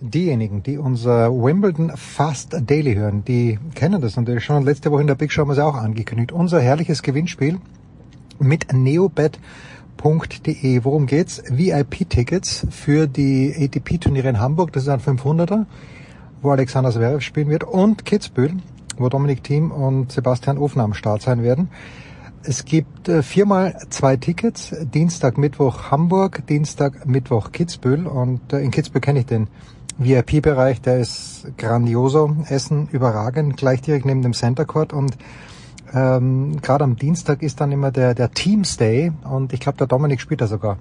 Diejenigen, die unser Wimbledon Fast Daily hören, die kennen das natürlich schon. Letzte Woche in der Big Show haben wir es auch angekündigt. Unser herrliches Gewinnspiel mit neobet.de. Worum geht's? VIP-Tickets für die ATP-Turniere in Hamburg. Das ist ein 500er, wo Alexander Zverev spielen wird. Und Kitzbühel, wo Dominik Thiem und Sebastian Ofner am Start sein werden. Es gibt äh, viermal zwei Tickets. Dienstag, Mittwoch Hamburg, Dienstag, Mittwoch Kitzbühel. Und äh, in Kitzbühel kenne ich den VIP-Bereich, der ist grandioso. Essen überragend, gleich direkt neben dem Center Court. Und ähm, gerade am Dienstag ist dann immer der, der Teams Day. Und ich glaube, der Dominik spielt da sogar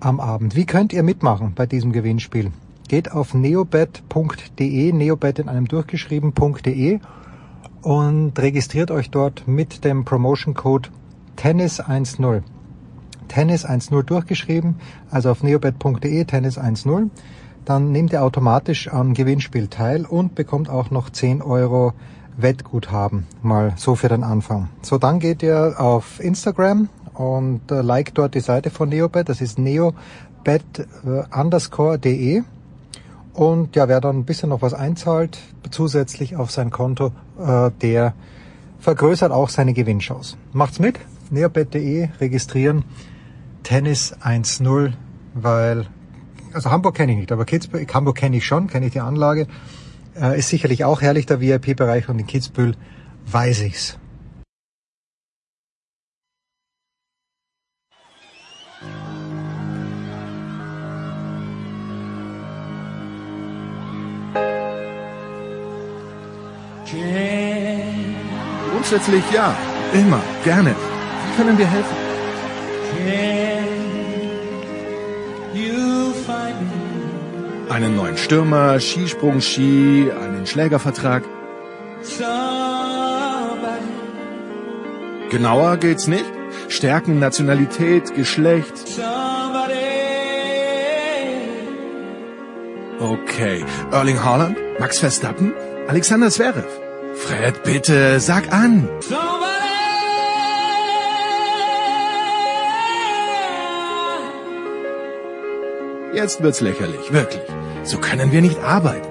am Abend. Wie könnt ihr mitmachen bei diesem Gewinnspiel? Geht auf neobet.de, neobet in einem durchgeschrieben.de und registriert euch dort mit dem Promotion Code Tennis10. Tennis10 durchgeschrieben, also auf neobet.de Tennis10. Dann nehmt ihr automatisch am Gewinnspiel teil und bekommt auch noch 10 Euro Wettguthaben. Mal so für den Anfang. So, dann geht ihr auf Instagram und äh, like dort die Seite von Neobet. Das ist neobet äh. Und ja, wer dann ein bisschen noch was einzahlt, zusätzlich auf sein Konto, äh, der vergrößert auch seine Gewinnchance. Macht's mit, neobet.de registrieren, Tennis 1-0, weil, also Hamburg kenne ich nicht, aber Kitzbühel, Hamburg kenne ich schon, kenne ich die Anlage, äh, ist sicherlich auch herrlich, der VIP-Bereich und in Kitzbühel weiß ich's. Grundsätzlich ja. Immer. Gerne. Wie können wir helfen? Einen neuen Stürmer, Skisprung-Ski, einen Schlägervertrag. Genauer geht's nicht? Stärken, Nationalität, Geschlecht. Okay. Erling Haaland? Max Verstappen? Alexander Zverev? Fred, bitte, sag an. Jetzt wird's lächerlich, wirklich. So können wir nicht arbeiten.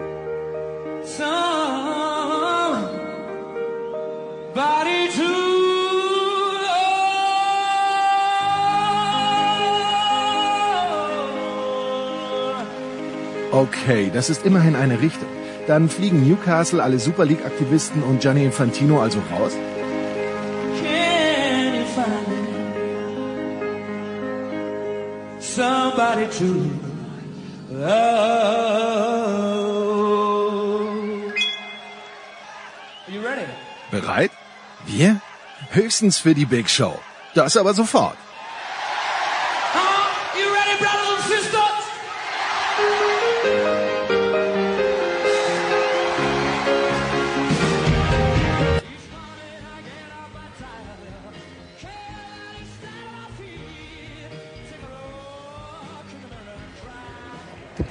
Okay, das ist immerhin eine Richtung. Dann fliegen Newcastle, alle Super League-Aktivisten und Gianni Infantino also raus? Somebody to Bereit? Wir? Höchstens für die Big Show. Das aber sofort.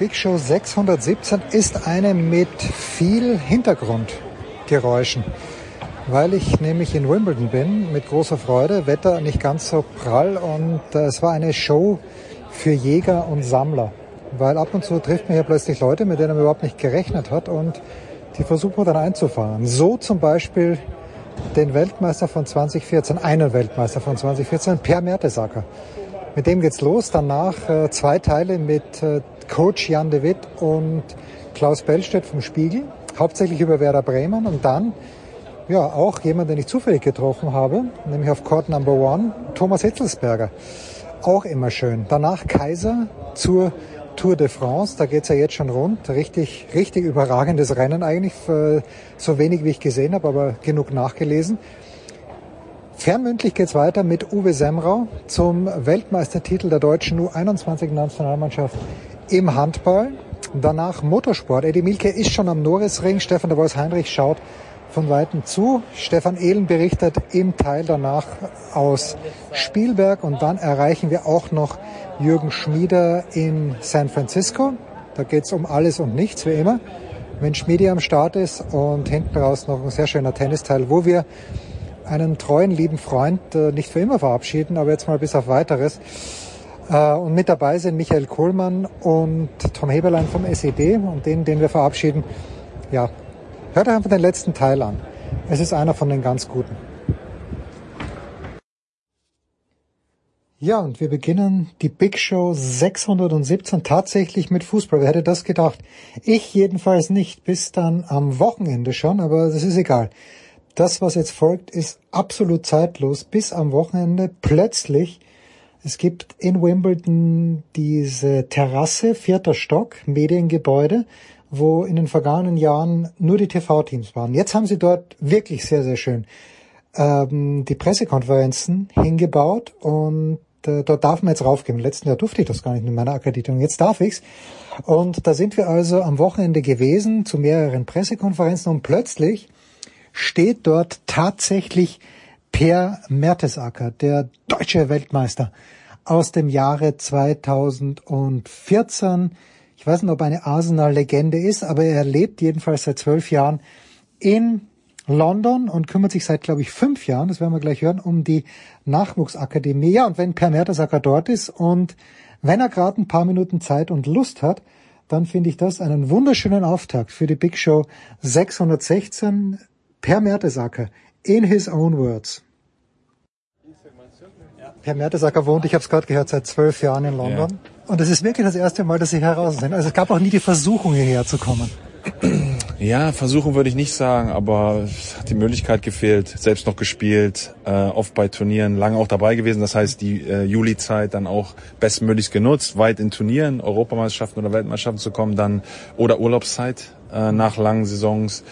Big Show 617 ist eine mit viel Hintergrundgeräuschen, weil ich nämlich in Wimbledon bin mit großer Freude, Wetter nicht ganz so prall und äh, es war eine Show für Jäger und Sammler, weil ab und zu trifft man hier plötzlich Leute, mit denen man überhaupt nicht gerechnet hat und die versucht man dann einzufahren. So zum Beispiel den Weltmeister von 2014, einen Weltmeister von 2014, Per Mertesacker. Mit dem geht's los. Danach äh, zwei Teile mit äh, Coach Jan de Witt und Klaus Bellstedt vom Spiegel, hauptsächlich über Werder Bremen und dann ja auch jemand, den ich zufällig getroffen habe, nämlich auf Court Number One, Thomas Hitzelsberger. Auch immer schön. Danach Kaiser zur Tour de France, da geht's ja jetzt schon rund. Richtig, richtig überragendes Rennen eigentlich, so wenig wie ich gesehen habe, aber genug nachgelesen. Fernmündlich geht's weiter mit Uwe Semrau zum Weltmeistertitel der deutschen U21-Nationalmannschaft im Handball. Danach Motorsport. Eddie Milke ist schon am Norrisring. Stefan de Vois Heinrich schaut von Weitem zu. Stefan Ehlen berichtet im Teil danach aus Spielberg. Und dann erreichen wir auch noch Jürgen Schmieder in San Francisco. Da geht's um alles und nichts, wie immer. Wenn Schmiedi am Start ist und hinten raus noch ein sehr schöner Tennisteil, wo wir einen treuen, lieben Freund äh, nicht für immer verabschieden, aber jetzt mal bis auf weiteres. Äh, und mit dabei sind Michael Kohlmann und Tom Heberlein vom SED und den, den wir verabschieden. Ja, hört einfach den letzten Teil an. Es ist einer von den ganz guten. Ja, und wir beginnen die Big Show 617 tatsächlich mit Fußball. Wer hätte das gedacht? Ich jedenfalls nicht, bis dann am Wochenende schon, aber das ist egal. Das, was jetzt folgt, ist absolut zeitlos. Bis am Wochenende plötzlich, es gibt in Wimbledon diese Terrasse, vierter Stock, Mediengebäude, wo in den vergangenen Jahren nur die TV-Teams waren. Jetzt haben sie dort wirklich sehr, sehr schön ähm, die Pressekonferenzen hingebaut und äh, dort darf man jetzt raufgehen. Letzten Jahr durfte ich das gar nicht mit meiner Akkreditierung. Jetzt darf ich's. Und da sind wir also am Wochenende gewesen zu mehreren Pressekonferenzen und plötzlich steht dort tatsächlich Per Mertesacker, der deutsche Weltmeister aus dem Jahre 2014. Ich weiß nicht, ob eine Arsenal-Legende ist, aber er lebt jedenfalls seit zwölf Jahren in London und kümmert sich seit, glaube ich, fünf Jahren, das werden wir gleich hören, um die Nachwuchsakademie. Ja, und wenn Per Mertesacker dort ist und wenn er gerade ein paar Minuten Zeit und Lust hat, dann finde ich das einen wunderschönen Auftakt für die Big Show 616. Per Mertesacker, in his own words. Per Mertesacker wohnt, ich habe es gerade gehört, seit zwölf Jahren in London. Ja. Und es ist wirklich das erste Mal, dass Sie heraus sind. Also es gab auch nie die Versuchung, hierher zu kommen. Ja, versuchen würde ich nicht sagen, aber es hat die Möglichkeit gefehlt, selbst noch gespielt, äh, oft bei Turnieren, lange auch dabei gewesen. Das heißt, die äh, Juli-Zeit dann auch bestmöglichst genutzt, weit in Turnieren, Europameisterschaften oder Weltmeisterschaften zu kommen, dann oder Urlaubszeit äh, nach langen Saisons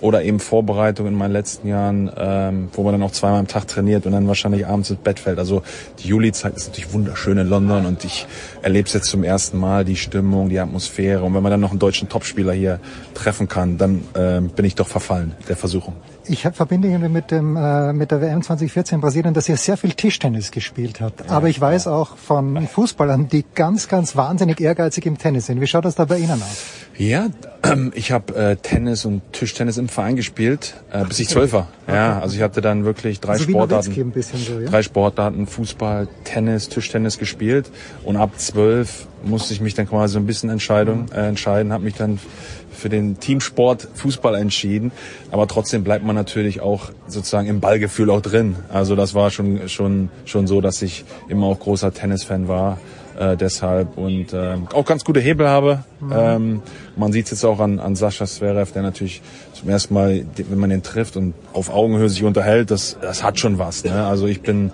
oder eben Vorbereitung in meinen letzten Jahren, ähm, wo man dann auch zweimal am Tag trainiert und dann wahrscheinlich abends ins Bett fällt. Also die Juli-Zeit ist natürlich wunderschön in London und ich erlebe es jetzt zum ersten Mal, die Stimmung, die Atmosphäre. Und wenn man dann noch einen deutschen Topspieler hier treffen kann, dann äh, bin ich doch verfallen der Versuchung. Ich verbinde ihn mit dem äh, mit der WM 2014 in Brasilien, dass er sehr viel Tischtennis gespielt hat. Ja, Aber ich weiß ja. auch von Fußballern, die ganz, ganz wahnsinnig ehrgeizig im Tennis sind. Wie schaut das da bei Ihnen aus? Ja, ähm, ich habe äh, Tennis und Tischtennis im Verein gespielt, äh, bis ich zwölf war. Okay. Ja, also ich hatte dann wirklich drei also Sportarten, so, ja? drei Sportarten, Fußball, Tennis, Tischtennis gespielt und ab zwölf musste ich mich dann quasi so ein bisschen Entscheidung, äh, entscheiden, habe mich dann für den Teamsport Fußball entschieden. Aber trotzdem bleibt man natürlich auch sozusagen im Ballgefühl auch drin. Also das war schon, schon, schon so, dass ich immer auch großer Tennisfan war. Äh, deshalb und äh, auch ganz gute Hebel habe. Mhm. Ähm, man sieht es jetzt auch an, an Sascha Zverev, der natürlich zum ersten Mal, wenn man den trifft und auf Augenhöhe sich unterhält, das, das hat schon was. Ne? Also ich bin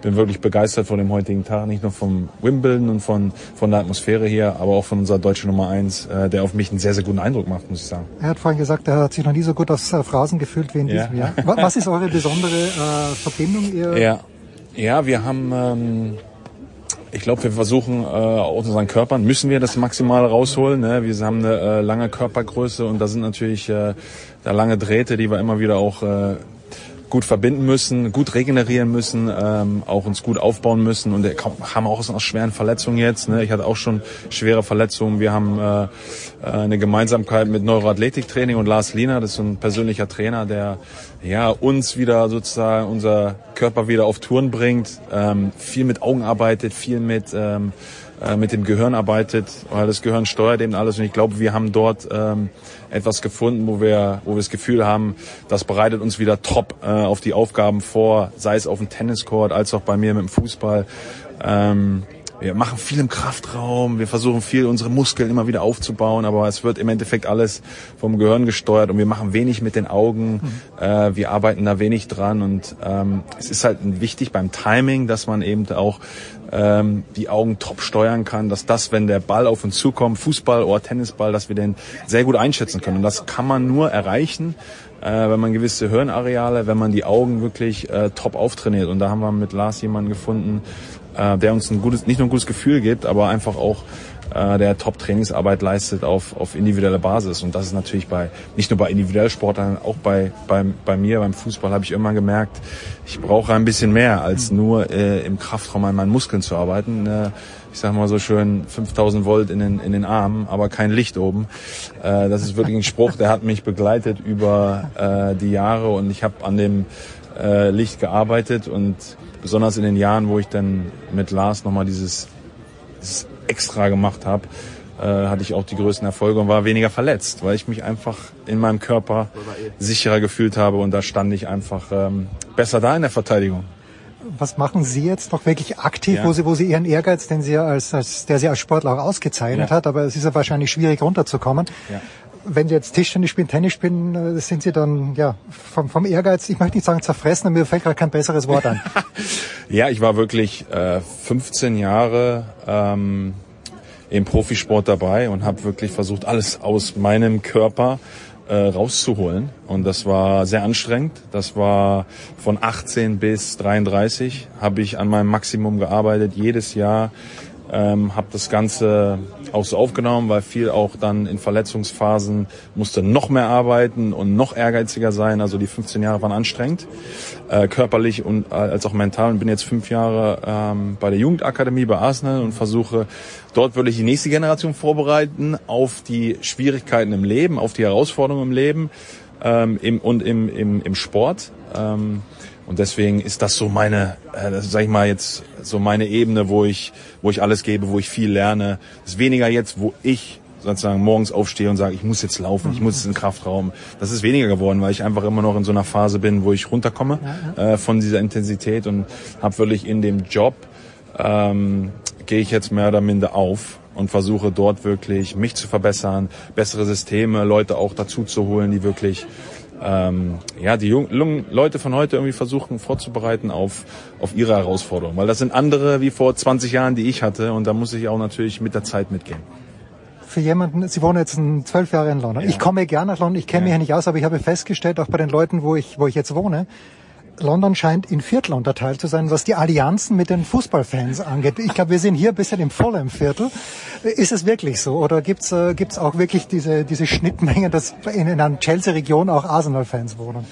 bin wirklich begeistert von dem heutigen Tag, nicht nur vom Wimbledon und von, von der Atmosphäre hier, aber auch von unserer deutschen Nummer eins, äh, der auf mich einen sehr, sehr guten Eindruck macht, muss ich sagen. Er hat vorhin gesagt, er hat sich noch nie so gut aufs äh, Phrasen gefühlt wie in ja. diesem Jahr. Was ist eure besondere äh, Verbindung? Ihr ja. ja, wir haben... Ähm, ich glaube, wir versuchen äh, aus unseren Körpern, müssen wir das maximal rausholen. Ne? Wir haben eine äh, lange Körpergröße und da sind natürlich äh, da lange Drähte, die wir immer wieder auch äh, gut verbinden müssen, gut regenerieren müssen, ähm, auch uns gut aufbauen müssen und wir haben auch aus einer schweren Verletzung jetzt. Ne? Ich hatte auch schon schwere Verletzungen. Wir haben äh, äh, eine Gemeinsamkeit mit Neuroathletiktraining und Lars Liener, das ist ein persönlicher Trainer, der ja uns wieder sozusagen unser Körper wieder auf Touren bringt, ähm, viel mit Augen arbeitet, viel mit ähm, äh, mit dem Gehirn arbeitet, weil das Gehirn steuert eben alles. Und ich glaube, wir haben dort ähm, etwas gefunden, wo wir, wo wir das Gefühl haben, das bereitet uns wieder top äh, auf die Aufgaben vor, sei es auf dem Tenniscourt als auch bei mir mit dem Fußball. Ähm, wir machen viel im Kraftraum, wir versuchen viel unsere Muskeln immer wieder aufzubauen, aber es wird im Endeffekt alles vom Gehirn gesteuert und wir machen wenig mit den Augen, mhm. äh, wir arbeiten da wenig dran und ähm, es ist halt wichtig beim Timing, dass man eben auch ähm, die Augen top steuern kann, dass das, wenn der Ball auf uns zukommt, Fußball oder Tennisball, dass wir den sehr gut einschätzen können. Und das kann man nur erreichen, äh, wenn man gewisse Hirnareale, wenn man die Augen wirklich äh, top auftrainiert. Und da haben wir mit Lars jemanden gefunden, äh, der uns ein gutes, nicht nur ein gutes Gefühl gibt, aber einfach auch äh, der Top-Trainingsarbeit leistet auf, auf individueller Basis. Und das ist natürlich bei, nicht nur bei individuellen Sportlern, auch bei, bei, bei mir, beim Fußball habe ich immer gemerkt, ich brauche ein bisschen mehr als nur äh, im Kraftraum an meinen Muskeln zu arbeiten. Äh, ich sag mal so schön 5000 Volt in den, in den Armen, aber kein Licht oben. Äh, das ist wirklich ein Spruch, der hat mich begleitet über äh, die Jahre und ich habe an dem äh, Licht gearbeitet und besonders in den Jahren, wo ich dann mit Lars nochmal dieses es extra gemacht habe, äh, hatte ich auch die größten Erfolge und war weniger verletzt, weil ich mich einfach in meinem Körper sicherer gefühlt habe und da stand ich einfach ähm, besser da in der Verteidigung. Was machen Sie jetzt noch wirklich aktiv, ja. wo Sie, wo Sie Ihren Ehrgeiz, den Sie als, als der Sie als Sportler auch ausgezeichnet ja. hat, aber es ist ja wahrscheinlich schwierig runterzukommen. Ja. Wenn Sie jetzt Tischtennis spielen, Tennis spielen, äh, sind Sie dann ja vom, vom Ehrgeiz, ich möchte nicht sagen zerfressen, aber mir fällt gerade kein besseres Wort an. ja, ich war wirklich äh, 15 Jahre ähm, im Profisport dabei und habe wirklich versucht, alles aus meinem Körper äh, rauszuholen. Und das war sehr anstrengend. Das war von 18 bis 33 habe ich an meinem Maximum gearbeitet, jedes Jahr ähm, habe das Ganze auch so aufgenommen, weil viel auch dann in Verletzungsphasen musste noch mehr arbeiten und noch ehrgeiziger sein. Also die 15 Jahre waren anstrengend, äh, körperlich und äh, als auch mental. Und bin jetzt fünf Jahre ähm, bei der Jugendakademie bei Arsenal und versuche dort wirklich die nächste Generation vorbereiten auf die Schwierigkeiten im Leben, auf die Herausforderungen im Leben ähm, im, und im, im, im Sport. Ähm, und deswegen ist das so meine, äh, sag ich mal jetzt, so meine Ebene, wo ich, wo ich alles gebe, wo ich viel lerne. Das ist weniger jetzt, wo ich sozusagen morgens aufstehe und sage, ich muss jetzt laufen, ich muss jetzt in den Kraftraum. Das ist weniger geworden, weil ich einfach immer noch in so einer Phase bin, wo ich runterkomme äh, von dieser Intensität und habe wirklich in dem Job ähm, gehe ich jetzt mehr oder minder auf und versuche dort wirklich mich zu verbessern, bessere Systeme, Leute auch dazu zu holen, die wirklich ähm, ja, die jungen Leute von heute irgendwie versuchen vorzubereiten auf, auf ihre Herausforderungen. Weil das sind andere wie vor 20 Jahren, die ich hatte und da muss ich auch natürlich mit der Zeit mitgehen. Für jemanden, Sie wohnen jetzt zwölf Jahre in London. Ja. Ich komme gerne nach London, ich kenne ja. mich ja nicht aus, aber ich habe festgestellt, auch bei den Leuten, wo ich, wo ich jetzt wohne, London scheint in Viertel unterteilt zu sein, was die Allianzen mit den Fußballfans angeht. Ich glaube, wir sind hier ein bisschen im Fulham-Viertel. Ist es wirklich so? Oder gibt's äh, gibt's auch wirklich diese, diese Schnittmenge, dass in, in einer Chelsea-Region auch Arsenal-Fans wohnen?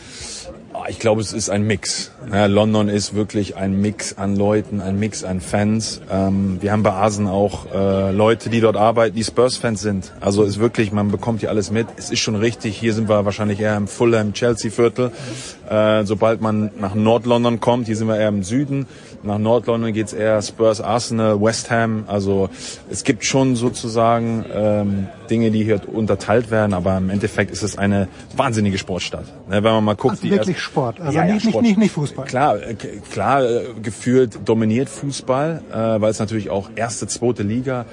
Ah, ich glaube, es ist ein Mix. Ja, London ist wirklich ein Mix an Leuten, ein Mix an Fans. Ähm, wir haben bei Asen auch äh, Leute, die dort arbeiten, die Spurs-Fans sind. Also ist wirklich, man bekommt hier alles mit. Es ist schon richtig. Hier sind wir wahrscheinlich eher im Fulham, Chelsea-Viertel. Äh, sobald man nach Nord-London kommt, hier sind wir eher im Süden. Nach Nord-London geht's eher Spurs, Arsenal, West Ham. Also es gibt schon sozusagen ähm, Dinge, die hier unterteilt werden, aber im Endeffekt ist es eine wahnsinnige Sportstadt. Ne, wenn man mal guckt, also wirklich Sport, also ja, nicht, ja, Sport. Nicht, nicht, Fußball. Klar, äh, klar äh, gefühlt dominiert Fußball, äh, weil es natürlich auch erste, zweite Liga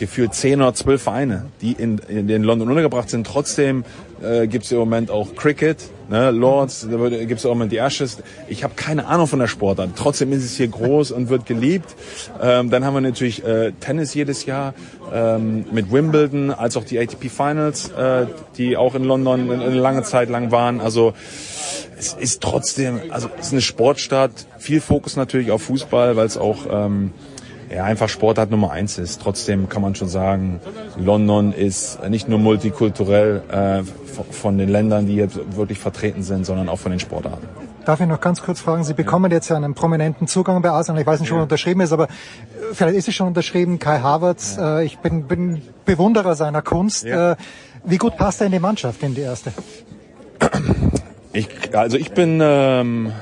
gefühlt zehn oder zwölf Vereine, die in, in den London untergebracht sind. Trotzdem äh, gibt es im Moment auch Cricket, ne, Lords, da gibt es im Moment die Ashes. Ich habe keine Ahnung von der Sportart. Trotzdem ist es hier groß und wird geliebt. Ähm, dann haben wir natürlich äh, Tennis jedes Jahr ähm, mit Wimbledon, als auch die ATP Finals, äh, die auch in London eine lange Zeit lang waren. Also es ist trotzdem, also es ist eine Sportstadt, viel Fokus natürlich auf Fußball, weil es auch ähm, ja, einfach Sportart Nummer eins ist. Trotzdem kann man schon sagen, London ist nicht nur multikulturell äh, von den Ländern, die jetzt wirklich vertreten sind, sondern auch von den Sportarten. Darf ich noch ganz kurz fragen? Sie bekommen jetzt ja einen prominenten Zugang bei Arsenal. Ich weiß nicht, ob ja. unterschrieben ist, aber äh, vielleicht ist es schon unterschrieben. Kai Havertz, ja. äh, ich bin, bin Bewunderer seiner Kunst. Ja. Äh, wie gut passt er in die Mannschaft, in die erste? Ich, also ich bin, ähm,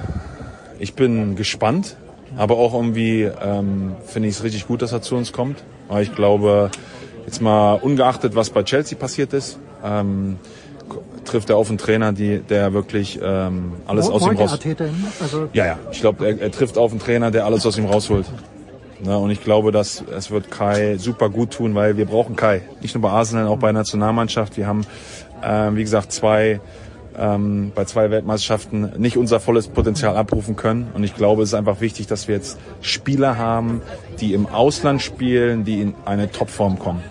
ich bin gespannt. Aber auch irgendwie ähm, finde ich es richtig gut, dass er zu uns kommt. Weil ich glaube, jetzt mal ungeachtet, was bei Chelsea passiert ist, ähm, trifft er auf einen Trainer, die, der wirklich ähm, alles Wo, aus ihm raus. Also ja, ja. Ich glaube, er, er, trifft auf einen Trainer, der alles aus ihm rausholt. Ne, und ich glaube, dass es wird Kai super gut tun, weil wir brauchen Kai. Nicht nur bei Arsenal, auch bei der Nationalmannschaft. Wir haben, äh, wie gesagt, zwei ähm, bei zwei Weltmeisterschaften nicht unser volles Potenzial abrufen können. Und ich glaube, es ist einfach wichtig, dass wir jetzt Spieler haben, die im Ausland spielen, die in eine Topform kommen.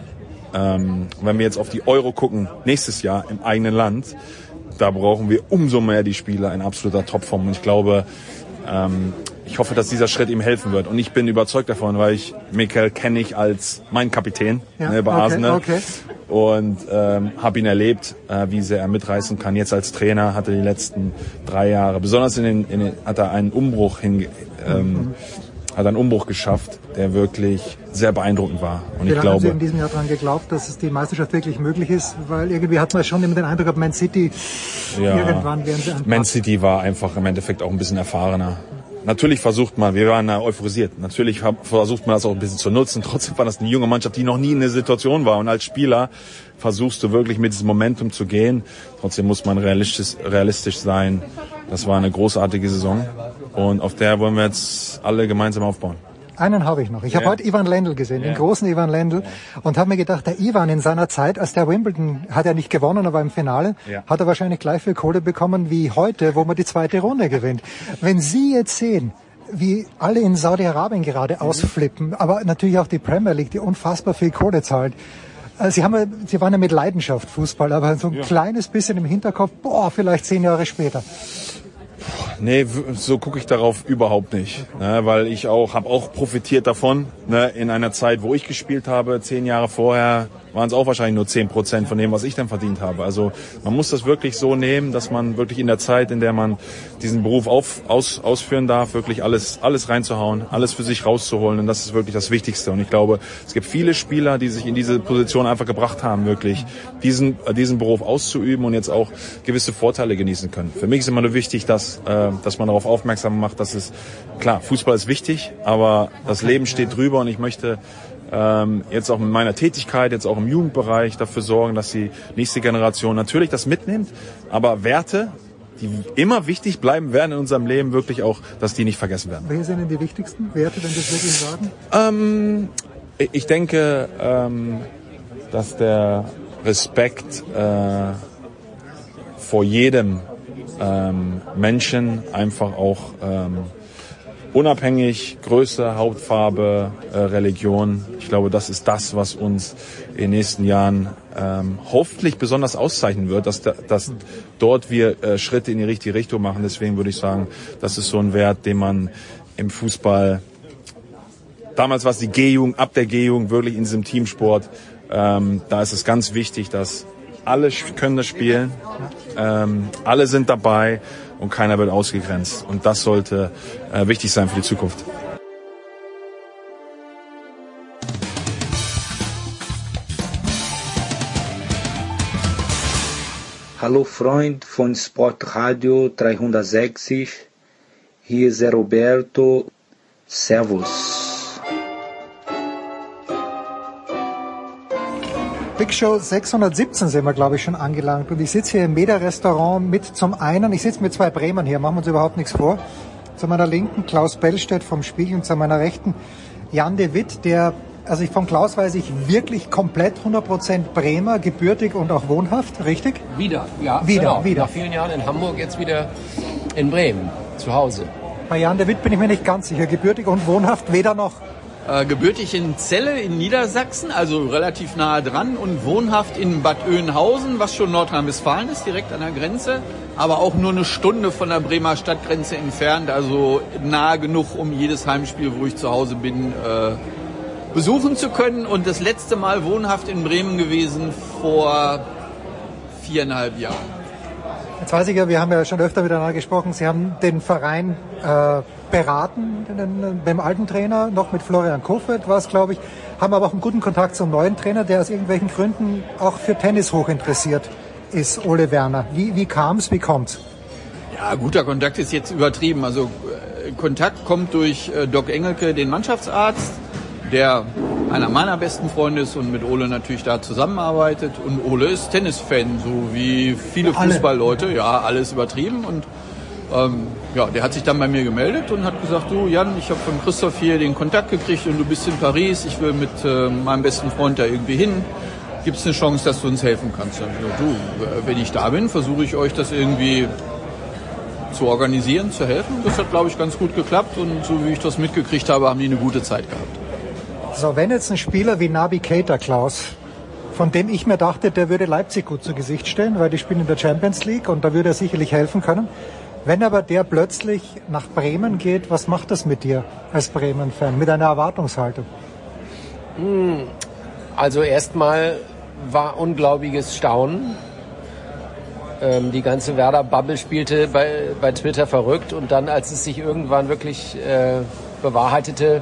Ähm, wenn wir jetzt auf die Euro gucken, nächstes Jahr im eigenen Land, da brauchen wir umso mehr die Spieler in absoluter Topform. Und ich glaube, ähm, ich hoffe, dass dieser Schritt ihm helfen wird. Und ich bin überzeugt davon, weil ich Mikel kenne ich als mein Kapitän ja, ne, bei okay, Arsenal. Okay. Und ähm, habe ihn erlebt, äh, wie sehr er mitreißen kann. Jetzt als Trainer hat er die letzten drei Jahre, besonders in den, in den hat er einen Umbruch hin, ähm, mhm. hat einen Umbruch geschafft, der wirklich sehr beeindruckend war. Und Wie ich glaube, haben Sie in diesem Jahr daran geglaubt, dass es die Meisterschaft wirklich möglich ist? Weil irgendwie hat man schon immer den Eindruck, Man City ja, irgendwann werden sie Man City war einfach im Endeffekt auch ein bisschen erfahrener natürlich versucht man, wir waren euphorisiert, natürlich versucht man das auch ein bisschen zu nutzen. Trotzdem war das eine junge Mannschaft, die noch nie in der Situation war. Und als Spieler versuchst du wirklich mit diesem Momentum zu gehen. Trotzdem muss man realistisch, realistisch sein. Das war eine großartige Saison. Und auf der wollen wir jetzt alle gemeinsam aufbauen. Einen habe ich noch. Ich ja. habe heute Ivan Lendl gesehen, ja. den großen Ivan Lendl, ja. und habe mir gedacht, der Ivan in seiner Zeit, als der Wimbledon hat er nicht gewonnen, aber im Finale hat er wahrscheinlich gleich viel Kohle bekommen wie heute, wo man die zweite Runde gewinnt. Wenn Sie jetzt sehen, wie alle in Saudi-Arabien gerade mhm. ausflippen, aber natürlich auch die Premier League, die unfassbar viel Kohle zahlt. Äh, Sie, haben, Sie waren ja mit Leidenschaft Fußball, aber so ein kleines bisschen im Hinterkopf, boah, vielleicht zehn Jahre später. Nee, so gucke ich darauf überhaupt nicht, ne, weil ich auch habe auch profitiert davon ne, in einer Zeit, wo ich gespielt habe, zehn Jahre vorher waren es auch wahrscheinlich nur zehn Prozent von dem, was ich dann verdient habe. Also man muss das wirklich so nehmen, dass man wirklich in der Zeit, in der man diesen Beruf auf, aus, ausführen darf, wirklich alles alles reinzuhauen, alles für sich rauszuholen und das ist wirklich das Wichtigste. Und ich glaube, es gibt viele Spieler, die sich in diese Position einfach gebracht haben, wirklich diesen diesen Beruf auszuüben und jetzt auch gewisse Vorteile genießen können. Für mich ist immer nur wichtig, dass äh, dass man darauf aufmerksam macht, dass es, klar, Fußball ist wichtig, aber das Leben steht drüber und ich möchte ähm, jetzt auch in meiner Tätigkeit, jetzt auch im Jugendbereich dafür sorgen, dass die nächste Generation natürlich das mitnimmt, aber Werte, die immer wichtig bleiben werden in unserem Leben, wirklich auch, dass die nicht vergessen werden. Welche sind denn die wichtigsten Werte, wenn Sie das wirklich sagen? Ähm, ich denke, ähm, dass der Respekt äh, vor jedem ähm, Menschen einfach auch ähm, unabhängig, Größe, Hautfarbe, äh, Religion. Ich glaube, das ist das, was uns in den nächsten Jahren ähm, hoffentlich besonders auszeichnen wird, dass, dass dort wir äh, Schritte in die richtige Richtung machen. Deswegen würde ich sagen, das ist so ein Wert, den man im Fußball damals war es die G-Jugend, ab der G-Jugend wirklich in diesem Teamsport. Ähm, da ist es ganz wichtig, dass alle können das spielen, ähm, alle sind dabei und keiner wird ausgegrenzt. Und das sollte äh, wichtig sein für die Zukunft. Hallo Freund von Sportradio 360, hier ist Roberto. Servus. Big Show 617 sind wir, glaube ich, schon angelangt. Und ich sitze hier im Meda-Restaurant mit zum einen, ich sitze mit zwei Bremern hier, machen wir uns überhaupt nichts vor. Zu meiner linken Klaus Bellstedt vom Spiegel und zu meiner rechten Jan de Witt, der, also ich von Klaus weiß ich wirklich komplett 100% Bremer, gebürtig und auch wohnhaft, richtig? Wieder, ja. Wieder, genau. wieder. Nach vielen Jahren in Hamburg, jetzt wieder in Bremen, zu Hause. Bei Jan de Witt bin ich mir nicht ganz sicher, gebürtig und wohnhaft weder noch äh, gebürtig in Celle in Niedersachsen, also relativ nahe dran und wohnhaft in Bad Oeynhausen, was schon Nordrhein-Westfalen ist, direkt an der Grenze, aber auch nur eine Stunde von der Bremer Stadtgrenze entfernt, also nahe genug, um jedes Heimspiel, wo ich zu Hause bin, äh, besuchen zu können. Und das letzte Mal wohnhaft in Bremen gewesen vor viereinhalb Jahren. Jetzt weiß ich ja, wir haben ja schon öfter miteinander gesprochen, Sie haben den Verein äh, beraten beim alten Trainer, noch mit Florian Kofeld war es, glaube ich, haben aber auch einen guten Kontakt zum neuen Trainer, der aus irgendwelchen Gründen auch für Tennis hoch interessiert ist, Ole Werner. Wie, wie kam es, wie kommt's? Ja, guter Kontakt ist jetzt übertrieben. Also äh, Kontakt kommt durch äh, Doc Engelke, den Mannschaftsarzt, der einer meiner besten Freunde ist und mit Ole natürlich da zusammenarbeitet. Und Ole ist Tennisfan, so wie viele Fußballleute. Ja, alles übertrieben. Und ähm, ja, der hat sich dann bei mir gemeldet und hat gesagt, du Jan, ich habe von Christoph hier den Kontakt gekriegt und du bist in Paris, ich will mit äh, meinem besten Freund da irgendwie hin. Gibt es eine Chance, dass du uns helfen kannst? Dann, ja, du, äh, wenn ich da bin, versuche ich euch das irgendwie zu organisieren, zu helfen. Das hat, glaube ich, ganz gut geklappt und so wie ich das mitgekriegt habe, haben die eine gute Zeit gehabt. So, wenn jetzt ein Spieler wie Nabi Keita, Klaus, von dem ich mir dachte, der würde Leipzig gut zu Gesicht stellen, weil die spielen in der Champions League und da würde er sicherlich helfen können. Wenn aber der plötzlich nach Bremen geht, was macht das mit dir als Bremen-Fan, mit einer Erwartungshaltung? Hm, also erstmal war unglaubliches Staunen. Ähm, die ganze Werder-Bubble spielte bei, bei Twitter verrückt und dann, als es sich irgendwann wirklich äh, bewahrheitete,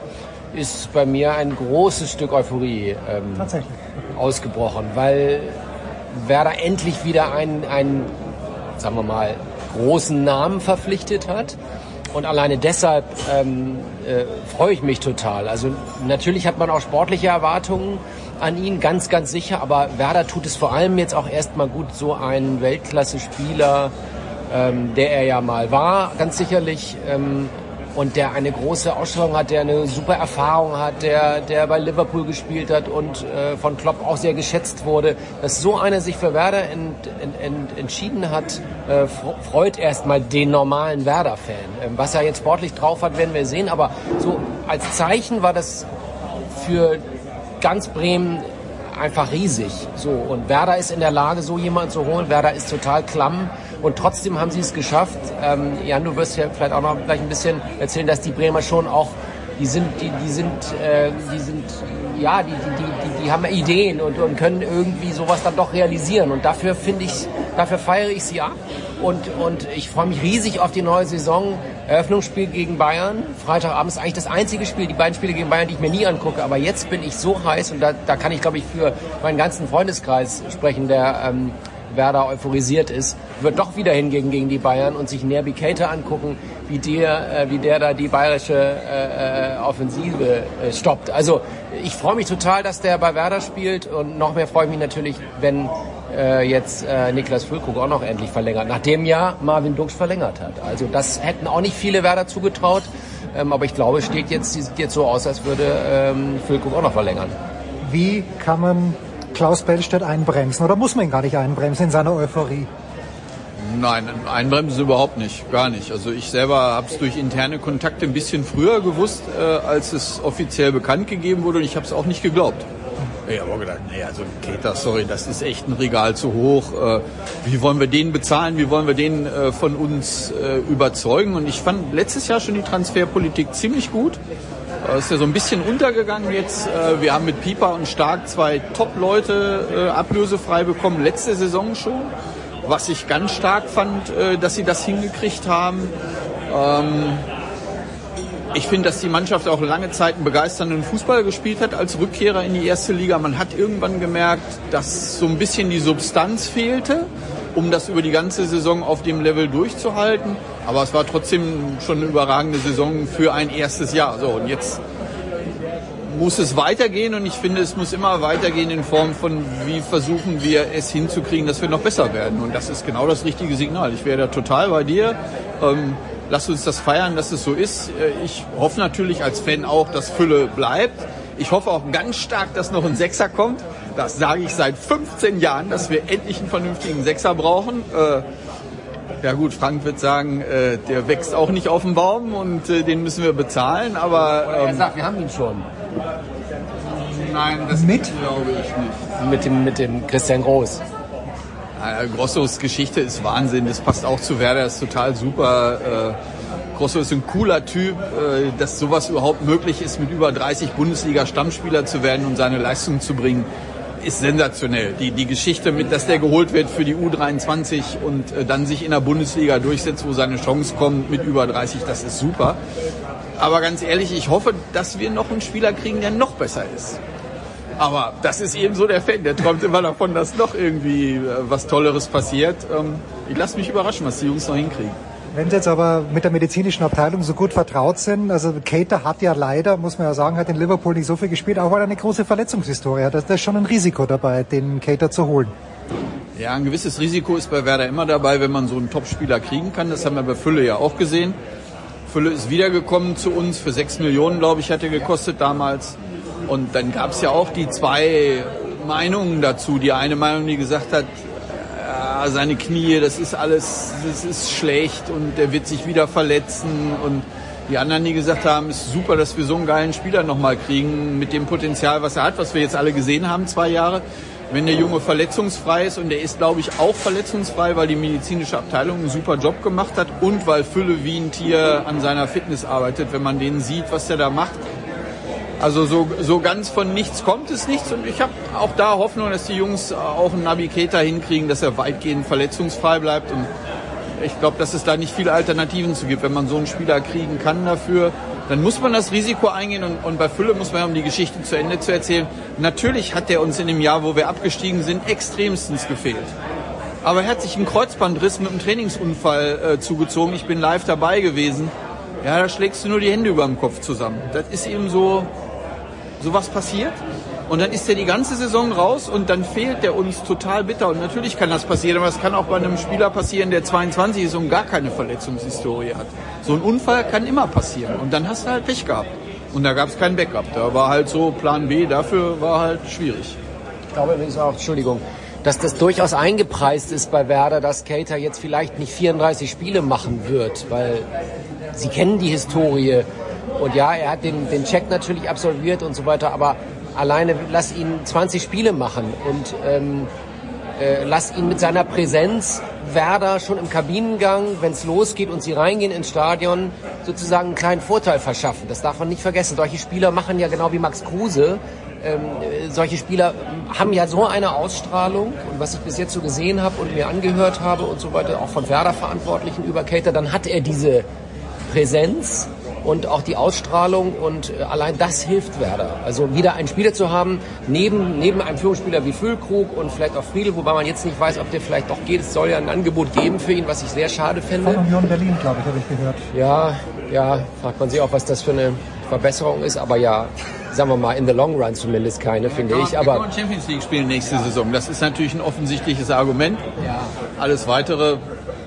ist bei mir ein großes Stück Euphorie ähm, ausgebrochen, weil Werder endlich wieder ein, ein, sagen wir mal, großen Namen verpflichtet hat Und alleine deshalb ähm, äh, freue ich mich total. Also natürlich hat man auch sportliche Erwartungen an ihn, ganz, ganz sicher. Aber Werder tut es vor allem jetzt auch erstmal gut, so einen Weltklasse-Spieler, ähm, der er ja mal war, ganz sicherlich. Ähm, und der eine große Ausstrahlung hat, der eine super Erfahrung hat, der, der bei Liverpool gespielt hat und äh, von Klopp auch sehr geschätzt wurde, dass so einer sich für Werder ent, ent, ent, entschieden hat, äh, freut erstmal den normalen Werder-Fan. Ähm, was er jetzt sportlich drauf hat, werden wir sehen, aber so als Zeichen war das für ganz Bremen einfach riesig. So und Werder ist in der Lage, so jemanden zu holen. Werder ist total klamm und trotzdem haben sie es geschafft. Ähm, Jan, du wirst ja vielleicht auch noch gleich ein bisschen erzählen, dass die Bremer schon auch die sind, die, die sind, äh, die sind, ja, die, die, die, die haben Ideen und, und können irgendwie sowas dann doch realisieren. Und dafür finde ich, dafür feiere ich sie ab. Und, und ich freue mich riesig auf die neue Saison. Eröffnungsspiel gegen Bayern. Freitagabend ist eigentlich das einzige Spiel, die beiden Spiele gegen Bayern, die ich mir nie angucke. Aber jetzt bin ich so heiß und da, da kann ich, glaube ich, für meinen ganzen Freundeskreis sprechen, der ähm, Werder euphorisiert ist, wird doch wieder hingehen gegen die Bayern und sich Nerby Keita angucken, wie der, äh, wie der da die bayerische äh, äh, Offensive äh, stoppt. Also ich freue mich total, dass der bei Werder spielt und noch mehr freue ich mich natürlich, wenn äh, jetzt äh, Niklas Füllkrug auch noch endlich verlängert, nachdem ja Marvin Dux verlängert hat. Also das hätten auch nicht viele Werder zugetraut, ähm, aber ich glaube, es steht jetzt, sieht jetzt so aus, als würde ähm, Füllkrug auch noch verlängern. Wie kann man Klaus Bellstedt einbremsen oder muss man ihn gar nicht einbremsen in seiner Euphorie? Nein, einbremsen überhaupt nicht, gar nicht. Also ich selber habe es durch interne Kontakte ein bisschen früher gewusst, äh, als es offiziell bekannt gegeben wurde und ich habe es auch nicht geglaubt. Ich habe auch gedacht, nee, also Keter, sorry, das ist echt ein Regal zu hoch. Äh, wie wollen wir den bezahlen? Wie wollen wir den äh, von uns äh, überzeugen? Und ich fand letztes Jahr schon die Transferpolitik ziemlich gut. Äh, ist ja so ein bisschen untergegangen jetzt. Äh, wir haben mit Pieper und Stark zwei Top-Leute äh, ablösefrei bekommen, letzte Saison schon. Was ich ganz stark fand, dass sie das hingekriegt haben. Ähm, ich finde, dass die Mannschaft auch lange Zeit einen begeisternden Fußball gespielt hat als Rückkehrer in die erste Liga. Man hat irgendwann gemerkt, dass so ein bisschen die Substanz fehlte, um das über die ganze Saison auf dem Level durchzuhalten. Aber es war trotzdem schon eine überragende Saison für ein erstes Jahr. So, und jetzt muss es weitergehen und ich finde, es muss immer weitergehen in Form von, wie versuchen wir es hinzukriegen, dass wir noch besser werden. Und das ist genau das richtige Signal. Ich wäre da total bei dir. Ähm, lass uns das feiern, dass es so ist. Äh, ich hoffe natürlich als Fan auch, dass Fülle bleibt. Ich hoffe auch ganz stark, dass noch ein Sechser kommt. Das sage ich seit 15 Jahren, dass wir endlich einen vernünftigen Sechser brauchen. Äh, ja gut, Frank wird sagen, äh, der wächst auch nicht auf dem Baum und äh, den müssen wir bezahlen, aber... Oder er ähm, sagt, wir haben ihn schon. Nein, das mit? glaube ich nicht. Mit dem, mit dem Christian Groß. Äh, Grossos Geschichte ist Wahnsinn, das passt auch zu Werder, ist total super. Äh, Grosso ist ein cooler Typ, äh, dass sowas überhaupt möglich ist, mit über 30 Bundesliga-Stammspieler zu werden und seine Leistung zu bringen ist sensationell. Die, die Geschichte mit, dass der geholt wird für die U23 und äh, dann sich in der Bundesliga durchsetzt, wo seine Chance kommt mit über 30, das ist super. Aber ganz ehrlich, ich hoffe, dass wir noch einen Spieler kriegen, der noch besser ist. Aber das ist eben so der Fan, der träumt immer davon, dass noch irgendwie äh, was Tolleres passiert. Ähm, ich lasse mich überraschen, was die Jungs noch hinkriegen. Wenn Sie jetzt aber mit der medizinischen Abteilung so gut vertraut sind, also Cater hat ja leider, muss man ja sagen, hat in Liverpool nicht so viel gespielt, auch weil er eine große Verletzungshistorie hat. Da ist schon ein Risiko dabei, den Cater zu holen. Ja, ein gewisses Risiko ist bei Werder immer dabei, wenn man so einen Topspieler kriegen kann. Das haben wir bei Fülle ja auch gesehen. Fülle ist wiedergekommen zu uns für sechs Millionen, glaube ich, hat er gekostet damals. Und dann gab es ja auch die zwei Meinungen dazu. Die eine Meinung, die gesagt hat, seine Knie, das ist alles, das ist schlecht und er wird sich wieder verletzen und die anderen, die gesagt haben, ist super, dass wir so einen geilen Spieler nochmal kriegen mit dem Potenzial, was er hat, was wir jetzt alle gesehen haben, zwei Jahre. Wenn der Junge verletzungsfrei ist und er ist, glaube ich, auch verletzungsfrei, weil die medizinische Abteilung einen super Job gemacht hat und weil Fülle wie ein Tier an seiner Fitness arbeitet, wenn man den sieht, was der da macht, also so, so ganz von nichts kommt es nichts und ich habe auch da Hoffnung, dass die Jungs auch einen Navigator hinkriegen, dass er weitgehend verletzungsfrei bleibt und ich glaube, dass es da nicht viele Alternativen zu gibt. Wenn man so einen Spieler kriegen kann dafür, dann muss man das Risiko eingehen und, und bei Fülle muss man, um die Geschichte zu Ende zu erzählen, natürlich hat er uns in dem Jahr, wo wir abgestiegen sind, extremstens gefehlt. Aber er hat sich einen Kreuzbandriss mit einem Trainingsunfall äh, zugezogen. Ich bin live dabei gewesen ja, da schlägst du nur die Hände über dem Kopf zusammen. Das ist eben so, so was passiert. Und dann ist er die ganze Saison raus und dann fehlt der uns total bitter. Und natürlich kann das passieren, aber es kann auch bei einem Spieler passieren, der 22 ist und gar keine Verletzungshistorie hat. So ein Unfall kann immer passieren und dann hast du halt Pech gehabt. Und da gab es kein Backup. Da war halt so Plan B, dafür war halt schwierig. Ich glaube übrigens auch, Entschuldigung, dass das durchaus eingepreist ist bei Werder, dass Cater jetzt vielleicht nicht 34 Spiele machen wird, weil sie kennen die Historie. Und ja, er hat den, den Check natürlich absolviert und so weiter, aber alleine lass ihn 20 Spiele machen und ähm, äh, lass ihn mit seiner Präsenz Werder schon im Kabinengang, wenn es losgeht und sie reingehen ins Stadion, sozusagen einen kleinen Vorteil verschaffen. Das darf man nicht vergessen. Solche Spieler machen ja genau wie Max Kruse. Ähm, solche Spieler haben ja so eine Ausstrahlung und was ich bis jetzt so gesehen habe und mir angehört habe und so weiter, auch von Werder-Verantwortlichen über Cater, dann hat er diese Präsenz und auch die Ausstrahlung und äh, allein das hilft Werder. Also wieder einen Spieler zu haben, neben, neben einem Führungsspieler wie Füllkrug und vielleicht auch Friedel, wobei man jetzt nicht weiß, ob der vielleicht doch geht. Es soll ja ein Angebot geben für ihn, was ich sehr schade fände. Von Union Berlin, glaube ich, habe ich gehört. Ja, ja, fragt man sich auch, was das für eine Verbesserung ist, aber ja, sagen wir mal, in the long run zumindest keine, finde ich. Aber kann Champions League spielen nächste ja. Saison. Das ist natürlich ein offensichtliches Argument. Ja. Alles weitere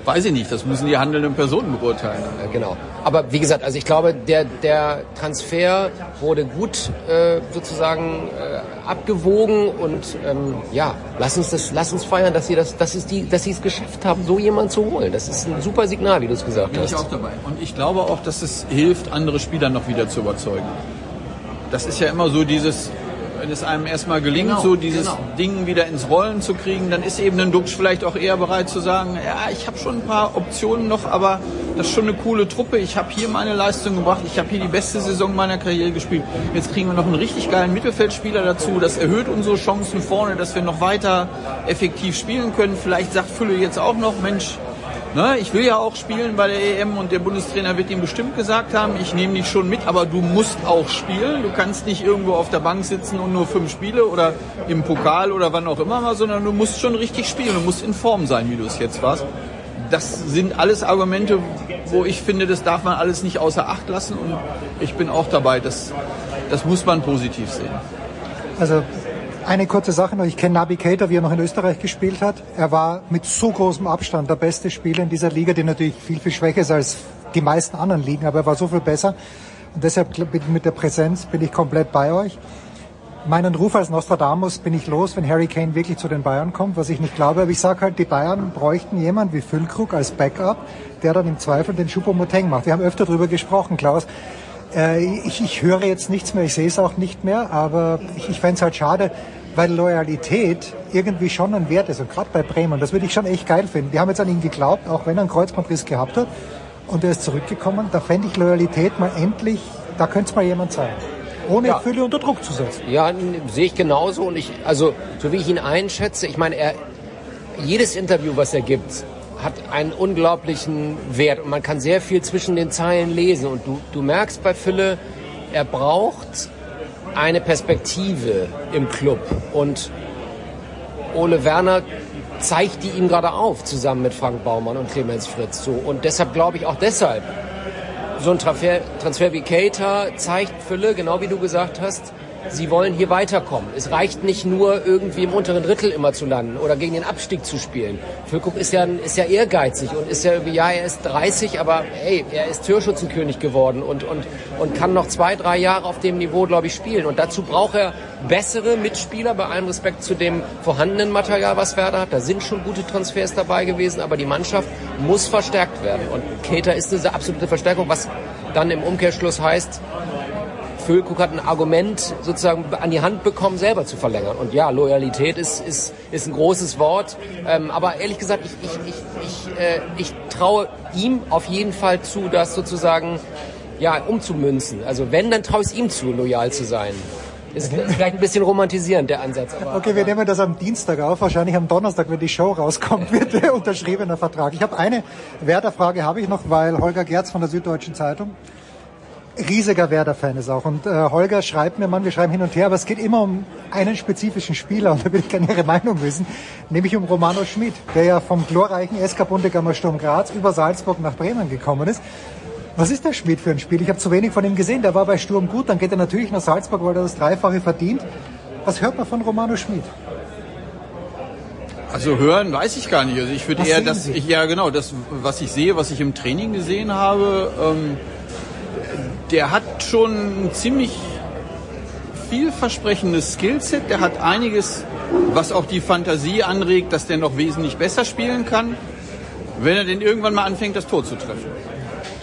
weiß ich nicht, das müssen die handelnden Personen beurteilen. Genau. Aber wie gesagt, also ich glaube, der, der Transfer wurde gut äh, sozusagen äh, abgewogen und ähm, ja, lass uns das, lass uns feiern, dass sie das, dass es die, dass sie es geschafft haben, so jemanden zu holen. Das ist ein super Signal, wie du es gesagt Bin hast. Bin ich auch dabei. Und ich glaube auch, dass es hilft, andere Spieler noch wieder zu überzeugen. Das ist ja immer so dieses, wenn es einem erstmal gelingt, genau, so dieses genau. Ding wieder ins Rollen zu kriegen, dann ist eben ein Dux vielleicht auch eher bereit zu sagen, ja, ich habe schon ein paar Optionen noch, aber das ist schon eine coole Truppe. Ich habe hier meine Leistung gebracht, ich habe hier die beste Saison meiner Karriere gespielt. Jetzt kriegen wir noch einen richtig geilen Mittelfeldspieler dazu. Das erhöht unsere Chancen vorne, dass wir noch weiter effektiv spielen können. Vielleicht sagt Fülle jetzt auch noch, Mensch, Ne, ich will ja auch spielen bei der EM und der Bundestrainer wird ihm bestimmt gesagt haben, ich nehme dich schon mit, aber du musst auch spielen. Du kannst nicht irgendwo auf der Bank sitzen und nur fünf Spiele oder im Pokal oder wann auch immer mal, sondern du musst schon richtig spielen. Du musst in Form sein, wie du es jetzt warst. Das sind alles Argumente, wo ich finde, das darf man alles nicht außer Acht lassen und ich bin auch dabei. Das, das muss man positiv sehen. Also eine kurze Sache noch. Ich kenne Navigator, wie er noch in Österreich gespielt hat. Er war mit so großem Abstand der beste Spieler in dieser Liga, die natürlich viel, viel schwächer ist als die meisten anderen Ligen, aber er war so viel besser. Und deshalb mit der Präsenz bin ich komplett bei euch. Meinen Ruf als Nostradamus bin ich los, wenn Harry Kane wirklich zu den Bayern kommt, was ich nicht glaube. Aber ich sage halt, die Bayern bräuchten jemand wie Füllkrug als Backup, der dann im Zweifel den Choupo-Moteng macht. Wir haben öfter darüber gesprochen, Klaus. Äh, ich, ich höre jetzt nichts mehr, ich sehe es auch nicht mehr, aber ich, ich fände es halt schade, weil Loyalität irgendwie schon ein Wert ist. Und gerade bei Bremen, das würde ich schon echt geil finden. Die haben jetzt an ihn geglaubt, auch wenn er einen Kreuzbandriss gehabt hat und er ist zurückgekommen. Da fände ich Loyalität mal endlich, da könnte es mal jemand sein. Ohne ja. Fülle unter Druck zu setzen. Ja, sehe ich genauso. Und ich, also, so wie ich ihn einschätze, ich meine, er, jedes Interview, was er gibt, hat einen unglaublichen Wert und man kann sehr viel zwischen den Zeilen lesen. Und du, du merkst bei Fülle, er braucht eine Perspektive im Club. Und Ole Werner zeigt die ihm gerade auf, zusammen mit Frank Baumann und Clemens Fritz. So. Und deshalb glaube ich auch deshalb, so ein Transfer, Transfer wie Cater zeigt Fülle, genau wie du gesagt hast, sie wollen hier weiterkommen. Es reicht nicht nur irgendwie im unteren Drittel immer zu landen oder gegen den Abstieg zu spielen. Füllkrug ist ja, ist ja ehrgeizig und ist ja irgendwie, ja, er ist 30, aber hey, er ist Türschützenkönig geworden und, und, und kann noch zwei, drei Jahre auf dem Niveau, glaube ich, spielen. Und dazu braucht er bessere Mitspieler, bei allem Respekt zu dem vorhandenen Material, was Werder hat. Da sind schon gute Transfers dabei gewesen, aber die Mannschaft muss verstärkt werden. Und Keter ist diese absolute Verstärkung, was dann im Umkehrschluss heißt, Füllkrug hat ein Argument sozusagen an die Hand bekommen, selber zu verlängern. Und ja, Loyalität ist, ist, ist ein großes Wort. Ähm, aber ehrlich gesagt, ich, ich, ich, ich, äh, ich traue ihm auf jeden Fall zu, das sozusagen ja, umzumünzen. Also wenn, dann traue ich es ihm zu, loyal zu sein. Ist vielleicht ein bisschen romantisierend, der Ansatz. Aber, okay, wir nehmen das am Dienstag auf. Wahrscheinlich am Donnerstag, wenn die Show rauskommt, wird der unterschriebene Vertrag. Ich habe eine Werder-Frage habe ich noch, weil Holger Gerz von der Süddeutschen Zeitung riesiger Werder-Fan ist auch. Und äh, Holger schreibt mir, Mann, wir schreiben hin und her, aber es geht immer um einen spezifischen Spieler und da will ich gerne Ihre Meinung wissen, nämlich um Romano Schmid, der ja vom glorreichen SK Bundegammer Sturm Graz über Salzburg nach Bremen gekommen ist. Was ist der Schmidt für ein Spiel? Ich habe zu wenig von ihm gesehen. Der war bei Sturm gut, dann geht er natürlich nach Salzburg, weil er das Dreifache verdient. Was hört man von Romano Schmidt? Also hören weiß ich gar nicht. Also ich würde eher das, ich, ja genau, das, was ich sehe, was ich im Training gesehen habe, ähm, der hat schon ein ziemlich vielversprechendes Skillset. Der hat einiges, was auch die Fantasie anregt, dass der noch wesentlich besser spielen kann, wenn er denn irgendwann mal anfängt, das Tor zu treffen.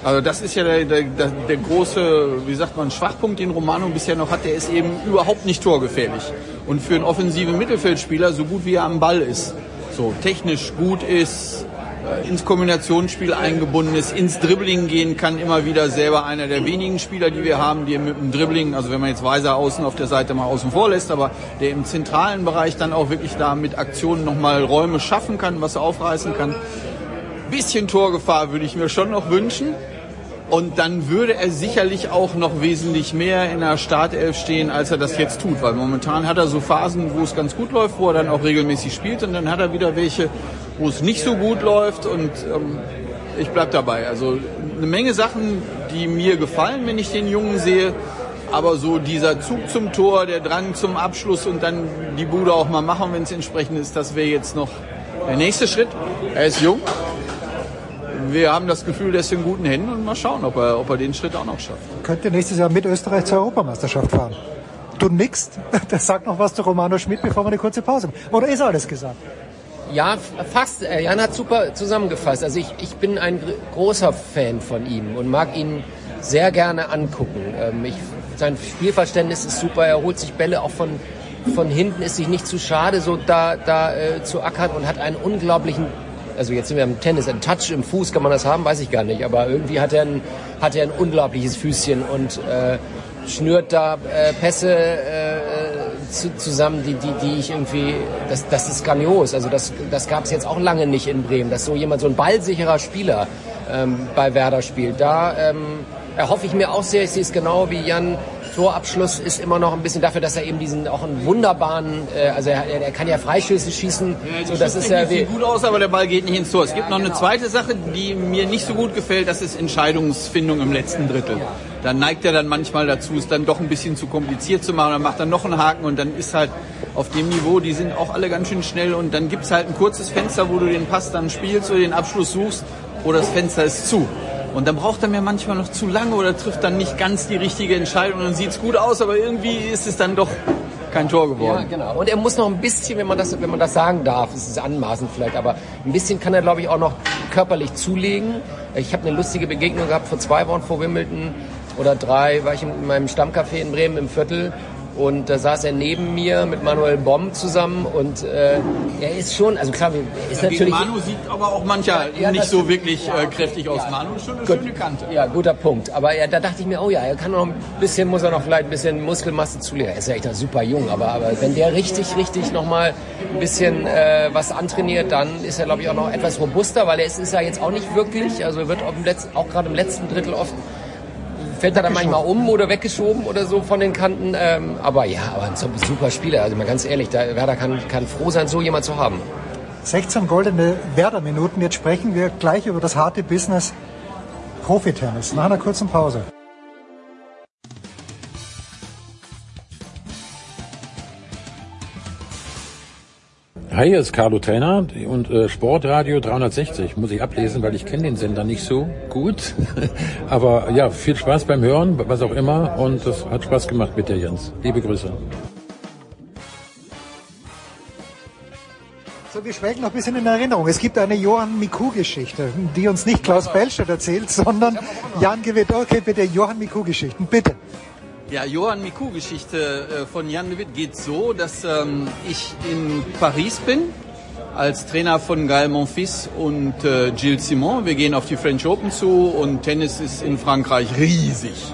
Also das ist ja der, der, der große, wie sagt man, Schwachpunkt, den Romano bisher noch hat. Der ist eben überhaupt nicht torgefährlich. Und für einen offensiven Mittelfeldspieler, so gut wie er am Ball ist, so technisch gut ist, ins Kombinationsspiel eingebunden ist, ins Dribbling gehen kann, immer wieder selber einer der wenigen Spieler, die wir haben, die mit dem Dribbling, also wenn man jetzt Weiser außen auf der Seite mal außen vor lässt, aber der im zentralen Bereich dann auch wirklich da mit Aktionen nochmal Räume schaffen kann, was er aufreißen kann. Bisschen Torgefahr würde ich mir schon noch wünschen. Und dann würde er sicherlich auch noch wesentlich mehr in der Startelf stehen, als er das jetzt tut. Weil momentan hat er so Phasen, wo es ganz gut läuft, wo er dann auch regelmäßig spielt. Und dann hat er wieder welche, wo es nicht so gut läuft. Und ähm, ich bleib dabei. Also eine Menge Sachen, die mir gefallen, wenn ich den Jungen sehe. Aber so dieser Zug zum Tor, der Drang zum Abschluss und dann die Bude auch mal machen, wenn es entsprechend ist, das wäre jetzt noch der nächste Schritt. Er ist jung, wir haben das Gefühl, der ist in guten Händen und mal schauen, ob er, ob er den Schritt auch noch schafft. Könnte nächstes Jahr mit Österreich zur Europameisterschaft fahren. Du nix. Das sagt noch was zu Romano Schmidt, bevor wir eine kurze Pause machen. Oder ist alles gesagt? Ja, fast. Äh, Jan hat super zusammengefasst. Also ich, ich bin ein großer Fan von ihm und mag ihn sehr gerne angucken. Ähm, ich, sein Spielverständnis ist super. Er holt sich Bälle auch von, von hinten, ist sich nicht zu schade, so da, da äh, zu ackern und hat einen unglaublichen also jetzt sind wir im Tennis, ein Touch im Fuß, kann man das haben, weiß ich gar nicht, aber irgendwie hat er ein, hat er ein unglaubliches Füßchen und äh, schnürt da äh, Pässe äh, zu, zusammen, die, die, die ich irgendwie, das, das ist grandios. Also das, das gab es jetzt auch lange nicht in Bremen, dass so jemand, so ein ballsicherer Spieler ähm, bei Werder spielt. Da ähm, erhoffe ich mir auch sehr, ich sehe es genau wie Jan, Torabschluss ist immer noch ein bisschen dafür, dass er eben diesen auch einen wunderbaren, äh, also er, er kann ja Freistöße schießen. Ja, so, das ist ja sieht gut aus, aber der Ball geht nicht ins Tor. Es gibt noch genau. eine zweite Sache, die mir nicht so gut gefällt, das ist Entscheidungsfindung im letzten Drittel. Dann neigt er dann manchmal dazu, es dann doch ein bisschen zu kompliziert zu machen. Dann macht er noch einen Haken und dann ist halt auf dem Niveau, die sind auch alle ganz schön schnell und dann gibt es halt ein kurzes Fenster, wo du den Pass dann spielst oder den Abschluss suchst oder das Fenster ist zu. Und dann braucht er mir manchmal noch zu lange oder trifft dann nicht ganz die richtige Entscheidung. Dann sieht es gut aus, aber irgendwie ist es dann doch kein Tor geworden. Ja, genau. Und er muss noch ein bisschen, wenn man das, wenn man das sagen darf, es ist anmaßend vielleicht, aber ein bisschen kann er, glaube ich, auch noch körperlich zulegen. Ich habe eine lustige Begegnung gehabt vor zwei Wochen vor Wimbledon oder drei, war ich in meinem Stammcafé in Bremen im Viertel und da saß er neben mir mit Manuel Bomb zusammen und äh, er ist schon, also klar, er ist ja, natürlich... Manu sieht aber auch mancher ja, nicht so wirklich äh, kräftig aus. Manu ist schon eine gut, schöne Kante. Ja, guter Punkt. Aber er, da dachte ich mir, oh ja, er kann noch ein bisschen, muss er noch vielleicht ein bisschen Muskelmasse zulegen. Er ist ja echt super jung, aber, aber wenn der richtig, richtig nochmal ein bisschen äh, was antrainiert, dann ist er, glaube ich, auch noch etwas robuster, weil er ist, ist ja jetzt auch nicht wirklich, also er wird auch gerade im letzten Drittel oft fällt er dann manchmal um oder weggeschoben oder so von den Kanten. Ähm, aber ja, aber ein super Spieler. Also mal ganz ehrlich, da, Werder kann, kann froh sein, so jemand zu haben. 16 goldene Werder-Minuten. Jetzt sprechen wir gleich über das harte Business Profitennis. Nach einer kurzen Pause. Hi, hier ist Carlo Trainer und äh, Sportradio 360 muss ich ablesen, weil ich kenne den Sender nicht so gut. Aber ja, viel Spaß beim Hören, was auch immer. Und es hat Spaß gemacht mit dir, Jens. Liebe Grüße. So, wir schwelgen noch ein bisschen in Erinnerung. Es gibt eine Johann Miku-Geschichte, die uns nicht Klaus Belstedt erzählt, sondern Jan Gewitt. Okay, bitte, Johann Miku-Geschichten, bitte. Ja, Johann Miku-Geschichte äh, von Jan de Witt geht so, dass ähm, ich in Paris bin als Trainer von Gaël Monfils und äh, Gilles Simon. Wir gehen auf die French Open zu und Tennis ist in Frankreich riesig.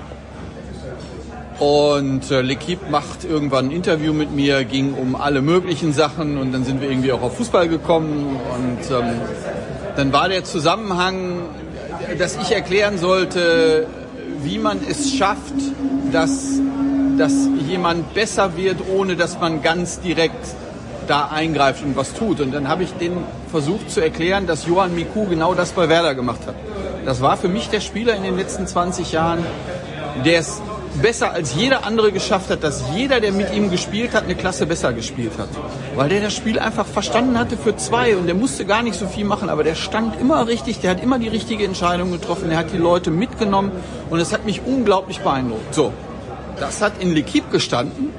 Und äh, L'Equipe macht irgendwann ein Interview mit mir, ging um alle möglichen Sachen und dann sind wir irgendwie auch auf Fußball gekommen und ähm, dann war der Zusammenhang, dass ich erklären sollte, wie man es schafft, dass, dass jemand besser wird, ohne dass man ganz direkt da eingreift und was tut. Und dann habe ich denen versucht zu erklären, dass Johann Miku genau das bei Werder gemacht hat. das war für mich der Spieler in den letzten 20 Jahren, der es besser als jeder andere geschafft hat, dass jeder, der mit ihm gespielt hat, eine Klasse besser gespielt hat. Weil der das Spiel einfach verstanden hatte für zwei und der musste gar nicht so viel machen, aber der stand immer richtig, der hat immer die richtige Entscheidung getroffen, der hat die Leute mitgenommen und es hat mich unglaublich beeindruckt. So, das hat in L'Equipe gestanden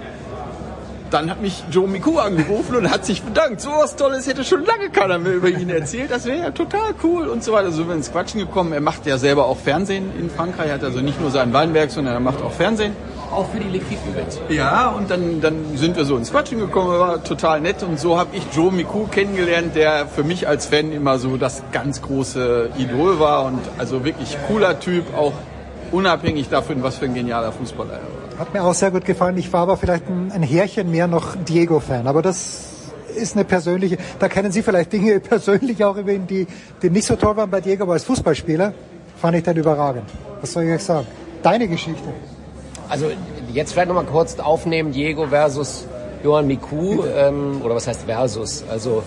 dann hat mich Joe Miku angerufen und hat sich bedankt. So was Tolles hätte schon lange keiner mehr über ihn erzählt. Das wäre ja total cool und so weiter. So sind wir ins Quatschen gekommen. Er macht ja selber auch Fernsehen in Frankreich. Er hat also nicht nur sein Weinberg, sondern er macht auch Fernsehen. Auch für die Liquid-Events. Ja, und dann, dann sind wir so ins Quatschen gekommen, war total nett und so habe ich Joe Miku kennengelernt, der für mich als Fan immer so das ganz große Idol war und also wirklich cooler Typ, auch unabhängig davon, was für ein genialer Fußballer er war. Hat mir auch sehr gut gefallen. Ich war aber vielleicht ein, ein Härchen mehr noch Diego-Fan. Aber das ist eine persönliche, da kennen Sie vielleicht Dinge persönlich auch über ihn, die, die nicht so toll waren bei Diego, aber als Fußballspieler fand ich den überragend. Was soll ich euch sagen? Deine Geschichte. Also jetzt vielleicht nochmal kurz aufnehmen, Diego versus Johann Miku, ähm, oder was heißt versus? Also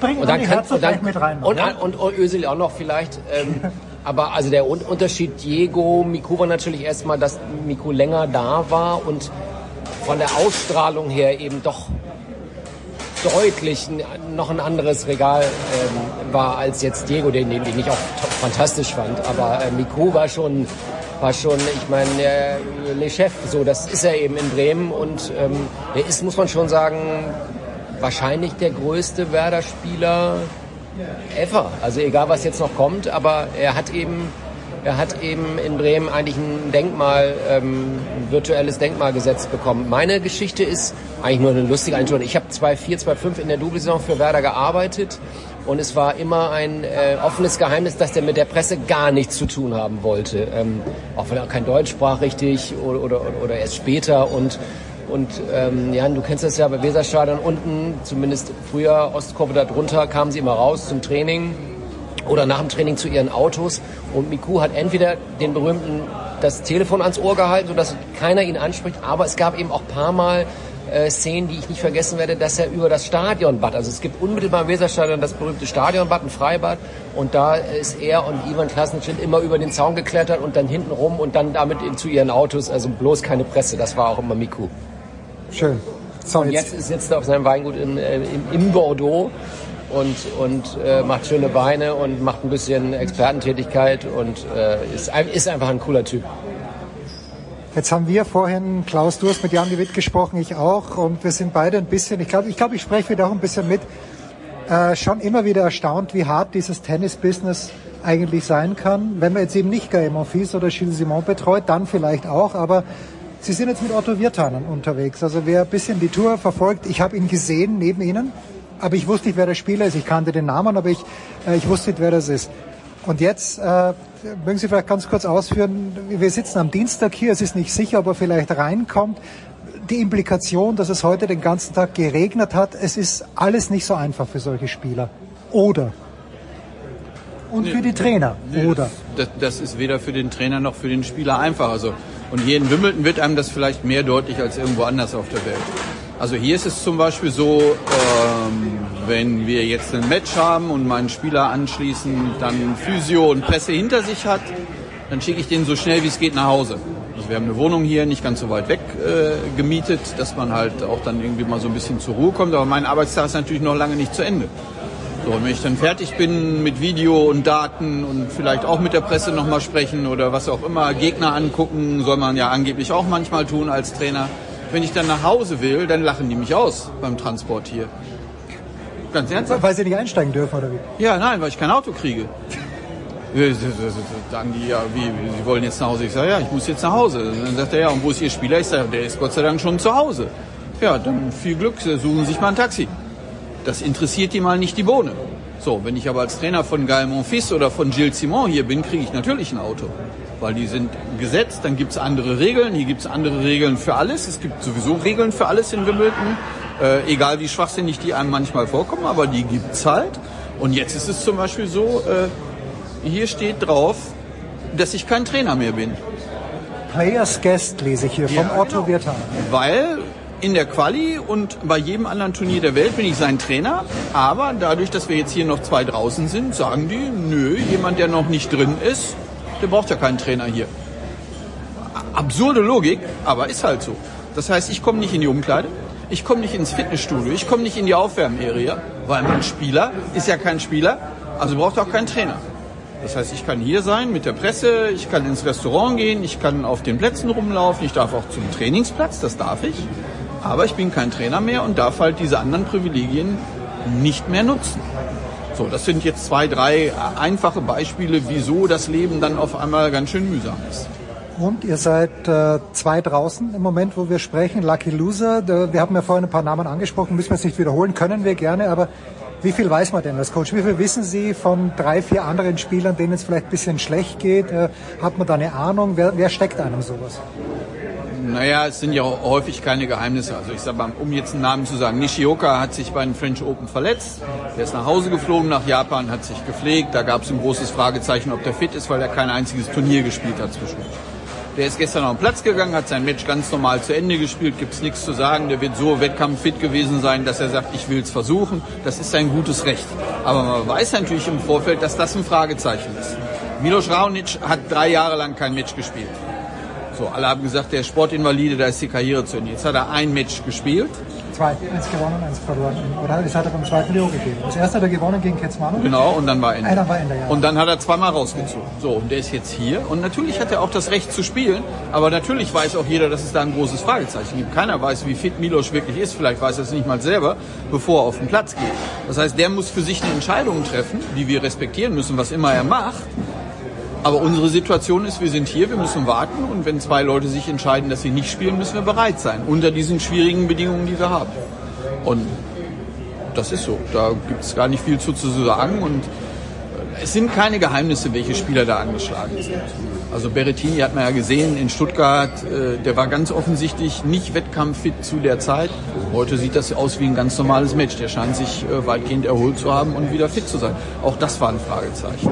Bring und dann kann, und dann, mit rein. Und, und, und Özil auch noch vielleicht. Ähm, Aber also der Unterschied Diego, Miku war natürlich erstmal, dass Miku länger da war und von der Ausstrahlung her eben doch deutlich noch ein anderes Regal ähm, war als jetzt Diego, den, den ich auch fantastisch fand. Aber äh, Miku war schon, war schon, ich meine, äh, Le Chef, so das ist er eben in Bremen und ähm, er ist, muss man schon sagen, wahrscheinlich der größte Werder-Spieler ever. Also egal, was jetzt noch kommt, aber er hat eben, er hat eben in Bremen eigentlich ein Denkmal, ähm, ein virtuelles Denkmal gesetzt bekommen. Meine Geschichte ist eigentlich nur eine lustige Einstellung. Ich habe 2-4, 2-5 in der Double-Saison für Werder gearbeitet und es war immer ein äh, offenes Geheimnis, dass der mit der Presse gar nichts zu tun haben wollte. Ähm, auch wenn er kein Deutsch sprach richtig oder, oder, oder erst später und und ähm, Jan, du kennst das ja bei Weserstadion unten, zumindest früher Ostkurve da drunter, kamen sie immer raus zum Training oder nach dem Training zu ihren Autos. Und Miku hat entweder den berühmten das Telefon ans Ohr gehalten, sodass keiner ihn anspricht, aber es gab eben auch paar Mal äh, Szenen, die ich nicht vergessen werde, dass er über das Stadionbad, also es gibt unmittelbar im Weserstadion das berühmte Stadionbad, ein Freibad, und da ist er und Ivan Klasnitschin immer über den Zaun geklettert und dann hinten rum und dann damit zu ihren Autos, also bloß keine Presse, das war auch immer Miku. Schön. So, und jetzt, jetzt sitzt er auf seinem Weingut in, äh, in, in Bordeaux und, und äh, macht schöne Weine und macht ein bisschen Expertentätigkeit und äh, ist, ist einfach ein cooler Typ. Jetzt haben wir vorhin, Klaus, du hast mit Jan de Witt gesprochen, ich auch, und wir sind beide ein bisschen, ich glaube, ich, glaub, ich spreche wieder auch ein bisschen mit, äh, schon immer wieder erstaunt, wie hart dieses Tennis-Business eigentlich sein kann. Wenn man jetzt eben nicht Gaël Monfils oder Gilles Simon betreut, dann vielleicht auch, aber Sie sind jetzt mit Otto Wirtanen unterwegs. Also wer ein bisschen die Tour verfolgt, ich habe ihn gesehen neben Ihnen, aber ich wusste nicht, wer der Spieler ist. Ich kannte den Namen, aber ich, äh, ich wusste nicht, wer das ist. Und jetzt äh, mögen Sie vielleicht ganz kurz ausführen, wir sitzen am Dienstag hier, es ist nicht sicher, ob er vielleicht reinkommt. Die Implikation, dass es heute den ganzen Tag geregnet hat, es ist alles nicht so einfach für solche Spieler. Oder? Und für die Trainer. Nee, oder? Das, das, ist weder für den Trainer noch für den Spieler einfach. Also und hier in Wimbledon wird einem das vielleicht mehr deutlich als irgendwo anders auf der Welt. Also hier ist es zum Beispiel so, ähm, wenn wir jetzt ein Match haben und mein Spieler anschließend dann Physio und Presse hinter sich hat, dann schicke ich den so schnell wie es geht nach Hause. Also wir haben eine Wohnung hier nicht ganz so weit weg äh, gemietet, dass man halt auch dann irgendwie mal so ein bisschen zur Ruhe kommt. Aber mein Arbeitstag ist natürlich noch lange nicht zu Ende. So, wenn ich dann fertig bin mit Video und Daten und vielleicht auch mit der Presse nochmal sprechen oder was auch immer, Gegner angucken, soll man ja angeblich auch manchmal tun als Trainer. Wenn ich dann nach Hause will, dann lachen die mich aus beim Transport hier. Ganz ernsthaft. Weil sie nicht einsteigen dürfen, oder wie? Ja, nein, weil ich kein Auto kriege. Sagen die, ja, wie, sie wollen jetzt nach Hause. Ich sage, ja, ich muss jetzt nach Hause. Dann sagt er, ja, und wo ist Ihr Spieler? Ich sage, der ist Gott sei Dank schon zu Hause. Ja, dann viel Glück, suchen Sie sich mal ein Taxi. Das interessiert die mal nicht die Bohne. So, wenn ich aber als Trainer von Gaël Monfils oder von Gilles Simon hier bin, kriege ich natürlich ein Auto. Weil die sind gesetzt, dann gibt es andere Regeln, hier gibt es andere Regeln für alles. Es gibt sowieso Regeln für alles in Wimbledon, äh, egal wie schwachsinnig die einem manchmal vorkommen, aber die gibt es halt. Und jetzt ist es zum Beispiel so, äh, hier steht drauf, dass ich kein Trainer mehr bin. Players Guest lese ich hier vom ja, Otto genau. Wirtan. Weil in der Quali und bei jedem anderen Turnier der Welt bin ich sein Trainer. Aber dadurch, dass wir jetzt hier noch zwei draußen sind, sagen die, nö, jemand, der noch nicht drin ist, der braucht ja keinen Trainer hier. Absurde Logik, aber ist halt so. Das heißt, ich komme nicht in die Umkleide, ich komme nicht ins Fitnessstudio, ich komme nicht in die Aufwärmarea, weil mein Spieler ist ja kein Spieler, also braucht er auch keinen Trainer. Das heißt, ich kann hier sein mit der Presse, ich kann ins Restaurant gehen, ich kann auf den Plätzen rumlaufen, ich darf auch zum Trainingsplatz, das darf ich. Aber ich bin kein Trainer mehr und darf halt diese anderen Privilegien nicht mehr nutzen. So, das sind jetzt zwei, drei einfache Beispiele, wieso das Leben dann auf einmal ganz schön mühsam ist. Und ihr seid äh, zwei draußen im Moment, wo wir sprechen. Lucky Loser. Wir haben ja vorhin ein paar Namen angesprochen, müssen wir jetzt nicht wiederholen, können wir gerne, aber wie viel weiß man denn als Coach? Wie viel wissen Sie von drei, vier anderen Spielern, denen es vielleicht ein bisschen schlecht geht? Äh, hat man da eine Ahnung? Wer, wer steckt einem sowas? Naja, es sind ja häufig keine Geheimnisse. Also ich sage mal, um jetzt einen Namen zu sagen, Nishioka hat sich bei den French Open verletzt. Der ist nach Hause geflogen nach Japan, hat sich gepflegt. Da gab es ein großes Fragezeichen, ob der fit ist, weil er kein einziges Turnier gespielt hat zwischendurch. Der ist gestern auf den Platz gegangen, hat sein Match ganz normal zu Ende gespielt, gibt's nichts zu sagen. Der wird so wettkampffit gewesen sein, dass er sagt, ich will's versuchen. Das ist sein gutes Recht. Aber man weiß natürlich im Vorfeld, dass das ein Fragezeichen ist. Milos Raonic hat drei Jahre lang kein Match gespielt. So, alle haben gesagt, der Sportinvalide, da ist die Karriere zu Ende. Jetzt hat er ein Match gespielt Zwei, eins gewonnen, eins verloren. Oder das hat er beim zweiten Leo gegeben. Das erste hat er gewonnen gegen Ketzmano. Genau, und dann war Ende. Einer war Ende, ja. Und dann hat er zweimal rausgezogen. So, und der ist jetzt hier. Und natürlich hat er auch das Recht zu spielen. Aber natürlich weiß auch jeder, dass es da ein großes Fragezeichen gibt. Keiner weiß, wie fit Milos wirklich ist. Vielleicht weiß er es nicht mal selber, bevor er auf den Platz geht. Das heißt, der muss für sich eine Entscheidung treffen, die wir respektieren müssen, was immer er macht. Aber unsere Situation ist, wir sind hier, wir müssen warten und wenn zwei Leute sich entscheiden, dass sie nicht spielen, müssen wir bereit sein, unter diesen schwierigen Bedingungen, die wir haben. Und das ist so. Da gibt es gar nicht viel zu, zu sagen. Und es sind keine Geheimnisse, welche Spieler da angeschlagen sind. Also Berrettini hat man ja gesehen in Stuttgart, äh, der war ganz offensichtlich nicht wettkampffit zu der Zeit. Heute sieht das aus wie ein ganz normales Match. Der scheint sich äh, weitgehend erholt zu haben und wieder fit zu sein. Auch das war ein Fragezeichen.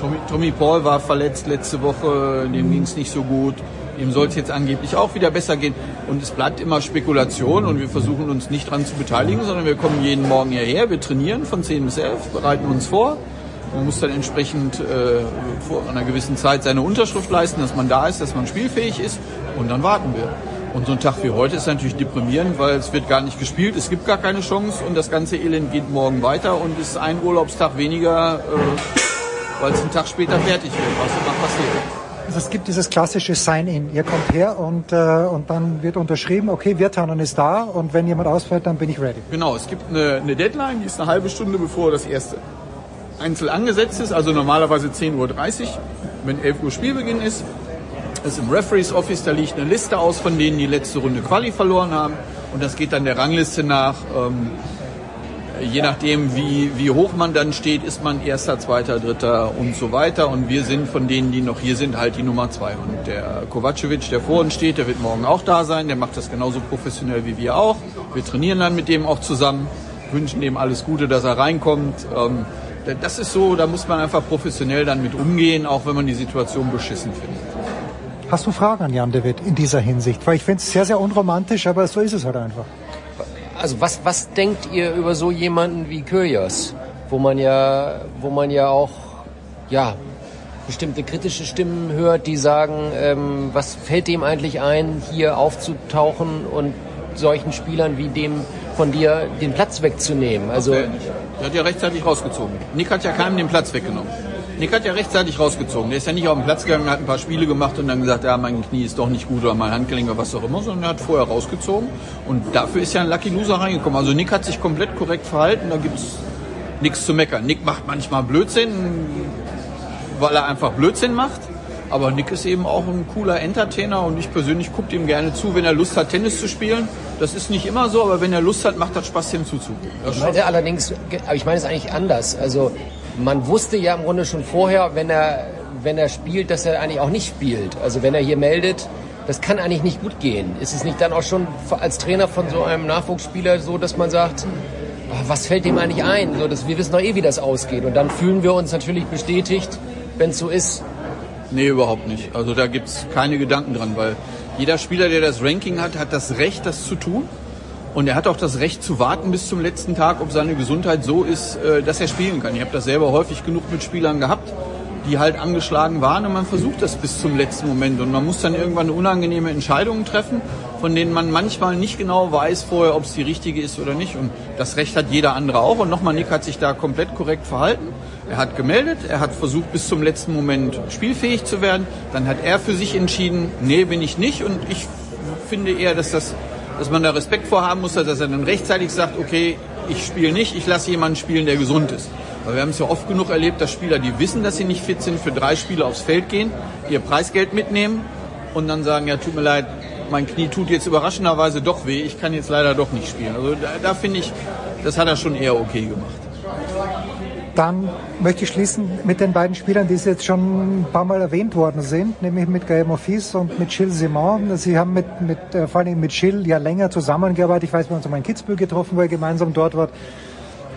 Tommy, Tommy Paul war verletzt letzte Woche, dem ging es nicht so gut. Ihm soll es jetzt angeblich auch wieder besser gehen. Und es bleibt immer Spekulation und wir versuchen uns nicht daran zu beteiligen, sondern wir kommen jeden Morgen hierher, wir trainieren von 10 bis 11, bereiten uns vor. Man muss dann entsprechend äh, vor einer gewissen Zeit seine Unterschrift leisten, dass man da ist, dass man spielfähig ist und dann warten wir. Und so ein Tag wie heute ist natürlich deprimierend, weil es wird gar nicht gespielt, es gibt gar keine Chance und das ganze Elend geht morgen weiter und ist ein Urlaubstag weniger, äh, weil es einen Tag später fertig wird. Was immer passiert? Also es gibt dieses klassische Sign-in. Ihr kommt her und, äh, und dann wird unterschrieben, okay, Wirtanen ist da und wenn jemand ausfällt, dann bin ich ready. Genau, es gibt eine, eine Deadline, die ist eine halbe Stunde bevor das erste Einzel angesetzt ist, also normalerweise 10.30 Uhr, wenn 11 Uhr Spielbeginn ist. Das ist im Referees Office, da liegt eine Liste aus von denen, die letzte Runde Quali verloren haben. Und das geht dann der Rangliste nach. Ähm, je nachdem, wie, wie hoch man dann steht, ist man erster, zweiter, dritter und so weiter. Und wir sind von denen, die noch hier sind, halt die Nummer zwei. Und der Kovacevic, der vor uns steht, der wird morgen auch da sein. Der macht das genauso professionell wie wir auch. Wir trainieren dann mit dem auch zusammen, wünschen dem alles Gute, dass er reinkommt. Ähm, das ist so, da muss man einfach professionell dann mit umgehen, auch wenn man die Situation beschissen findet. Hast du Fragen an Jan David in dieser Hinsicht? Weil ich finde es sehr, sehr unromantisch, aber so ist es halt einfach also was, was denkt ihr über so jemanden wie Kyrgios, wo man ja, wo man ja auch, ja, bestimmte kritische Stimmen hört, die sagen, ähm, was fällt dem eigentlich ein, hier aufzutauchen und solchen Spielern wie dem von dir den Platz wegzunehmen? Also, der hat ja rechtzeitig rausgezogen. Nick hat ja keinem den Platz weggenommen. Nick hat ja rechtzeitig rausgezogen. Der ist ja nicht auf den Platz gegangen, hat ein paar Spiele gemacht und dann gesagt, ja, mein Knie ist doch nicht gut oder mein Handgelenk oder was auch immer, sondern er hat vorher rausgezogen. Und dafür ist ja ein Lucky Loser reingekommen. Also Nick hat sich komplett korrekt verhalten, da gibt's nichts zu meckern. Nick macht manchmal Blödsinn, weil er einfach Blödsinn macht. Aber Nick ist eben auch ein cooler Entertainer und ich persönlich gucke ihm gerne zu, wenn er Lust hat, Tennis zu spielen. Das ist nicht immer so, aber wenn er Lust hat, macht das Spaß, ihm zuzugucken. Ich meine allerdings, aber ich meine es eigentlich anders. Also man wusste ja im Grunde schon vorher, wenn er, wenn er spielt, dass er eigentlich auch nicht spielt. Also wenn er hier meldet, das kann eigentlich nicht gut gehen. Ist es nicht dann auch schon als Trainer von so einem Nachwuchsspieler so, dass man sagt, oh, was fällt dem eigentlich ein? So, dass wir wissen doch eh, wie das ausgeht. Und dann fühlen wir uns natürlich bestätigt, wenn es so ist. Nee, überhaupt nicht. Also da gibt es keine Gedanken dran, weil jeder Spieler, der das Ranking hat, hat das Recht, das zu tun. Und er hat auch das Recht zu warten bis zum letzten Tag, ob seine Gesundheit so ist, äh, dass er spielen kann. Ich habe das selber häufig genug mit Spielern gehabt, die halt angeschlagen waren und man versucht das bis zum letzten Moment. Und man muss dann irgendwann unangenehme Entscheidungen treffen, von denen man manchmal nicht genau weiß vorher, ob es die richtige ist oder nicht. Und das Recht hat jeder andere auch. Und nochmal, Nick hat sich da komplett korrekt verhalten. Er hat gemeldet, er hat versucht bis zum letzten Moment spielfähig zu werden. Dann hat er für sich entschieden, nee, bin ich nicht. Und ich finde eher, dass das dass man da Respekt vorhaben muss, dass er dann rechtzeitig sagt, okay, ich spiele nicht, ich lasse jemanden spielen, der gesund ist. Weil wir haben es ja oft genug erlebt, dass Spieler, die wissen, dass sie nicht fit sind, für drei Spiele aufs Feld gehen, ihr Preisgeld mitnehmen und dann sagen, ja, tut mir leid, mein Knie tut jetzt überraschenderweise doch weh, ich kann jetzt leider doch nicht spielen. Also da, da finde ich, das hat er schon eher okay gemacht. Dann möchte ich schließen mit den beiden Spielern, die jetzt schon ein paar Mal erwähnt worden sind, nämlich mit Gaël Monfils und mit Gilles Simon. Sie haben mit, mit, äh, vor allem mit Gilles ja länger zusammengearbeitet. Ich weiß, wir haben uns einmal in Kitzbühel getroffen, wo er gemeinsam dort war.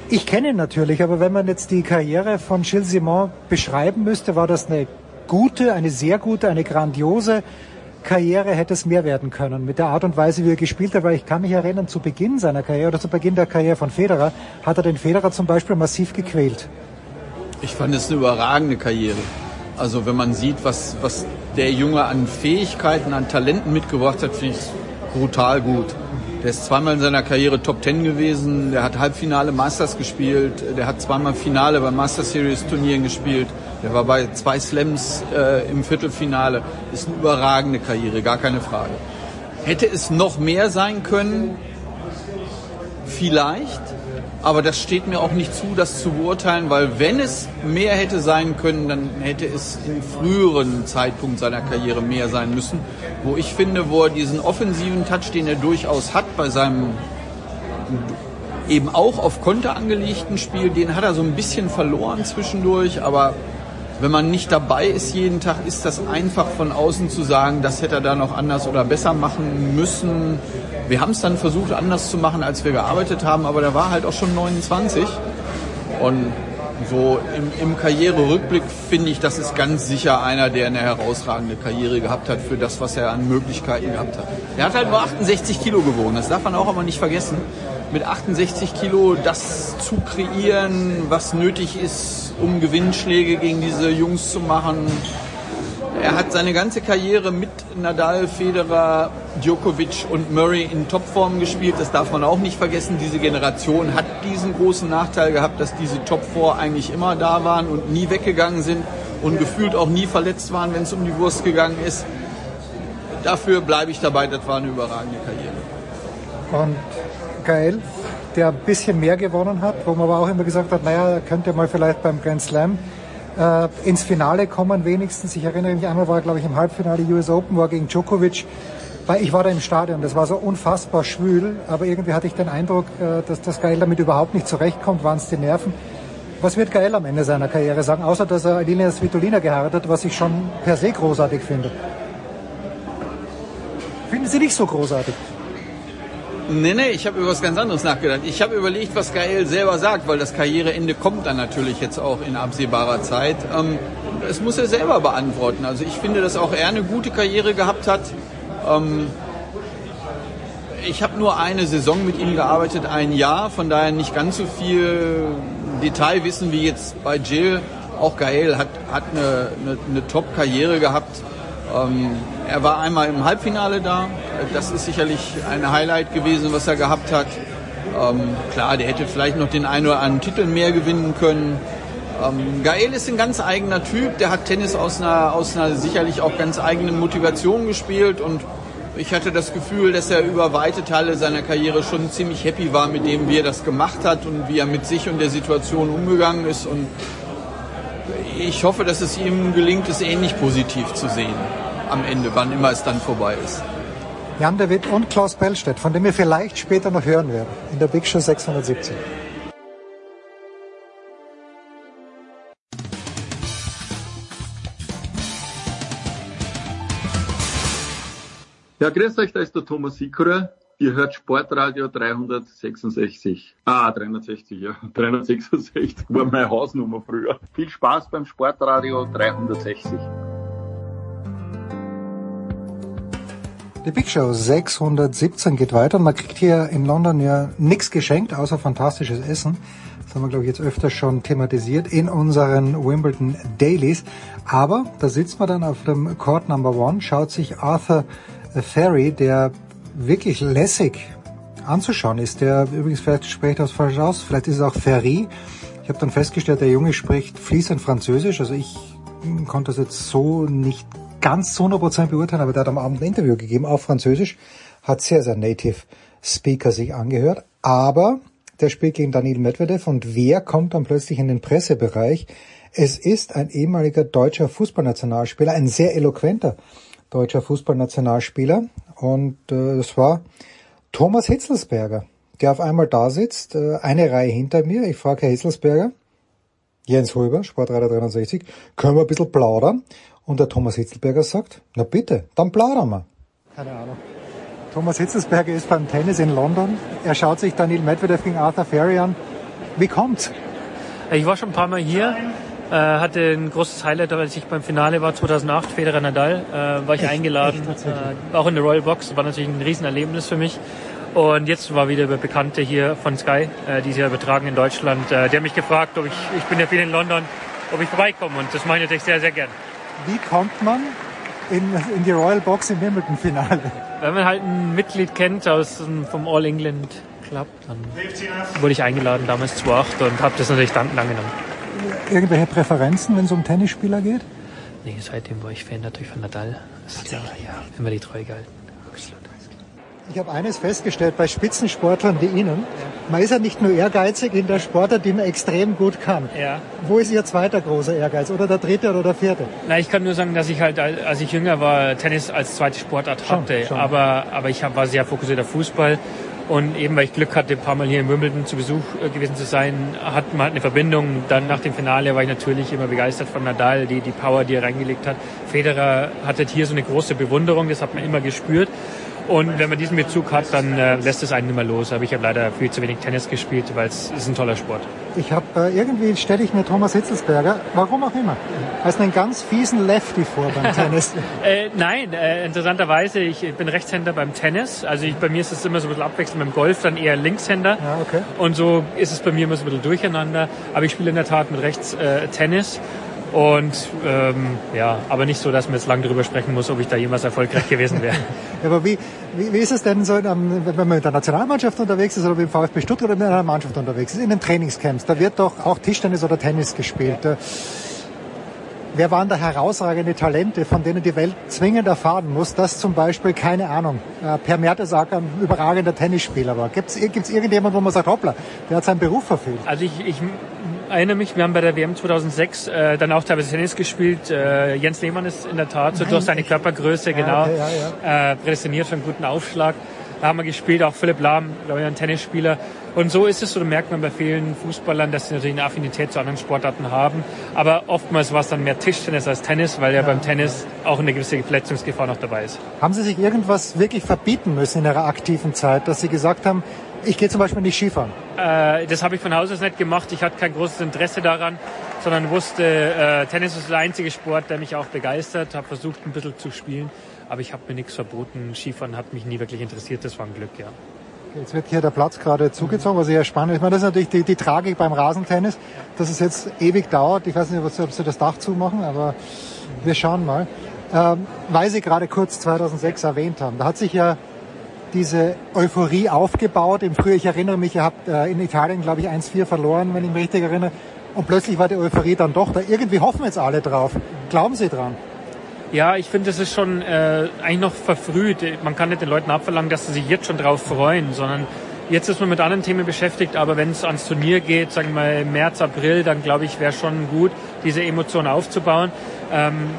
Ich kenne ihn natürlich, aber wenn man jetzt die Karriere von Gilles Simon beschreiben müsste, war das eine gute, eine sehr gute, eine grandiose Karriere hätte es mehr werden können. Mit der Art und Weise, wie er gespielt hat, weil ich kann mich erinnern, zu Beginn seiner Karriere oder zu Beginn der Karriere von Federer hat er den Federer zum Beispiel massiv gequält. Ich fand es eine überragende Karriere. Also wenn man sieht, was, was der Junge an Fähigkeiten, an Talenten mitgebracht hat, finde ich es brutal gut. Der ist zweimal in seiner Karriere Top Ten gewesen, der hat Halbfinale Masters gespielt, der hat zweimal Finale bei Master Series Turnieren gespielt, der war bei zwei Slams äh, im Viertelfinale. Ist eine überragende Karriere, gar keine Frage. Hätte es noch mehr sein können? Vielleicht. Aber das steht mir auch nicht zu, das zu beurteilen, weil wenn es mehr hätte sein können, dann hätte es im früheren Zeitpunkt seiner Karriere mehr sein müssen. Wo ich finde, wo er diesen offensiven Touch, den er durchaus hat bei seinem eben auch auf Konter angelegten Spiel, den hat er so ein bisschen verloren zwischendurch, aber wenn man nicht dabei ist jeden Tag, ist das einfach von außen zu sagen, das hätte er da noch anders oder besser machen müssen. Wir haben es dann versucht, anders zu machen, als wir gearbeitet haben, aber der war halt auch schon 29. Und so im, im Karriererückblick finde ich, das ist ganz sicher einer, der eine herausragende Karriere gehabt hat für das, was er an Möglichkeiten gehabt hat. Er hat halt nur 68 Kilo gewogen, das darf man auch immer nicht vergessen. Mit 68 Kilo das zu kreieren, was nötig ist, um Gewinnschläge gegen diese Jungs zu machen. Er hat seine ganze Karriere mit Nadal, Federer, Djokovic und Murray in Topform gespielt. Das darf man auch nicht vergessen. Diese Generation hat diesen großen Nachteil gehabt, dass diese Top 4 eigentlich immer da waren und nie weggegangen sind und gefühlt auch nie verletzt waren, wenn es um die Wurst gegangen ist. Dafür bleibe ich dabei, das war eine überragende Karriere. Und geil, der ein bisschen mehr gewonnen hat, wo man aber auch immer gesagt hat, naja, könnte mal vielleicht beim Grand Slam äh, ins Finale kommen wenigstens. Ich erinnere mich einmal, war glaube ich im Halbfinale US Open, war gegen Djokovic. Weil ich war da im Stadion, das war so unfassbar schwül, aber irgendwie hatte ich den Eindruck, äh, dass das Gael damit überhaupt nicht zurechtkommt, waren es die Nerven. Was wird Gael am Ende seiner Karriere sagen, außer dass er Alina Svitolina geheiratet, was ich schon per se großartig finde? Finden Sie nicht so großartig? Nee, nee, ich habe über was ganz anderes nachgedacht. Ich habe überlegt, was Gael selber sagt, weil das Karriereende kommt dann natürlich jetzt auch in absehbarer Zeit. Ähm, das muss er selber beantworten. Also ich finde, dass auch er eine gute Karriere gehabt hat. Ähm, ich habe nur eine Saison mit ihm gearbeitet, ein Jahr, von daher nicht ganz so viel Detailwissen wie jetzt bei Jill. Auch Gael hat, hat eine, eine, eine Top-Karriere gehabt. Ähm, er war einmal im Halbfinale da. Das ist sicherlich ein Highlight gewesen, was er gehabt hat. Ähm, klar, der hätte vielleicht noch den einen oder anderen Titel mehr gewinnen können. Ähm, Gael ist ein ganz eigener Typ. Der hat Tennis aus einer, aus einer sicherlich auch ganz eigenen Motivation gespielt und ich hatte das Gefühl, dass er über weite Teile seiner Karriere schon ziemlich happy war mit dem, wie er das gemacht hat und wie er mit sich und der Situation umgegangen ist. Und ich hoffe, dass es ihm gelingt, es ähnlich positiv zu sehen am Ende, wann immer es dann vorbei ist. Jan de Witt und Klaus Bellstedt, von dem wir vielleicht später noch hören werden, in der Big Show 617. Ja, grüß euch, da ist der Thomas Sikora. Ihr hört Sportradio 366. Ah, 360, ja. 366 war meine Hausnummer früher. Viel Spaß beim Sportradio 360. Die Big Show 617 geht weiter und man kriegt hier in London ja nichts geschenkt, außer fantastisches Essen. Das haben wir, glaube ich, jetzt öfter schon thematisiert in unseren Wimbledon Dailies. Aber da sitzt man dann auf dem Court Number One, schaut sich Arthur Ferry, der wirklich lässig anzuschauen ist, der übrigens vielleicht spricht das falsch aus, vielleicht ist es auch Ferry. Ich habe dann festgestellt, der Junge spricht fließend Französisch, also ich konnte das jetzt so nicht ganz zu 100% beurteilen, aber der hat am Abend ein Interview gegeben auf Französisch, hat sehr, sehr native Speaker sich angehört, aber der spielt gegen Daniel Medvedev und wer kommt dann plötzlich in den Pressebereich? Es ist ein ehemaliger deutscher Fußballnationalspieler, ein sehr eloquenter deutscher Fußballnationalspieler und äh, das war Thomas Hitzelsberger, der auf einmal da sitzt, äh, eine Reihe hinter mir. Ich frage Herr Hitzelsberger, Jens Huber, Sportreiter 63, können wir ein bisschen plaudern? Und der Thomas Hitzelsberger sagt, na bitte, dann plaudern wir. Keine Ahnung. Thomas Hitzelsberger ist beim Tennis in London. Er schaut sich Daniel Medvedev gegen Arthur Ferry an. Wie kommt's? Ich war schon ein paar Mal hier, äh, hatte ein großes Highlight, als ich beim Finale war 2008, Federer Nadal, äh, war ich echt, eingeladen, echt, äh, auch in der Royal Box, war natürlich ein Riesenerlebnis für mich. Und jetzt war wieder der Bekannte hier von Sky, äh, die sie ja übertragen in Deutschland, äh, der hat mich gefragt, ob ich, ich bin ja viel in London, ob ich vorbeikomme und das mache ich natürlich sehr, sehr gern. Wie kommt man in, in die Royal Box im Wimbledon-Finale? Wenn man halt ein Mitglied kennt aus vom All England Club, dann wurde ich eingeladen damals 2008 und habe das natürlich dankend angenommen. Irgendwelche Präferenzen, wenn es um Tennisspieler geht? Nee, seitdem war ich Fan natürlich von Nadal. Das ist ja, ja immer die Treue gehalten. Ich habe eines festgestellt bei Spitzensportlern wie Ihnen. Man ist ja nicht nur ehrgeizig in der Sportart, die man extrem gut kann. Ja. Wo ist Ihr zweiter großer Ehrgeiz? Oder der dritte oder der vierte? Na, ich kann nur sagen, dass ich halt, als ich jünger war, Tennis als zweite Sportart hatte. Schon, schon. Aber, aber ich war sehr fokussiert auf Fußball. Und eben weil ich Glück hatte, ein paar Mal hier in Wimbledon zu Besuch äh, gewesen zu sein, hat man halt eine Verbindung. Dann nach dem Finale war ich natürlich immer begeistert von Nadal, die, die Power, die er reingelegt hat. Federer hatte hier so eine große Bewunderung, das hat man immer gespürt. Und wenn man diesen Bezug hat, dann äh, lässt es einen nicht mehr los. Aber ich habe leider viel zu wenig Tennis gespielt, weil es ist ein toller Sport. Ich habe äh, irgendwie stelle ich mir Thomas Hitzelsberger, warum auch immer, als einen ganz fiesen Lefty vor beim Tennis. äh, nein, äh, interessanterweise, ich bin Rechtshänder beim Tennis. Also ich, bei mir ist es immer so ein bisschen abwechselnd beim Golf, dann eher Linkshänder. Ja, okay. Und so ist es bei mir immer so ein bisschen durcheinander. Aber ich spiele in der Tat mit rechts äh, Tennis. Und ähm, ja, aber nicht so, dass man jetzt lange darüber sprechen muss, ob ich da jemals erfolgreich gewesen wäre. aber wie, wie, wie ist es denn so, wenn man mit der Nationalmannschaft unterwegs ist oder mit dem VfB Stuttgart oder mit einer Mannschaft unterwegs ist, in den Trainingscamps, da wird doch auch Tischtennis oder Tennis gespielt. Wer waren da herausragende Talente, von denen die Welt zwingend erfahren muss, dass zum Beispiel, keine Ahnung, äh, Per Mertesacker ein überragender Tennisspieler war? Gibt es irgendjemand, wo man sagt, hoppla, der hat seinen Beruf verfehlt? Also ich, ich erinnere mich, wir haben bei der WM 2006 äh, dann auch teilweise Tennis gespielt. Äh, Jens Lehmann ist in der Tat so durch seine Körpergröße, genau, okay, ja, ja. Äh, prädestiniert für einen guten Aufschlag. Da haben wir gespielt, auch Philipp Lahm, glaube ich, ein Tennisspieler. Und so ist es, so merkt man bei vielen Fußballern, dass sie natürlich eine Affinität zu anderen Sportarten haben. Aber oftmals war es dann mehr Tischtennis als Tennis, weil ja, ja beim Tennis auch eine gewisse Verletzungsgefahr noch dabei ist. Haben Sie sich irgendwas wirklich verbieten müssen in Ihrer aktiven Zeit, dass Sie gesagt haben, ich gehe zum Beispiel nicht Skifahren? Äh, das habe ich von Haus aus nicht gemacht. Ich hatte kein großes Interesse daran, sondern wusste, äh, Tennis ist der einzige Sport, der mich auch begeistert. Habe versucht, ein bisschen zu spielen, aber ich habe mir nichts verboten. Skifahren hat mich nie wirklich interessiert. Das war ein Glück, ja. Jetzt wird hier der Platz gerade zugezogen, was sehr spannend ist. Ich meine, das ist natürlich die, die Tragik beim Rasentennis, dass es jetzt ewig dauert. Ich weiß nicht, ob Sie das Dach zumachen, aber wir schauen mal. Ähm, weil Sie gerade kurz 2006 erwähnt haben, da hat sich ja diese Euphorie aufgebaut. Im Frühjahr, ich erinnere mich, ihr habt äh, in Italien, glaube ich, 1-4 verloren, wenn ich mich richtig erinnere. Und plötzlich war die Euphorie dann doch da. Irgendwie hoffen jetzt alle drauf. Glauben Sie dran? Ja, ich finde, das ist schon äh, eigentlich noch verfrüht. Man kann nicht den Leuten abverlangen, dass sie sich jetzt schon drauf freuen, sondern jetzt ist man mit anderen Themen beschäftigt. Aber wenn es ans Turnier geht, sagen wir mal März, April, dann glaube ich, wäre schon gut, diese Emotionen aufzubauen. Ähm,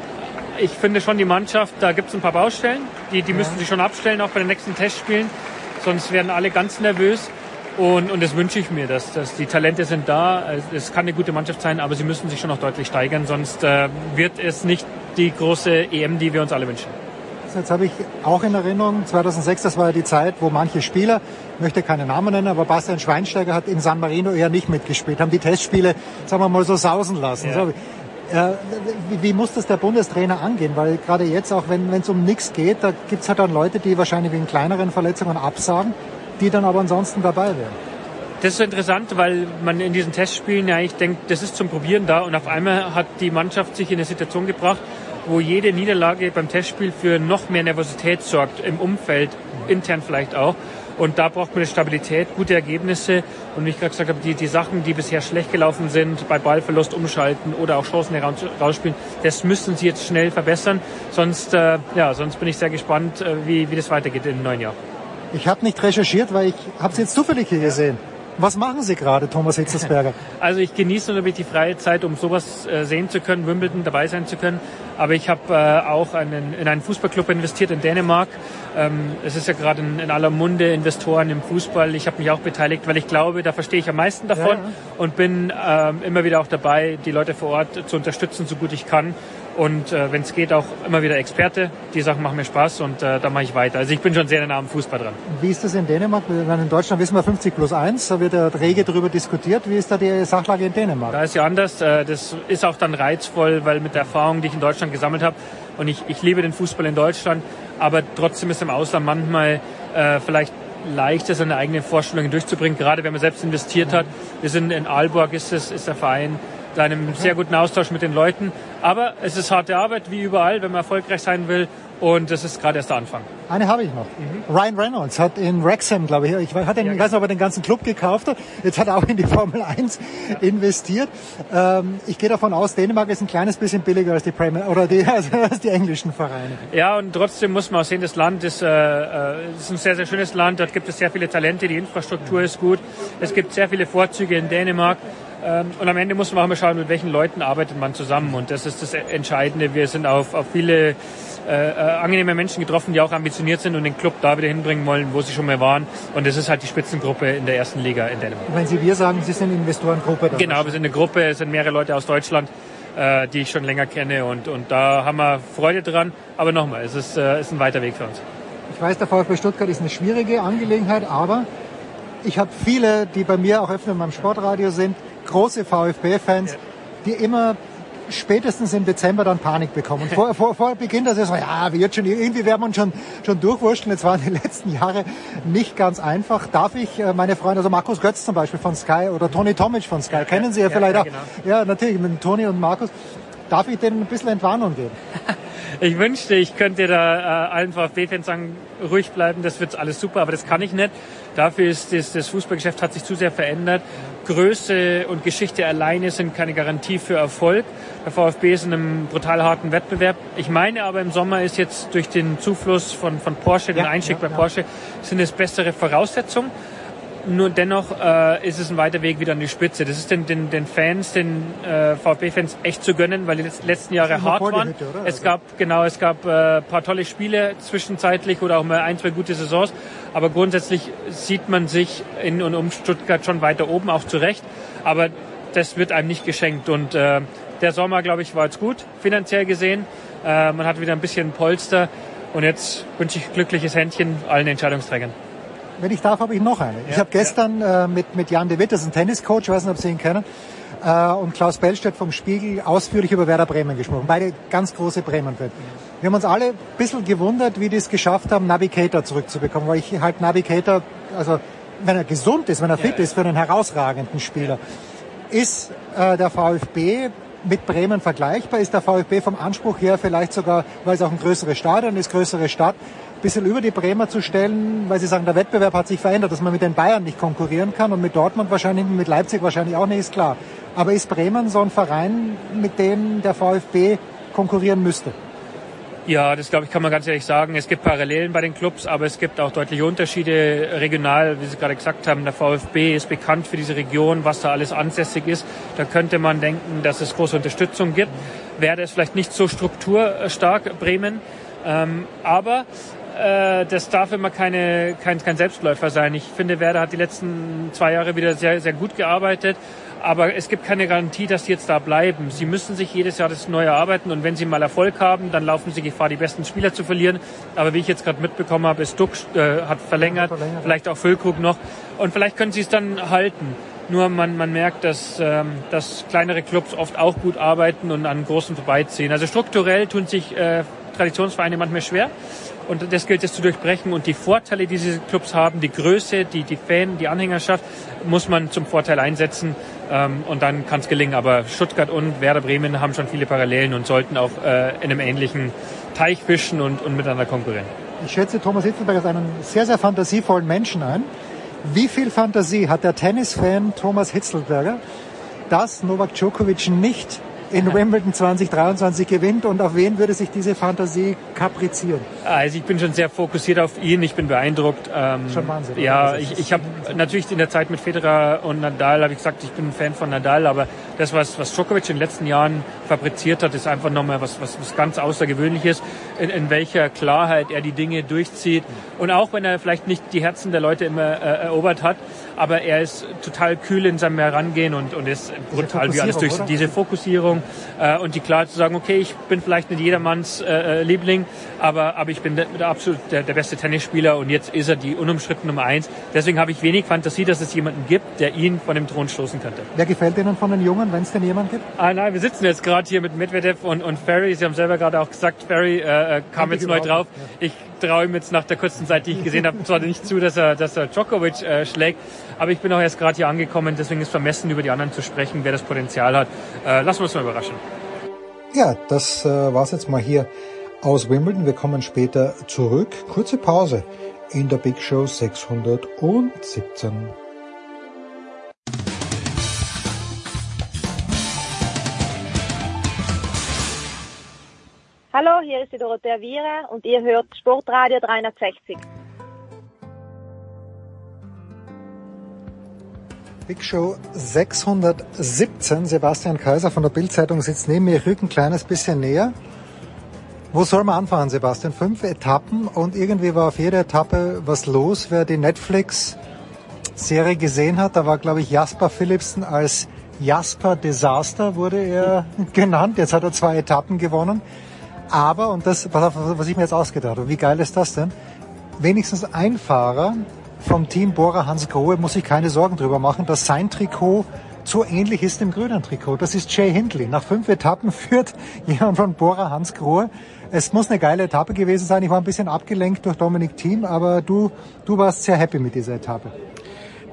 ich finde schon die Mannschaft, da gibt es ein paar Baustellen, die, die ja. müssen sie schon abstellen, auch bei den nächsten Testspielen. Sonst werden alle ganz nervös. Und, und das wünsche ich mir, dass, dass die Talente sind da. Es kann eine gute Mannschaft sein, aber sie müssen sich schon noch deutlich steigern, sonst äh, wird es nicht die große EM, die wir uns alle wünschen. Jetzt habe ich auch in Erinnerung, 2006, das war ja die Zeit, wo manche Spieler, ich möchte keine Namen nennen, aber Bastian Schweinsteiger hat in San Marino eher nicht mitgespielt, haben die Testspiele, sagen wir mal so, sausen lassen. Ja. So, wie, wie, muss das der Bundestrainer angehen? Weil gerade jetzt, auch wenn es um nichts geht, da gibt es halt dann Leute, die wahrscheinlich wegen kleineren Verletzungen absagen, die dann aber ansonsten dabei wären. Das ist interessant, weil man in diesen Testspielen ja eigentlich denkt, das ist zum Probieren da und auf einmal hat die Mannschaft sich in eine Situation gebracht, wo jede Niederlage beim Testspiel für noch mehr Nervosität sorgt, im Umfeld, intern vielleicht auch. Und da braucht man eine Stabilität, gute Ergebnisse. Und wie ich gerade gesagt habe, die, die Sachen, die bisher schlecht gelaufen sind, bei Ballverlust umschalten oder auch Chancen rausspielen, das müssen sie jetzt schnell verbessern. Sonst, äh, ja, sonst bin ich sehr gespannt, äh, wie, wie das weitergeht im neuen Jahr. Ich habe nicht recherchiert, weil ich habe es jetzt zufällig hier gesehen. Was machen Sie gerade, Thomas Hitzelsberger? Also ich genieße natürlich die freie Zeit, um sowas äh, sehen zu können, Wimbledon dabei sein zu können. Aber ich habe äh, auch einen, in einen Fußballclub investiert in Dänemark. Ähm, es ist ja gerade in, in, aller Munde Investoren im Fußball. Ich habe mich auch beteiligt, weil ich glaube, da verstehe ich am meisten davon ja, und bin ähm, immer wieder auch dabei, die Leute vor Ort zu unterstützen, so gut ich kann und äh, wenn es geht auch immer wieder Experte. Die Sachen machen mir Spaß und äh, da mache ich weiter. Also ich bin schon sehr nah am Fußball dran. Wie ist das in Dänemark? In Deutschland wissen wir 50 plus 1, da wird ja rege darüber diskutiert. Wie ist da die Sachlage in Dänemark? Da ist ja anders. Äh, das ist auch dann reizvoll, weil mit der Erfahrung, die ich in Deutschland gesammelt habe, und ich, ich liebe den Fußball in Deutschland, aber trotzdem ist im Ausland manchmal äh, vielleicht leichter, seine eigenen Vorstellungen durchzubringen, gerade wenn man selbst investiert hat. Wir sind in Aalborg, ist, es, ist der Verein einem sehr guten Austausch mit den Leuten. Aber es ist harte Arbeit, wie überall, wenn man erfolgreich sein will. Und das ist gerade erst der Anfang. Eine habe ich noch. Mhm. Ryan Reynolds hat in Wrexham, glaube ich, ich, hat den, ja, weiß nicht, ob er den ganzen Club gekauft hat. Jetzt hat er auch in die Formel 1 ja. investiert. Ähm, ich gehe davon aus, Dänemark ist ein kleines bisschen billiger als die Premier oder die, also als die englischen Vereine. Ja, und trotzdem muss man auch sehen, das Land ist, äh, äh, ist ein sehr, sehr schönes Land. Dort gibt es sehr viele Talente, die Infrastruktur ist gut. Es gibt sehr viele Vorzüge in Dänemark. Ähm, und am Ende muss man auch mal schauen, mit welchen Leuten arbeitet man zusammen. Und das ist das Entscheidende. Wir sind auf, auf viele äh, äh, angenehme Menschen getroffen, die auch ambitioniert sind und den Club da wieder hinbringen wollen, wo sie schon mal waren. Und das ist halt die Spitzengruppe in der ersten Liga in Dänemark. Wenn Sie wir sagen, Sie sind Investorengruppe? Dann genau, wir sind eine Gruppe, es sind mehrere Leute aus Deutschland, äh, die ich schon länger kenne. Und, und da haben wir Freude dran. Aber nochmal, es ist, äh, ist ein weiter Weg für uns. Ich weiß, der VfB Stuttgart ist eine schwierige Angelegenheit, aber ich habe viele, die bei mir auch öfter in meinem Sportradio sind, große VfB-Fans, die immer spätestens im Dezember dann Panik bekommen. Vor, vor, vor Beginn der Saison, ja, wird schon, irgendwie werden wir uns schon, schon durchwurschteln. Jetzt waren die letzten Jahre nicht ganz einfach. Darf ich äh, meine Freunde, also Markus Götz zum Beispiel von Sky oder Toni Tomic von Sky, ja, kennen Sie ja, ja vielleicht ja, genau. auch. Ja, natürlich, mit Toni und Markus. Darf ich denen ein bisschen Entwarnung geben? ich wünschte, ich könnte da äh, allen VfB-Fans sagen, ruhig bleiben, das wird alles super, aber das kann ich nicht. Dafür ist das, das Fußballgeschäft hat sich zu sehr verändert. Größe und Geschichte alleine sind keine Garantie für Erfolg. Der VfB ist in einem brutal harten Wettbewerb. Ich meine aber im Sommer ist jetzt durch den Zufluss von, von Porsche, den ja, Einstieg ja, bei Porsche, sind es bessere Voraussetzungen. Nur dennoch äh, ist es ein weiter Weg wieder an die Spitze. Das ist den, den, den Fans, den äh, VfB-Fans echt zu gönnen, weil die letzten Jahre hart waren. Hütte, es gab genau, es gab äh, paar tolle Spiele zwischenzeitlich oder auch mal ein, zwei gute Saisons. Aber grundsätzlich sieht man sich in und um Stuttgart schon weiter oben, auch zu Recht. Aber das wird einem nicht geschenkt. Und äh, der Sommer, glaube ich, war jetzt gut, finanziell gesehen. Äh, man hat wieder ein bisschen Polster. Und jetzt wünsche ich glückliches Händchen allen Entscheidungsträgern wenn ich darf, habe ich noch eine. Ja, ich habe gestern ja. äh, mit, mit Jan de Witt, das ist ein Tenniscoach, ich weiß nicht, ob Sie ihn kennen, äh, und Klaus Bellstedt vom Spiegel ausführlich über Werder Bremen gesprochen. Beide ganz große Bremen-Fans. Wir haben uns alle ein bisschen gewundert, wie die es geschafft haben, Navigator zurückzubekommen, weil ich halt Navigator, also wenn er gesund ist, wenn er fit ja, ist, für einen herausragenden Spieler. Ist äh, der VfB mit Bremen vergleichbar? Ist der VfB vom Anspruch her vielleicht sogar, weil es auch ein größeres Stadion ist, größere Stadt, bisschen über die Bremer zu stellen, weil Sie sagen, der Wettbewerb hat sich verändert, dass man mit den Bayern nicht konkurrieren kann und mit Dortmund wahrscheinlich, mit Leipzig wahrscheinlich auch nicht, ist klar. Aber ist Bremen so ein Verein, mit dem der VfB konkurrieren müsste? Ja, das glaube ich, kann man ganz ehrlich sagen. Es gibt Parallelen bei den Clubs, aber es gibt auch deutliche Unterschiede regional, wie Sie gerade gesagt haben. Der VfB ist bekannt für diese Region, was da alles ansässig ist. Da könnte man denken, dass es große Unterstützung gibt. Wäre es vielleicht nicht so strukturstark, Bremen. Ähm, aber äh, das darf immer keine, kein, kein Selbstläufer sein. Ich finde, Werder hat die letzten zwei Jahre wieder sehr, sehr gut gearbeitet. Aber es gibt keine Garantie, dass sie jetzt da bleiben. Sie müssen sich jedes Jahr das neu erarbeiten und wenn sie mal Erfolg haben, dann laufen sie Gefahr, die besten Spieler zu verlieren. Aber wie ich jetzt gerade mitbekommen habe, ist Duck äh, hat verlängert, verlängert, vielleicht auch Füllkrug noch und vielleicht können sie es dann halten. Nur man, man merkt, dass, ähm, dass kleinere Clubs oft auch gut arbeiten und an großen vorbeiziehen. Also strukturell tun sich äh, Traditionsvereine manchmal schwer. Und das gilt es zu durchbrechen. Und die Vorteile, die diese Clubs haben, die Größe, die, die Fan, die Anhängerschaft, muss man zum Vorteil einsetzen. Ähm, und dann kann es gelingen. Aber Stuttgart und Werder Bremen haben schon viele Parallelen und sollten auch äh, in einem ähnlichen Teich fischen und, und miteinander konkurrieren. Ich schätze Thomas Hitzelberg als einen sehr, sehr fantasievollen Menschen ein. Wie viel Fantasie hat der Tennisfan Thomas Hitzelberger, dass Novak Djokovic nicht in Wimbledon 2023 gewinnt und auf wen würde sich diese Fantasie kaprizieren? Also ich bin schon sehr fokussiert auf ihn, ich bin beeindruckt. Ähm, schon Wahnsinn. Ja, ich, ich habe natürlich in der Zeit mit Federer und Nadal, habe ich gesagt, ich bin ein Fan von Nadal, aber das, was, was Djokovic in den letzten Jahren fabriziert hat, ist einfach nochmal was, was, was ganz Außergewöhnliches, in, in welcher Klarheit er die Dinge durchzieht. Und auch wenn er vielleicht nicht die Herzen der Leute immer äh, erobert hat, aber er ist total kühl in seinem Herangehen und, und ist brutal wie alles durch oder? diese Fokussierung äh, und die Klarheit zu sagen, okay, ich bin vielleicht nicht jedermanns äh, äh, Liebling, aber, aber ich bin der, der absolut der, der beste Tennisspieler und jetzt ist er die unumstritten Nummer eins. Deswegen habe ich wenig Fantasie, dass es jemanden gibt, der ihn von dem Thron stoßen könnte. Wer gefällt Ihnen von den Jungen, wenn es denn jemanden gibt? Ah, nein, wir sitzen jetzt gerade hier mit Medvedev und, und Ferry. Sie haben selber gerade auch gesagt, Ferry äh, äh kam jetzt neu drauf. Ja. Ich traue ihm jetzt nach der kurzen Zeit, die ich gesehen habe, zwar nicht zu, dass er, dass er Djokovic äh, schlägt, aber ich bin auch erst gerade hier angekommen, deswegen ist vermessen, über die anderen zu sprechen, wer das Potenzial hat. Äh, lassen wir uns mal überraschen. Ja, das äh, war's jetzt mal hier aus Wimbledon. Wir kommen später zurück. Kurze Pause in der Big Show 617. Hallo, hier ist die Dorothea Viera und ihr hört Sportradio 360. Big Show 617. Sebastian Kaiser von der Bildzeitung sitzt neben mir, rück ein kleines bisschen näher. Wo soll man anfangen, Sebastian? Fünf Etappen und irgendwie war auf jeder Etappe was los. Wer die Netflix-Serie gesehen hat, da war, glaube ich, Jasper Philipsen als Jasper Desaster wurde er genannt. Jetzt hat er zwei Etappen gewonnen. Aber, und das, was ich mir jetzt ausgedacht habe, wie geil ist das denn? Wenigstens ein Fahrer vom Team Bora Hans Grohe muss sich keine Sorgen drüber machen, dass sein Trikot so ähnlich ist dem grünen Trikot. Das ist Jay Hindley. Nach fünf Etappen führt jemand von Bora Hans Grohe. Es muss eine geile Etappe gewesen sein. Ich war ein bisschen abgelenkt durch Dominik Thiem, aber du, du warst sehr happy mit dieser Etappe.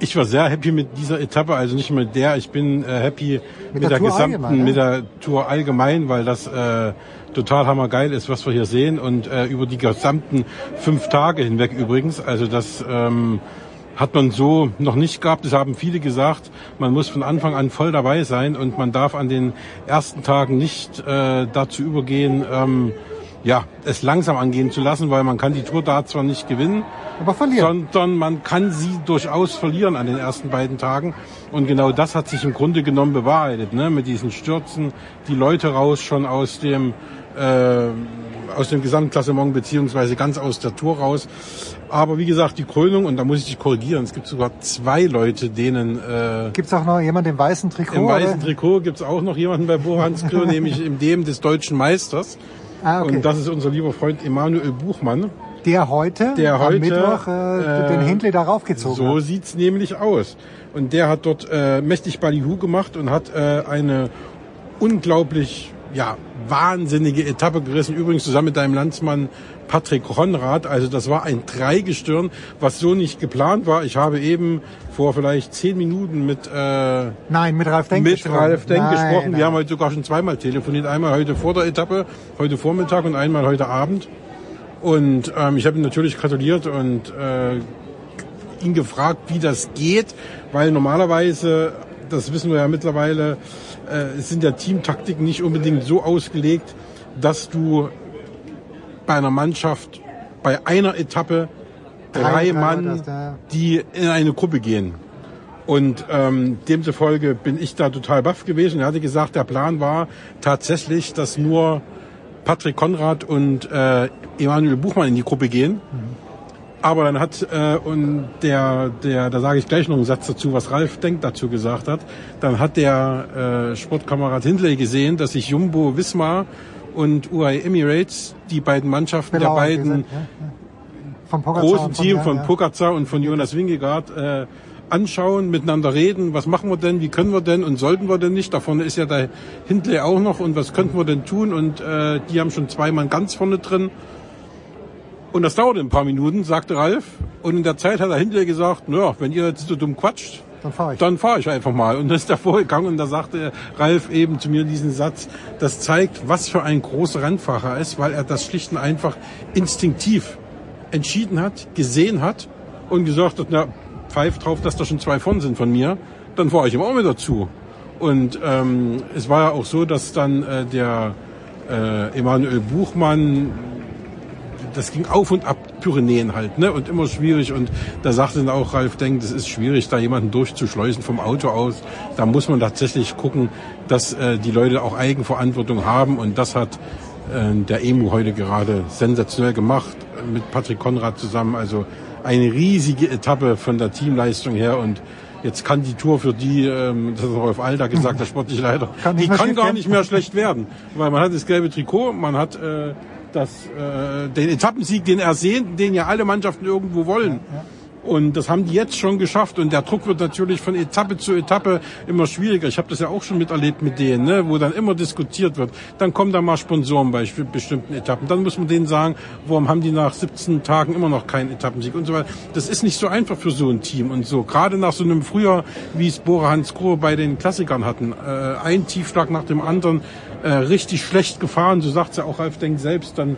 Ich war sehr happy mit dieser Etappe, also nicht mit der. Ich bin äh, happy mit, mit der, der gesamten, mit der Tour allgemein, weil das äh, total hammergeil ist, was wir hier sehen und äh, über die gesamten fünf Tage hinweg übrigens. Also das ähm, hat man so noch nicht gehabt. Das haben viele gesagt. Man muss von Anfang an voll dabei sein und man darf an den ersten Tagen nicht äh, dazu übergehen, ähm, ja, es langsam angehen zu lassen, weil man kann die Tour da zwar nicht gewinnen, aber verlieren. sondern man kann sie durchaus verlieren an den ersten beiden Tagen. Und genau das hat sich im Grunde genommen bewahrheitet, ne? mit diesen Stürzen, die Leute raus schon aus dem äh, aus dem Gesamtklassement beziehungsweise ganz aus der Tour raus. Aber wie gesagt, die Krönung, und da muss ich dich korrigieren, es gibt sogar zwei Leute, denen... Äh, gibt es auch noch jemanden im weißen Trikot? Im weißen oder? Trikot gibt es auch noch jemanden bei Bohans Klo, nämlich im dem des deutschen Meisters. Ah, okay. Und das ist unser lieber Freund Emanuel Buchmann. Der heute, der heute am Mittwoch äh, den Hindley darauf gezogen so hat. So sieht's nämlich aus. Und der hat dort äh, mächtig Ballyhoo gemacht und hat äh, eine unglaublich ja, wahnsinnige Etappe gerissen. Übrigens zusammen mit deinem Landsmann Patrick Konrad. Also das war ein Dreigestirn, was so nicht geplant war. Ich habe eben vor vielleicht zehn Minuten mit äh, Nein, mit Ralf Denk mit gesprochen. Ralf Denk nein, gesprochen. Nein. Wir haben heute sogar schon zweimal telefoniert. Einmal heute vor der Etappe, heute Vormittag und einmal heute Abend. Und ähm, ich habe ihm natürlich gratuliert und äh, ihn gefragt, wie das geht, weil normalerweise, das wissen wir ja mittlerweile, äh, sind ja Teamtaktiken nicht unbedingt so ausgelegt, dass du bei einer Mannschaft bei einer Etappe drei, drei Mann, die in eine Gruppe gehen. Und ähm, demzufolge bin ich da total baff gewesen. Er hatte gesagt, der Plan war tatsächlich, dass nur Patrick Konrad und äh, Emanuel Buchmann in die Gruppe gehen. Mhm. Aber dann hat äh, und der, der, da sage ich gleich noch einen Satz dazu, was Ralf Denk dazu gesagt hat. Dann hat der äh, Sportkamerad Hindley gesehen, dass sich Jumbo Wismar und UAE Emirates, die beiden Mannschaften Belau, der beiden ja, ja. großen Team von ja. Pogacar und von Jonas Wingegaard, äh, anschauen, miteinander reden, was machen wir denn, wie können wir denn und sollten wir denn nicht. Da vorne ist ja der Hindley auch noch und was könnten wir denn tun und äh, die haben schon zwei Mann ganz vorne drin. Und das dauerte ein paar Minuten, sagte Ralf. Und in der Zeit hat der Hindley gesagt, naja, wenn ihr jetzt so dumm quatscht, Dann fahre ich. dann fahre ich einfach mal. Und das ist davor gegangen und da sagte Ralf eben zu mir diesen Satz, das zeigt, was für ein großer Rennfahrer er ist, weil er das schlicht und einfach instinktiv entschieden hat, gesehen hat und gesagt hat, na, pfeift drauf, dass da schon zwei von sind von mir, dann fahre ich ihm auch mit dazu. Und ähm, es war ja auch so, dass dann äh, der äh, Emanuel Buchmann das ging auf und ab Pyrenäen halt, ne? Und immer schwierig. Und da sagte dann auch Ralf Denk, es ist schwierig, da jemanden durchzuschleusen vom Auto aus. Da muss man tatsächlich gucken, dass äh, die Leute auch Eigenverantwortung haben. Und das hat äh, der EMU heute gerade sensationell gemacht, mit Patrick Konrad zusammen. Also eine riesige Etappe von der Teamleistung her und Jetzt kann die Tour für die, ähm, das hat Rolf Alter gesagt, der sportliche Leiter, Kann die kann gar nicht mehr schlecht werden. Weil man hat das gelbe Trikot, man hat äh, das, äh, den Etappensieg, den ersehnten, den ja alle Mannschaften irgendwo wollen. Und das haben die jetzt schon geschafft. Und der Druck wird natürlich von Etappe zu Etappe immer schwieriger. Ich habe das ja auch schon miterlebt mit denen, ne? wo dann immer diskutiert wird. Dann kommen da mal Sponsoren bei bestimmten Etappen. Dann muss man denen sagen, warum haben die nach 17 Tagen immer noch keinen Etappensieg und so weiter. Das ist nicht so einfach für so ein Team und so. Gerade nach so einem Frühjahr, wie es Bora Hans Grohe bei den Klassikern hatten. Äh, ein Tiefschlag nach dem anderen, äh, richtig schlecht gefahren. So sagt ja auch Ralf Denk selbst. Dann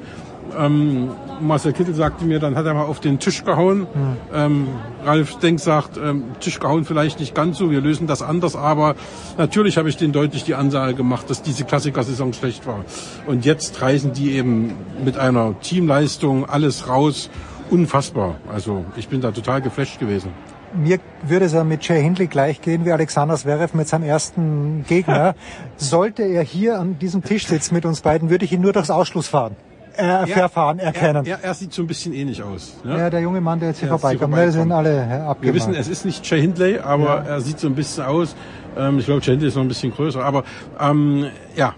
ähm, Marcel Kittel sagte mir, dann hat er mal auf den Tisch gehauen. Ähm, Ralf Denk sagt, ähm, Tisch gehauen vielleicht nicht ganz so, wir lösen das anders, aber natürlich habe ich denen deutlich die Ansage gemacht, dass diese Klassiker-Saison schlecht war. Und jetzt reisen die eben mit einer Teamleistung alles raus. Unfassbar. Also ich bin da total geflasht gewesen. Mir würde es ja mit Jay Hindley gleich gehen wie Alexander Zverev mit seinem ersten Gegner. Sollte er hier an diesem Tisch sitzen mit uns beiden, würde ich ihn nur durchs Ausschlussfahren äh, Verfahren erkennen. Er, er, er sieht so ein bisschen ähnlich aus. Ne? Ja, der junge Mann, der jetzt hier Ja, vorbeikommt, ne, sind alle äh, abgemacht. Wir wissen, es ist nicht Jay Hindley, aber er sieht so ein bisschen aus. Ähm, ich glaube, Jay Hindley ist noch ein bisschen größer. Aber ähm, ja,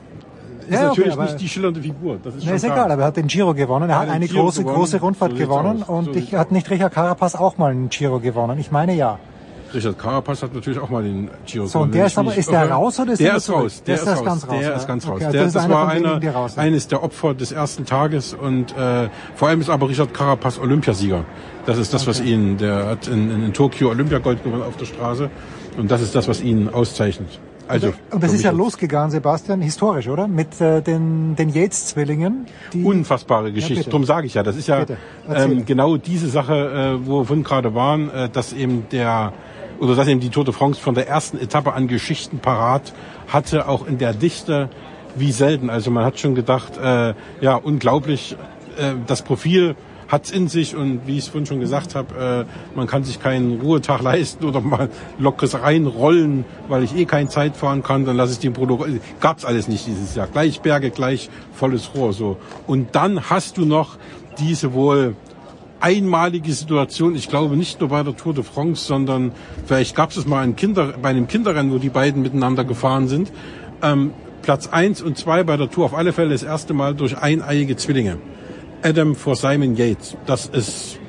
ist Ja, okay, natürlich aber- nicht die schillernde Figur. Das ist schon ist egal, aber er hat den Giro gewonnen. Er Er hat eine Giro große, gewonnen. große Rundfahrt So gewonnen. aus. Und So ich, hat nicht Richard Carapaz auch mal einen Giro gewonnen? Ich meine ja. Richard Carapaz hat natürlich auch mal den Giro So, und gewonnen. der ist aber- ist der raus oder ist der der ist raus? Der ist raus. ganz raus, Der ja. ist ganz raus. Der, das ist das einer war einer, eines der Opfer des ersten Tages und äh, vor allem ist aber Richard Carapaz Olympiasieger. Das ist das, was ihn, der hat in, in, in Tokio Olympiagold gewonnen auf der Straße und das ist das, was ihn auszeichnet. Also Und das ist ja losgegangen, Sebastian, historisch, oder? Mit äh, den, den Yates-Zwillingen. Unfassbare Ja, Geschichte. bitte. Drum sage ich ja, das ist ja ähm, genau diese Sache, äh, wo wir gerade waren, äh, dass eben der oder dass eben die Tour de France von der ersten Etappe an Geschichten parat hatte, auch in der Dichte wie selten. Also man hat schon gedacht, äh, ja unglaublich, äh, das Profil hat's in sich und wie ich es vorhin schon gesagt habe, äh, man kann sich keinen Ruhetag leisten oder mal lockeres reinrollen, weil ich eh keine Zeit fahren kann, dann lasse ich den Produkt. Gab's alles nicht dieses Jahr. Gleich Berge, gleich volles Rohr so. Und dann hast du noch diese wohl einmalige Situation, ich glaube nicht nur bei der Tour de France, sondern vielleicht gab es mal ein Kinder, bei einem Kinderrennen, wo die beiden miteinander gefahren sind. Ähm, Platz eins und zwei bei der Tour auf alle Fälle das erste Mal durch eineiige Zwillinge. Adam vor Simon Yates. Das ist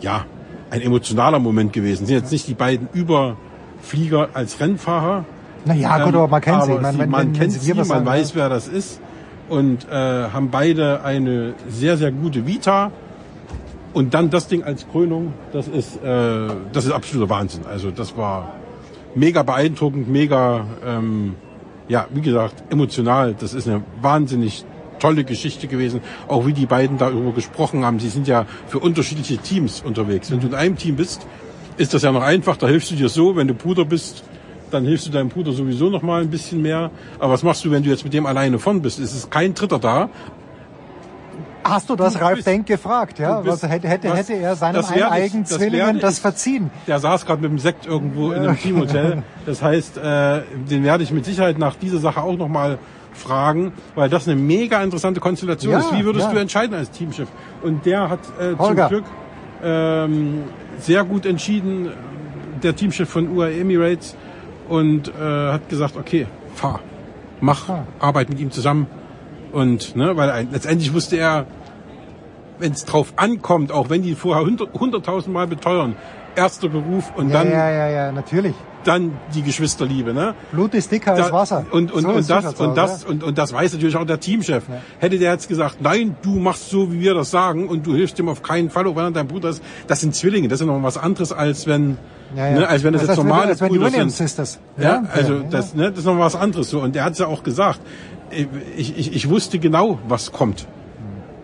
ja ein emotionaler Moment gewesen. Sind jetzt nicht die beiden Überflieger als Rennfahrer. Naja, gut, aber man kennt sie. aber Ich meine, wenn- man wenn kennt sie sie, man weiß, wer das ist. Und äh, haben beide eine sehr, sehr gute Vita. Und dann das Ding als Krönung, das ist, äh, das ist absoluter Wahnsinn. Also das war mega beeindruckend, mega, ähm, ja, wie gesagt, emotional. Das ist eine wahnsinnig tolle Geschichte gewesen. Auch wie die beiden darüber gesprochen haben. Sie sind ja für unterschiedliche Teams unterwegs. Wenn du in einem Team bist, ist das ja noch einfach. Da hilfst du dir so. Wenn du Bruder bist, dann hilfst du deinem Bruder sowieso noch mal ein bisschen mehr. Aber was machst du, wenn du jetzt mit dem alleine von bist? Es ist kein Dritter da. Hast du das Du Ralf bist- Denk gefragt? Ja, bist- was hätte, hätte, das- hätte er das eineigen das Zwillingen das ich- verziehen? Der saß gerade mit dem Sekt irgendwo in einem Teamhotel. Das heißt, äh, den werde ich mit Sicherheit nach dieser Sache auch noch mal fragen, weil das eine mega interessante Konstellation Ja, ist. Wie würdest ja. du entscheiden als Teamchef? Und der hat äh, zum. Glück ähm, sehr gut entschieden, der Teamchef von UAE Emirates, und äh, hat gesagt, okay, fahr, mach, arbeit mit ihm zusammen. Und ne, weil letztendlich wusste er, wenn es drauf ankommt, auch wenn die vorher hundert- hunderttausend Mal beteuern, erster Beruf und Ja, dann, ja, ja, ja, natürlich. dann die Geschwisterliebe. Ne? Blut ist dicker als Da- Wasser. Und, und, So und, das, und, das, ja. und, und das weiß natürlich auch der Teamchef. Hätte der jetzt gesagt, nein, du machst so, wie wir das sagen und du hilfst ihm auf keinen Fall, auch wenn er dein Bruder ist. Das sind Zwillinge, das ist noch was anderes, als wenn, Ja, ja. Ne, als wenn das Das jetzt heißt, normale als wenn die Williams sind. Sisters. Ja, Ja, also ja, ja. Das, ne, das ist noch was anderes so. Und er hat es ja auch gesagt. Ich, ich, ich wusste genau, was kommt.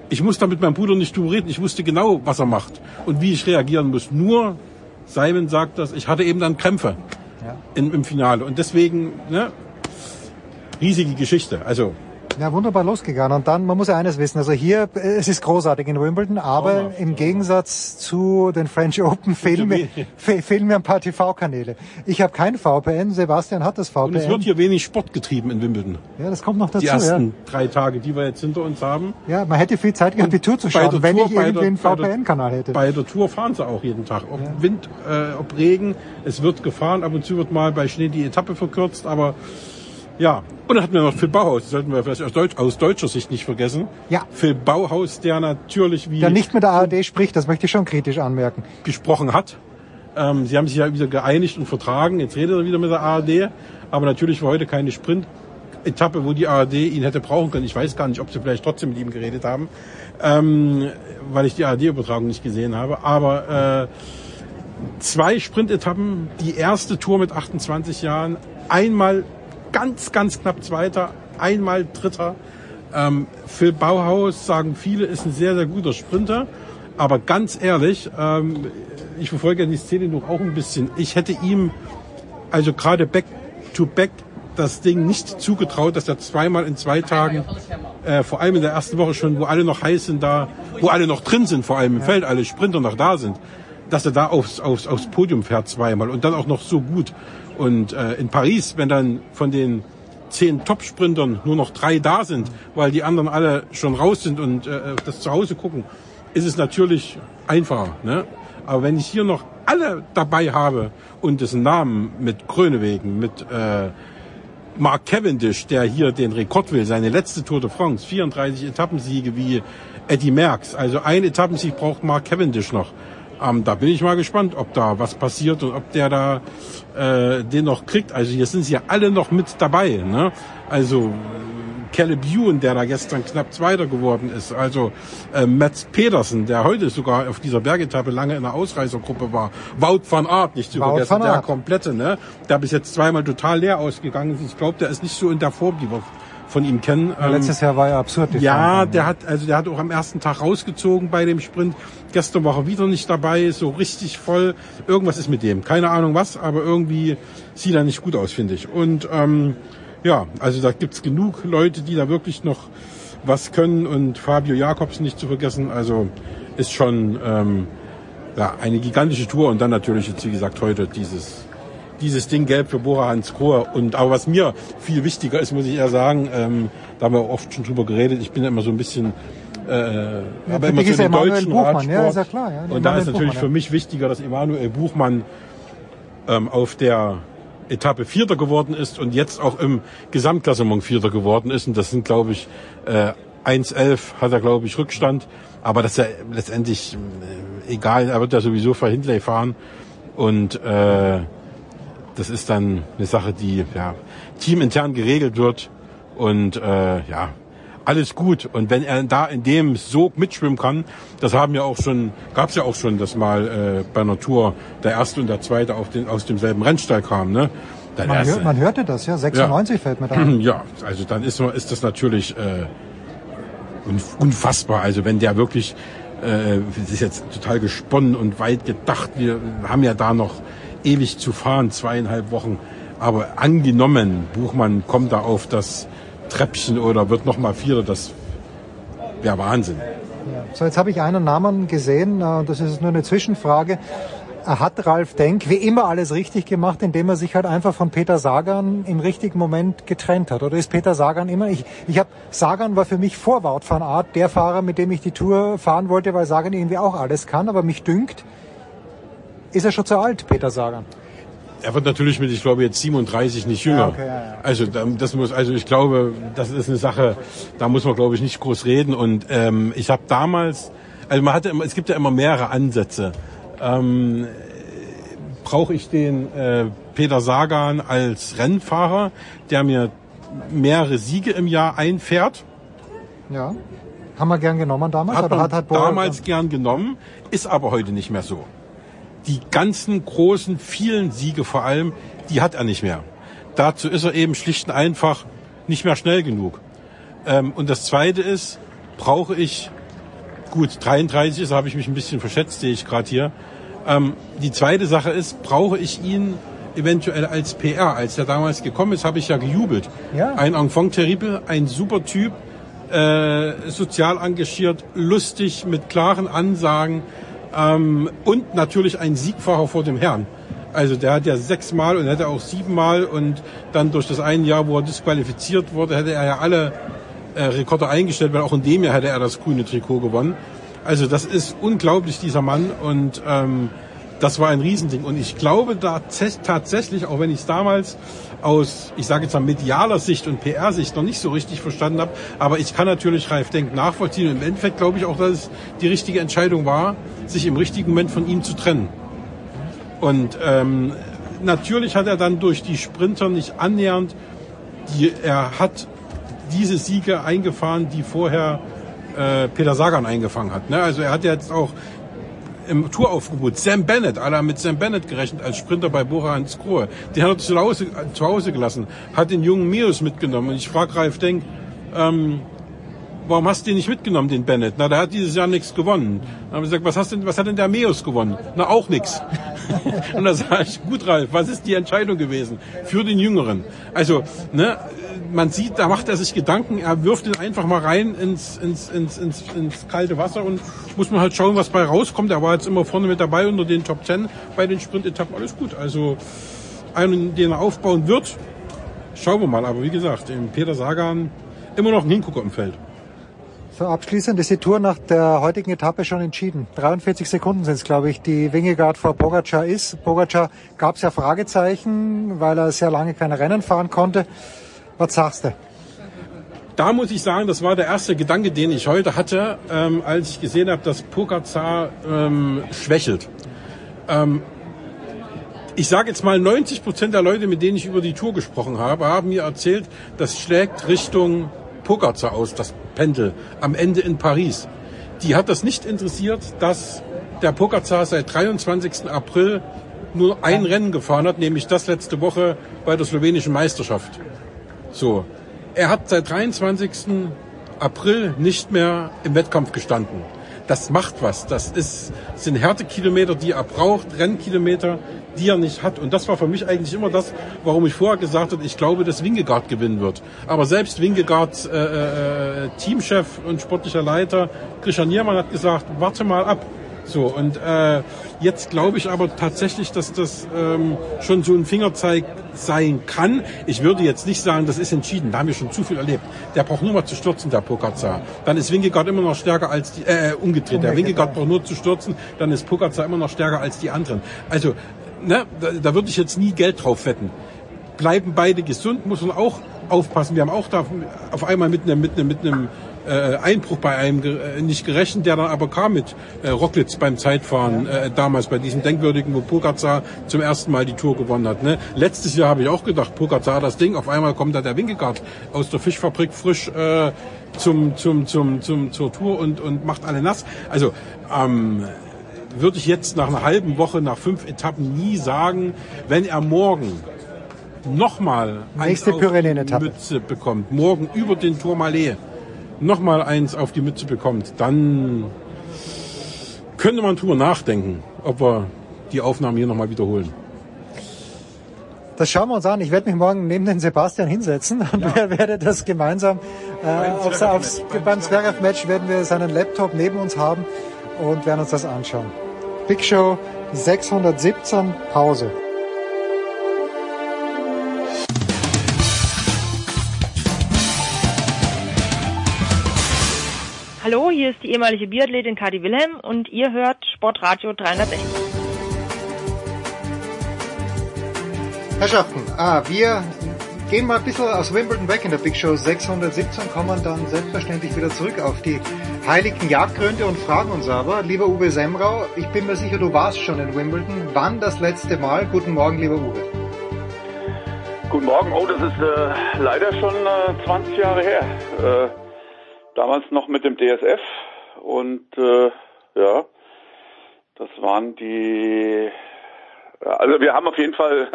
Ich muss da mit meinem Bruder nicht drüber reden. Ich wusste genau, was er macht und wie ich reagieren muss. Nur Simon sagt das, ich hatte eben dann Krämpfe in, im Finale. Und deswegen, ne, riesige Geschichte. Also, Ja, wunderbar losgegangen. Und dann, man muss ja eines wissen, also hier, äh, es ist großartig in Wimbledon, aber im Gegensatz zu den French Open fehlen mir, fe- fehlen mir ein paar TV-Kanäle. Ich habe kein VPN, Sebastian hat das und es wird VPN. hier wenig Sport getrieben in Wimbledon. Ja, das kommt noch dazu. Die Ja. ersten drei Tage, die wir jetzt hinter uns haben. ja, man hätte viel Zeit gehabt, die Tour zu schauen, wenn Tour, ich irgendwie der- einen VPN-Kanal hätte. Bei der Tour fahren sie auch jeden Tag. Ob Wind, äh, ob Regen, es wird gefahren. Ab und zu wird mal bei Schnee die Etappe verkürzt, aber ja. Und dann hatten wir noch Phil Bauhaus, das sollten wir vielleicht aus, Deutsch, aus deutscher Sicht nicht vergessen. Ja. Phil Bauhaus, der natürlich wie Der nicht mit der ARD spricht, das möchte ich schon kritisch anmerken. gesprochen hat. Ähm, sie haben sich ja wieder geeinigt und vertragen. Jetzt redet er wieder mit der ARD. Aber natürlich war heute keine Sprint-Etappe, wo die ARD ihn hätte brauchen können. Ich weiß gar nicht, ob sie vielleicht trotzdem mit ihm geredet haben, ähm, weil ich die ARD-Übertragung nicht gesehen habe. Aber äh, zwei Sprint-Etappen, die erste Tour mit 28 Jahren, einmal ganz, ganz knapp Zweiter, einmal Dritter. Ähm, Phil Bauhaus, sagen viele, ist ein sehr, sehr guter Sprinter. Aber ganz ehrlich, ähm, ich verfolge ja die Szene noch auch ein bisschen. Ich hätte ihm, also gerade back to back, das Ding nicht zugetraut, dass er zweimal in zwei Tagen, äh, vor allem in der ersten Woche schon, wo alle noch heiß sind da, wo alle noch drin sind, vor allem im Feld, alle Sprinter noch da sind, dass er da aufs, aufs, aufs Podium fährt zweimal und dann auch noch so gut. Und äh, in Paris, wenn dann von den zehn Top-Sprintern nur noch drei da sind, weil die anderen alle schon raus sind und äh, das zu Hause gucken, ist es natürlich einfacher. Ne? Aber wenn ich hier noch alle dabei habe und das Namen mit Grönewegen, mit äh, Mark Cavendish, der hier den Rekord will, seine letzte Tour de France, 34 Etappensiege wie Eddie Merckx. Also ein Etappensieg braucht Mark Cavendish noch. Ähm, da bin ich mal gespannt, ob da was passiert und ob der da äh, den noch kriegt. Also hier sind sie ja alle noch mit dabei. Ne? Also Caleb Ewan, der da gestern knapp Zweiter geworden ist. Also äh, Mats Pedersen, der heute sogar auf dieser Bergetappe lange in der Ausreißergruppe war. Wout van Aert, nicht zu Wout vergessen, der komplette, ne? Der bis jetzt zweimal total leer ausgegangen ist. Ich glaube, der ist nicht so in der Form, die wir von ihm kennen. Ja, Letztes Jahr war ja absurd. ja, der hat, also der hat auch am ersten Tag rausgezogen bei dem Sprint. Gestern war er wieder nicht dabei, so richtig voll. Irgendwas ist mit dem. Keine Ahnung was, aber irgendwie sieht er nicht gut aus, finde ich. Und ähm, ja, also da gibt's genug Leute, die da wirklich noch was können und Fabio Jakobs nicht zu vergessen. Also ist schon ähm, ja, eine gigantische Tour und dann natürlich jetzt, wie gesagt, heute dieses dieses Ding gelb für Bora Hans Grohe. Und aber was mir viel wichtiger ist, muss ich eher sagen, ähm, da haben wir oft schon drüber geredet, ich bin ja immer so ein bisschen äh, aber für immer so ja den Emanuel deutschen Buchmann, Radsport. ja, ist ja klar, ja, und da Emanuel ist natürlich Buchmann, für ja. mich wichtiger, dass Emanuel Buchmann ähm, auf der Etappe Vierter geworden ist und jetzt auch im Gesamtklassement Vierter geworden ist. Und das sind, glaube ich, äh, 1,11 hat er, glaube ich, Rückstand. Aber das ist ja letztendlich äh, egal, er wird ja sowieso für Hindley fahren. Und äh, das ist dann eine Sache, die ja, teamintern geregelt wird. Und äh, ja, alles gut. Und wenn er da in dem Sog mitschwimmen kann, das haben ja auch schon, gab es ja auch schon, dass mal äh, bei einer Tour der erste und der zweite auf den, aus demselben Rennstall kamen. Ne? Dann Man, erst- hör, man hörte das, ja. 96 fällt mir da ja, also dann ist, ist das natürlich äh, unf- unfassbar. Also wenn der wirklich, äh, das ist jetzt total gesponnen und weit gedacht, wir haben ja da noch ewig zu fahren, zweieinhalb Wochen. Aber angenommen, Buchmann kommt da auf das Treppchen oder wird noch mal Vierter, das wäre Wahnsinn. So, jetzt habe ich einen Namen gesehen, äh, das ist nur eine Zwischenfrage. Hat Ralf Denk wie immer alles richtig gemacht, indem er sich halt einfach von Peter Sagan im richtigen Moment getrennt hat? Oder ist Peter Sagan immer, ich, ich habe, Sagan war für mich vor Wout van Art der Fahrer, mit dem ich die Tour fahren wollte, weil Sagan irgendwie auch alles kann, aber mich dünkt, ist er schon zu alt, Peter Sagan? Er wird natürlich mit, ich glaube, jetzt 37 nicht jünger. Ja, okay, ja, ja. Also da- das muss, also ich glaube, das ist eine Sache, da muss man, glaube ich, nicht groß reden. Und ähm, ich habe damals, also man hatte immer, es gibt ja immer mehrere Ansätze. Ähm, brauche ich den äh, Peter Sagan als Rennfahrer, der mir mehrere Siege im Jahr einfährt. Ja. Haben wir gern genommen damals? Hat man hat, hat damals gern genommen, ist aber heute nicht mehr so. Die ganzen großen, vielen Siege vor allem, die hat er nicht mehr. Dazu ist er eben schlicht und einfach nicht mehr schnell genug. Ähm, und das Zweite ist, brauche ich, gut, 33 ist, habe ich mich ein bisschen verschätzt, sehe ich gerade hier. Ähm, die zweite Sache ist, brauche ich ihn eventuell als PR. Als er damals gekommen ist, habe ich ja gejubelt. Ja. Ein Enfant terrible, ein super Typ, äh, sozial engagiert, lustig, mit klaren Ansagen ähm, und natürlich ein Siegfahrer vor dem Herrn. Also der hat ja sechsmal und hätte auch siebenmal und dann durch das eine Jahr, wo er disqualifiziert wurde, hätte er ja alle äh, Rekorde eingestellt, weil auch in dem Jahr hätte er das grüne Trikot gewonnen. Also das ist unglaublich, dieser Mann und ähm, das war ein Riesending. Und ich glaube da tatsächlich, auch wenn ich es damals aus, ich sage jetzt mal, medialer Sicht und PR-Sicht noch nicht so richtig verstanden habe, aber ich kann natürlich Ralf Denk nachvollziehen. Und im Endeffekt glaube ich auch, dass es die richtige Entscheidung war, sich im richtigen Moment von ihm zu trennen. Und ähm, natürlich hat er dann durch die Sprinter nicht annähernd, die, er hat diese Siege eingefahren, die vorher äh, Peter Sagan eingefangen hat. Ne? Also er hat jetzt auch im Touraufgebot Sam Bennett, aller mit Sam Bennett gerechnet als Sprinter bei Bora Hansgrohe. Den hat er zu Hause, zu Hause gelassen, hat den jungen Mios mitgenommen. Und ich frage Ralf Denk, ähm, warum hast du den nicht mitgenommen, den Bennett? Na, der hat dieses Jahr nichts gewonnen. Dann haben wir gesagt, was, hast denn, was hat denn der Meus gewonnen? Na, auch nichts. Und da sage ich, gut, Ralf, was ist die Entscheidung gewesen für den Jüngeren? Also, ne, man sieht, da macht er sich Gedanken, er wirft ihn einfach mal rein ins, ins, ins, ins, ins kalte Wasser und muss man halt schauen, was bei rauskommt. Er war jetzt immer vorne mit dabei unter den Top Ten bei den Sprintetappen, alles gut. Also, einen, den er aufbauen wird, schauen wir mal. Aber wie gesagt, Peter Sagan immer noch ein Hingucker im Feld. Abschließend ist die Tour nach der heutigen Etappe schon entschieden. 43 Sekunden sind es, glaube ich, die Wingegaard vor Pogacar ist. Pogacar gab es ja Fragezeichen, weil er sehr lange keine Rennen fahren konnte. Was sagst du? Da muss ich sagen, das war der erste Gedanke, den ich heute hatte, ähm, als ich gesehen habe, dass Pogacar ähm, schwächelt. Ähm, ich sage jetzt mal, 90 Prozent der Leute, mit denen ich über die Tour gesprochen habe, haben mir erzählt, das schlägt Richtung Pogacar aus, das Pendel, am Ende in Paris. Die hat das nicht interessiert, dass der Pogacar seit 23. April nur ein Rennen gefahren hat, nämlich das letzte Woche bei der slowenischen Meisterschaft. So. Er hat seit 23. April nicht mehr im Wettkampf gestanden. Das macht was. Das ist, sind Härtekilometer, die er braucht, Rennkilometer, die er nicht hat. Und das war für mich eigentlich immer das, warum ich vorher gesagt habe, ich glaube, dass Wingegaard gewinnen wird. Aber selbst Wingegaards äh, äh, Teamchef und sportlicher Leiter Christian Niermann hat gesagt, warte mal ab. So, und äh, jetzt glaube ich aber tatsächlich, dass das ähm, schon so ein Fingerzeig sein kann. Ich würde jetzt nicht sagen, das ist entschieden. Da haben wir schon zu viel erlebt. Der braucht nur mal zu stürzen, der Pogacar. Dann ist Wingegaard immer noch stärker als die, äh, umgedreht. Der Wingegaard braucht nur zu stürzen, dann ist Pogacar immer noch stärker als die anderen. Also, ne, da, da würde ich jetzt nie Geld drauf wetten. Bleiben beide gesund, muss man auch aufpassen. Wir haben auch da auf einmal mit einem, mit einem, mit einem äh, Einbruch bei einem äh, nicht gerechnet, der dann aber kam mit äh, Rocklitz beim Zeitfahren äh, damals bei diesem denkwürdigen, wo Pogacar zum ersten Mal die Tour gewonnen hat. Ne? Letztes Jahr habe ich auch gedacht, Pogacar das Ding, auf einmal kommt da der Winkegaard aus der Fischfabrik frisch äh, zum, zum, zum, zum, zur Tour und, und macht alle nass. Also ähm, würde ich jetzt nach einer halben Woche, nach fünf Etappen nie sagen, wenn er morgen nochmal Nächste Pyrenäen-Etappe. Mütze bekommt, morgen über den Tourmalet nochmal eins auf die Mütze bekommt, dann könnte man drüber nachdenken, ob wir die Aufnahmen hier nochmal wiederholen. Das schauen wir uns an. Ich werde mich morgen neben den Sebastian hinsetzen und ja. wir werde das gemeinsam äh, aufs, aufs, beim Zverev-Match werden wir seinen Laptop neben uns haben und werden uns das anschauen. Big Show 617 Pause. Hallo, hier ist die ehemalige Biathletin Kadi Wilhelm und ihr hört Sportradio 360. Herrschaften, ah, wir gehen mal ein bisschen aus Wimbledon weg in der Big Show 617, kommen dann selbstverständlich wieder zurück auf die heiligen Jagdgründe und fragen uns aber, lieber Uwe Semrau, ich bin mir sicher, du warst schon in Wimbledon. Wann das letzte Mal? Guten Morgen, lieber Uwe. Guten Morgen. Oh, das ist äh, leider schon äh, 20 Jahre her. Äh, damals noch mit dem DSF und äh, ja, das waren die also wir haben auf jeden Fall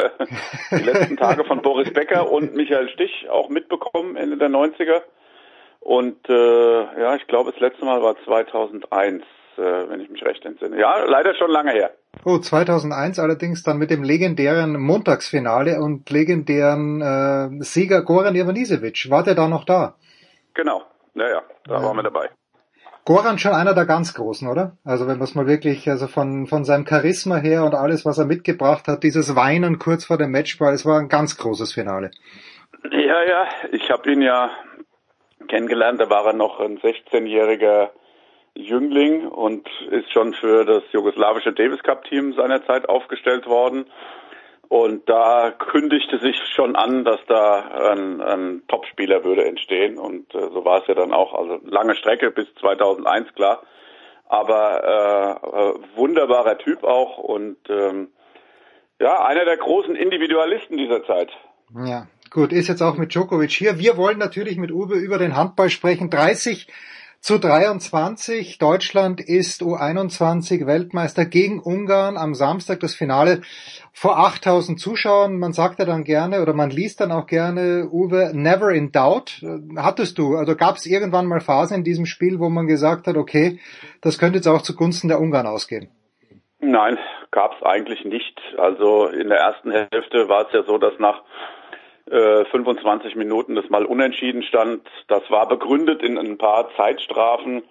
die letzten Tage von Boris Becker und Michael Stich auch mitbekommen, Ende der 90er. Und äh, ja, ich glaube, das letzte Mal war 2001, äh, wenn ich mich recht entsinne. Ja, leider schon lange her. Oh, 2001 allerdings dann mit dem legendären Montagsfinale und legendären äh, Sieger Goran Ivanisevic. War der da noch da? Genau, naja, da ja. waren wir dabei. Goran schon einer der ganz Großen, oder? Also wenn man es mal wirklich, also von, von seinem Charisma her und alles, was er mitgebracht hat, dieses Weinen kurz vor dem Matchball, es war ein ganz großes Finale. Ja, ja, ich habe ihn ja kennengelernt, da war er noch ein 16-jähriger Jüngling und ist schon für das jugoslawische Davis Cup Team seinerzeit aufgestellt worden. Und da kündigte sich schon an, dass da ein, ein Topspieler würde entstehen. Und äh, so war es ja dann auch. Also lange Strecke bis 2001, klar. Aber äh, äh, wunderbarer Typ auch und ähm, ja, einer der großen Individualisten dieser Zeit. Ja, gut, ist jetzt auch mit Djokovic hier. Wir wollen natürlich mit Uwe über den Handball sprechen. 30 zu 23. Deutschland ist U21 Weltmeister gegen Ungarn am Samstag das Finale vor 8000 Zuschauern. Man sagt ja dann gerne oder man liest dann auch gerne, Uwe, never in doubt. Hattest du, also gab es irgendwann mal Phasen in diesem Spiel, wo man gesagt hat, okay, das könnte jetzt auch zugunsten der Ungarn ausgehen? Nein, gab es eigentlich nicht. Also in der ersten Hälfte war es ja so, dass nach 25 äh, Minuten das mal unentschieden stand. Das war begründet in ein paar Zeitstrafen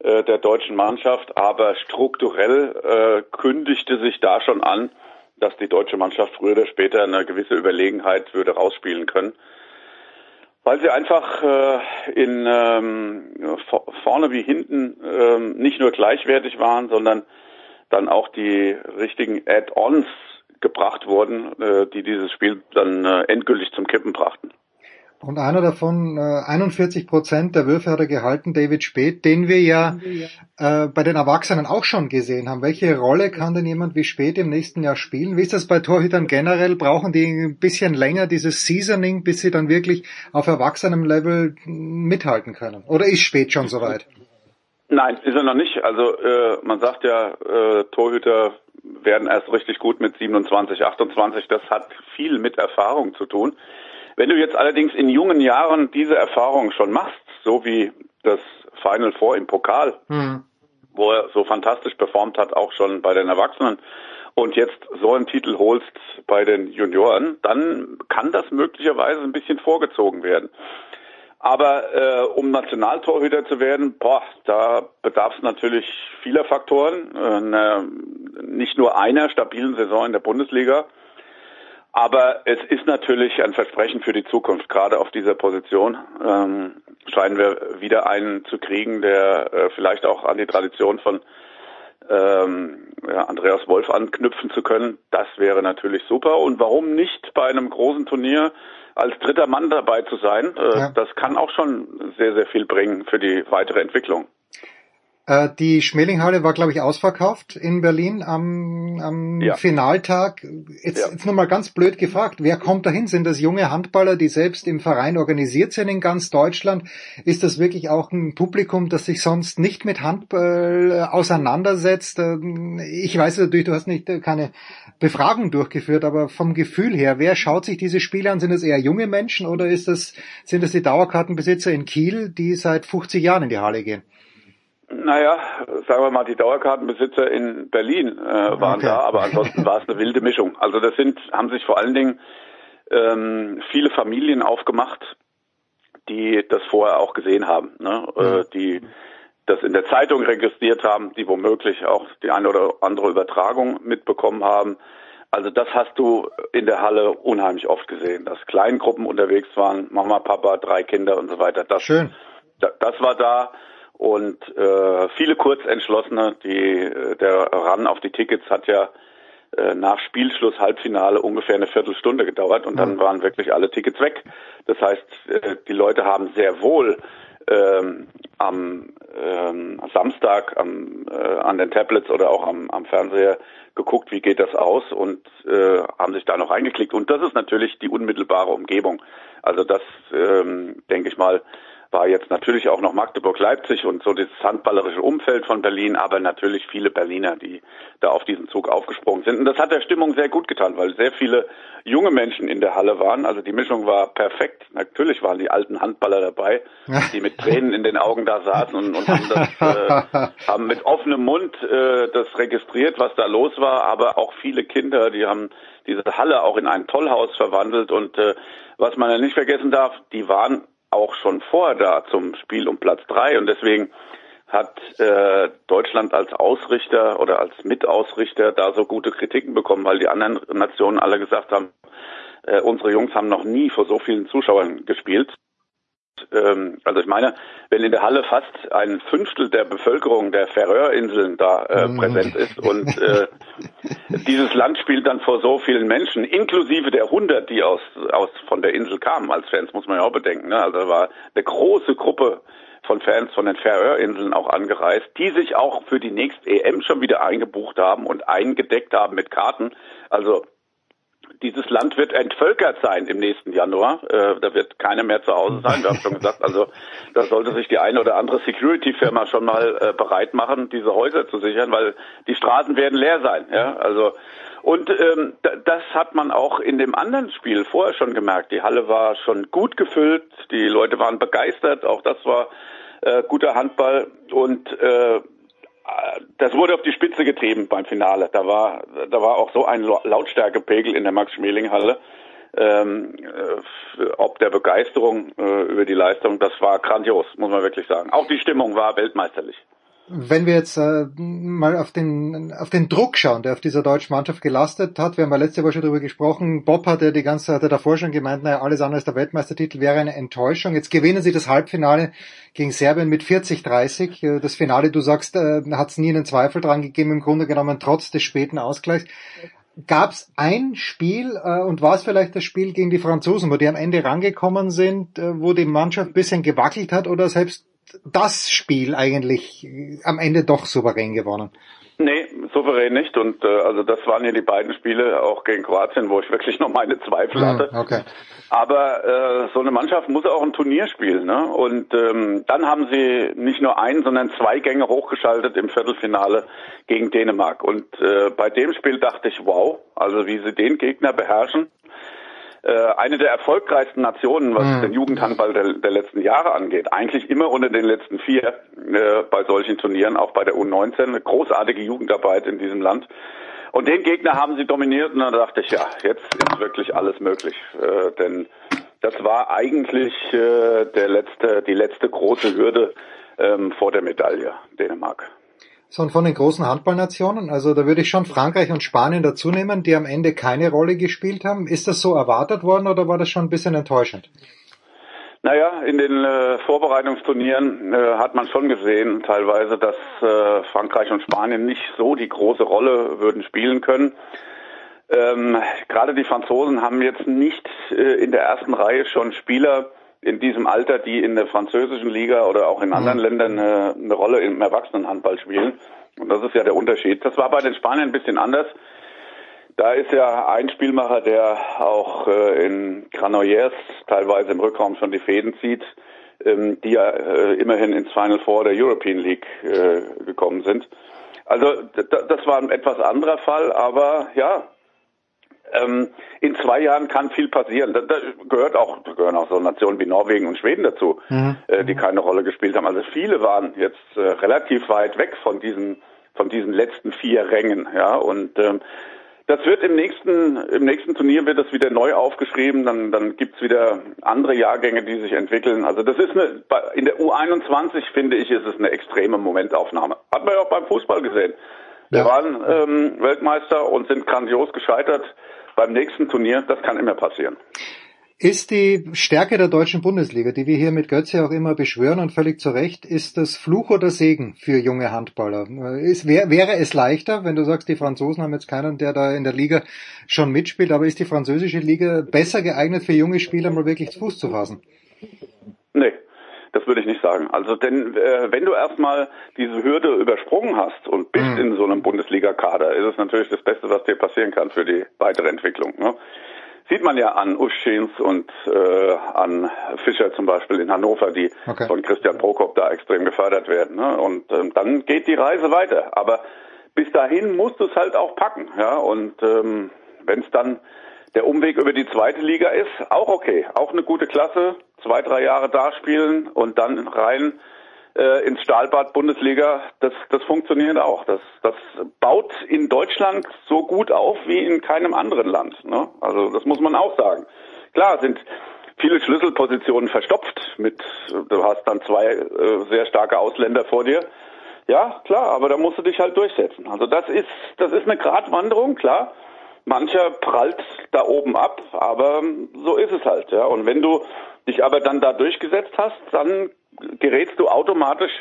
äh, der deutschen Mannschaft, aber strukturell äh, kündigte sich da schon an, dass die deutsche Mannschaft früher oder später eine gewisse Überlegenheit würde rausspielen können. Weil sie einfach äh, in ähm, vorne wie hinten ähm, nicht nur gleichwertig waren, sondern dann auch die richtigen Add-ons gebracht wurden, äh, die dieses Spiel dann äh, endgültig zum Kippen brachten. Und einer davon, äh, 41 Prozent der Würfe hat er gehalten, David Speth, den wir ja äh, bei den Erwachsenen auch schon gesehen haben. Welche Rolle kann denn jemand wie Speth im nächsten Jahr spielen? Wie ist das bei Torhütern generell? Brauchen die ein bisschen länger dieses Seasoning, bis sie dann wirklich auf erwachsenem Level mithalten können? Oder ist Speth schon soweit? Nein, ist er noch nicht. Also äh, man sagt ja, äh, Torhüter werden erst richtig gut mit 27, 28. Das hat viel mit Erfahrung zu tun. Wenn du jetzt allerdings in jungen Jahren diese Erfahrung schon machst, so wie das Final Four im Pokal, mhm. wo er so fantastisch performt hat, auch schon bei den Erwachsenen, und jetzt so einen Titel holst bei den Junioren, dann kann das möglicherweise ein bisschen vorgezogen werden. Aber äh, um Nationaltorhüter zu werden, boah, da bedarf es natürlich vieler Faktoren. Äh, nicht nur einer stabilen Saison in der Bundesliga. Aber es ist natürlich ein Versprechen für die Zukunft. Gerade auf dieser Position ähm, scheinen wir wieder einen zu kriegen, der äh, vielleicht auch an die Tradition von ähm, ja, Andreas Wolf anknüpfen zu können. Das wäre natürlich super. Und warum nicht bei einem großen Turnier als dritter Mann dabei zu sein, äh, ja. das kann auch schon sehr, sehr viel bringen für die weitere Entwicklung. Äh, die Schmelinghalle war, glaube ich, ausverkauft in Berlin am, am ja. Finaltag. Jetzt, ja. jetzt nur mal ganz blöd gefragt, wer kommt dahin? Sind das junge Handballer, die selbst im Verein organisiert sind in ganz Deutschland? Ist das wirklich auch ein Publikum, das sich sonst nicht mit Handball äh, auseinandersetzt? Ähm, ich weiß natürlich, du hast nicht keine Befragung durchgeführt, aber vom Gefühl her, wer schaut sich diese Spiele an? Sind das eher junge Menschen oder ist das, sind das die Dauerkartenbesitzer in Kiel, die seit 50 Jahren in die Halle gehen? Naja, sagen wir mal, die Dauerkartenbesitzer in Berlin äh, waren okay. da, aber ansonsten war es eine wilde Mischung. Also das sind, haben sich vor allen Dingen ähm, viele Familien aufgemacht, die das vorher auch gesehen haben, ne? Mhm. Äh, die das in der Zeitung registriert haben, die womöglich auch die eine oder andere Übertragung mitbekommen haben. Also das hast du in der Halle unheimlich oft gesehen, dass Kleingruppen unterwegs waren, Mama, Papa, drei Kinder und so weiter. Das, Schön. Das, das war da und äh, viele Kurzentschlossene, die der Ran auf die Tickets hat ja äh, nach Spielschluss Halbfinale ungefähr eine Viertelstunde gedauert und dann waren wirklich alle Tickets weg. Das heißt, äh, die Leute haben sehr wohl ähm, am ähm, Samstag am, äh, an den Tablets oder auch am, am Fernseher geguckt, wie geht das aus und äh, haben sich da noch eingeklickt. Und das ist natürlich die unmittelbare Umgebung. Also das, ähm, denke ich mal, war jetzt natürlich auch noch Magdeburg-Leipzig und so das handballerische Umfeld von Berlin, aber natürlich viele Berliner, die da auf diesen Zug aufgesprungen sind. Und das hat der Stimmung sehr gut getan, weil sehr viele junge Menschen in der Halle waren. Also die Mischung war perfekt. Natürlich waren die alten Handballer dabei, die mit Tränen in den Augen da saßen und, und haben, das, äh, haben mit offenem Mund äh, das registriert, was da los war. Aber auch viele Kinder, die haben diese Halle auch in ein Tollhaus verwandelt. Und äh, was man ja nicht vergessen darf, die waren auch schon vorher da zum Spiel um Platz drei und deswegen hat äh, Deutschland als Ausrichter oder als Mitausrichter da so gute Kritiken bekommen, weil die anderen Nationen alle gesagt haben, äh, unsere Jungs haben noch nie vor so vielen Zuschauern gespielt. Ähm, also ich meine, wenn in der Halle fast ein Fünftel der Bevölkerung der Färöerinseln da äh, mhm. präsent ist und äh, dieses Land spielt dann vor so vielen Menschen, inklusive der 100, die aus, aus von der Insel kamen als Fans, muss man ja auch bedenken. Ne? Also da war eine große Gruppe von Fans von den Färöerinseln auch angereist, die sich auch für die nächste EM schon wieder eingebucht haben und eingedeckt haben mit Karten. Also dieses Land wird entvölkert sein im nächsten Januar. Äh, da wird keiner mehr zu Hause sein. Wir haben schon gesagt, also da sollte sich die eine oder andere Security-Firma schon mal äh, bereit machen, diese Häuser zu sichern, weil die Straßen werden leer sein. Ja, also und ähm, das hat man auch in dem anderen Spiel vorher schon gemerkt. Die Halle war schon gut gefüllt, die Leute waren begeistert. Auch das war äh, guter Handball und äh, das wurde auf die Spitze getrieben beim Finale. Da war, da war auch so ein Lautstärkepegel in der Max-Schmeling-Halle. Ähm, äh, ob der Begeisterung äh, über die Leistung, das war grandios, muss man wirklich sagen. Auch die Stimmung war weltmeisterlich. Wenn wir jetzt äh, mal auf den, auf den Druck schauen, der auf dieser deutschen Mannschaft gelastet hat, wir haben ja letzte Woche schon darüber gesprochen, Bob hat ja die ganze Zeit davor schon gemeint, naja, alles andere als der Weltmeistertitel wäre eine Enttäuschung. Jetzt gewinnen sie das Halbfinale gegen Serbien mit 40-30. Äh, das Finale, du sagst, äh, hat es nie einen Zweifel dran gegeben, im Grunde genommen trotz des späten Ausgleichs. Gab es ein Spiel, äh, und war es vielleicht das Spiel gegen die Franzosen, wo die am Ende rangekommen sind, äh, wo die Mannschaft bisschen gewackelt hat oder selbst das Spiel eigentlich äh, am Ende doch souverän gewonnen. Nee, souverän nicht. Und äh, also das waren ja die beiden Spiele auch gegen Kroatien, wo ich wirklich noch meine Zweifel hm, hatte. Okay. Aber äh, so eine Mannschaft muss auch ein Turnier spielen. Ne? Und ähm, dann haben sie nicht nur ein, sondern zwei Gänge hochgeschaltet im Viertelfinale gegen Dänemark. Und äh, bei dem Spiel dachte ich, wow, also wie sie den Gegner beherrschen eine der erfolgreichsten Nationen, was mhm. den Jugendhandball der, der, letzten Jahre angeht. Eigentlich immer unter den letzten vier äh, bei solchen Turnieren, auch bei der U19. Eine großartige Jugendarbeit in diesem Land. Und den Gegner haben sie dominiert und dann dachte ich, ja, jetzt ist wirklich alles möglich. Äh, denn das war eigentlich äh, der letzte, die letzte große Hürde ähm, vor der Medaille, Dänemark sondern von den großen Handballnationen. Also da würde ich schon Frankreich und Spanien dazu nehmen, die am Ende keine Rolle gespielt haben. Ist das so erwartet worden oder war das schon ein bisschen enttäuschend? Naja, in den äh, Vorbereitungsturnieren äh, hat man schon gesehen, teilweise, dass äh, Frankreich und Spanien nicht so die große Rolle würden spielen können. Ähm, Gerade die Franzosen haben jetzt nicht äh, in der ersten Reihe schon Spieler, in diesem Alter, die in der französischen Liga oder auch in anderen mhm. Ländern eine, eine Rolle im Erwachsenenhandball spielen. Und das ist ja der Unterschied. Das war bei den Spaniern ein bisschen anders. Da ist ja ein Spielmacher, der auch äh, in Granollers teilweise im Rückraum schon die Fäden zieht, ähm, die ja äh, immerhin ins Final Four der European League äh, gekommen sind. Also das war ein etwas anderer Fall, aber ja, ähm, in zwei Jahren kann viel passieren. Da, da gehört auch, da gehören auch so Nationen wie Norwegen und Schweden dazu, mhm. äh, die keine Rolle gespielt haben. Also viele waren jetzt äh, relativ weit weg von diesen von diesen letzten vier Rängen, ja und ähm, das wird im nächsten, im nächsten Turnier wird das wieder neu aufgeschrieben, dann, dann gibt's wieder andere Jahrgänge, die sich entwickeln. Also das ist eine, in der U21 finde ich, ist es eine extreme Momentaufnahme. Hat man ja auch beim Fußball gesehen. Wir ja. waren ähm, Weltmeister und sind grandios gescheitert beim nächsten Turnier, das kann immer passieren. Ist die Stärke der deutschen Bundesliga, die wir hier mit Götze auch immer beschwören und völlig zu Recht, ist das Fluch oder Segen für junge Handballer? Ist, wär, wäre es leichter, wenn du sagst, die Franzosen haben jetzt keinen, der da in der Liga schon mitspielt, aber ist die französische Liga besser geeignet für junge Spieler, mal wirklich Fuß zu fassen? Nee, das würde ich nicht sagen. Also denn äh, wenn du erstmal diese Hürde übersprungen hast und bist mhm. in so einem Bundesliga-Kader, ist es natürlich das Beste, was dir passieren kann für die weitere Entwicklung. Ne? Sieht man ja an Uschins und äh, an Fischer zum Beispiel in Hannover, die okay. von Christian Prokop da extrem gefördert werden. Ne? Und ähm, dann geht die Reise weiter. Aber bis dahin musst du es halt auch packen. Ja? Und ähm, wenn es dann der Umweg über die zweite Liga ist, auch okay. Auch eine gute Klasse, zwei, drei Jahre da spielen und dann rein äh, ins Stahlbad Bundesliga, das, das funktioniert auch. Das, das baut in Deutschland so gut auf wie in keinem anderen Land. Ne? Also das muss man auch sagen. Klar sind viele Schlüsselpositionen verstopft mit, du hast dann zwei äh, sehr starke Ausländer vor dir. Ja, klar, aber da musst du dich halt durchsetzen. Also das ist, das ist eine Gratwanderung, klar. Mancher prallt da oben ab, aber so ist es halt, ja. Und wenn du dich aber dann da durchgesetzt hast, dann gerätst du automatisch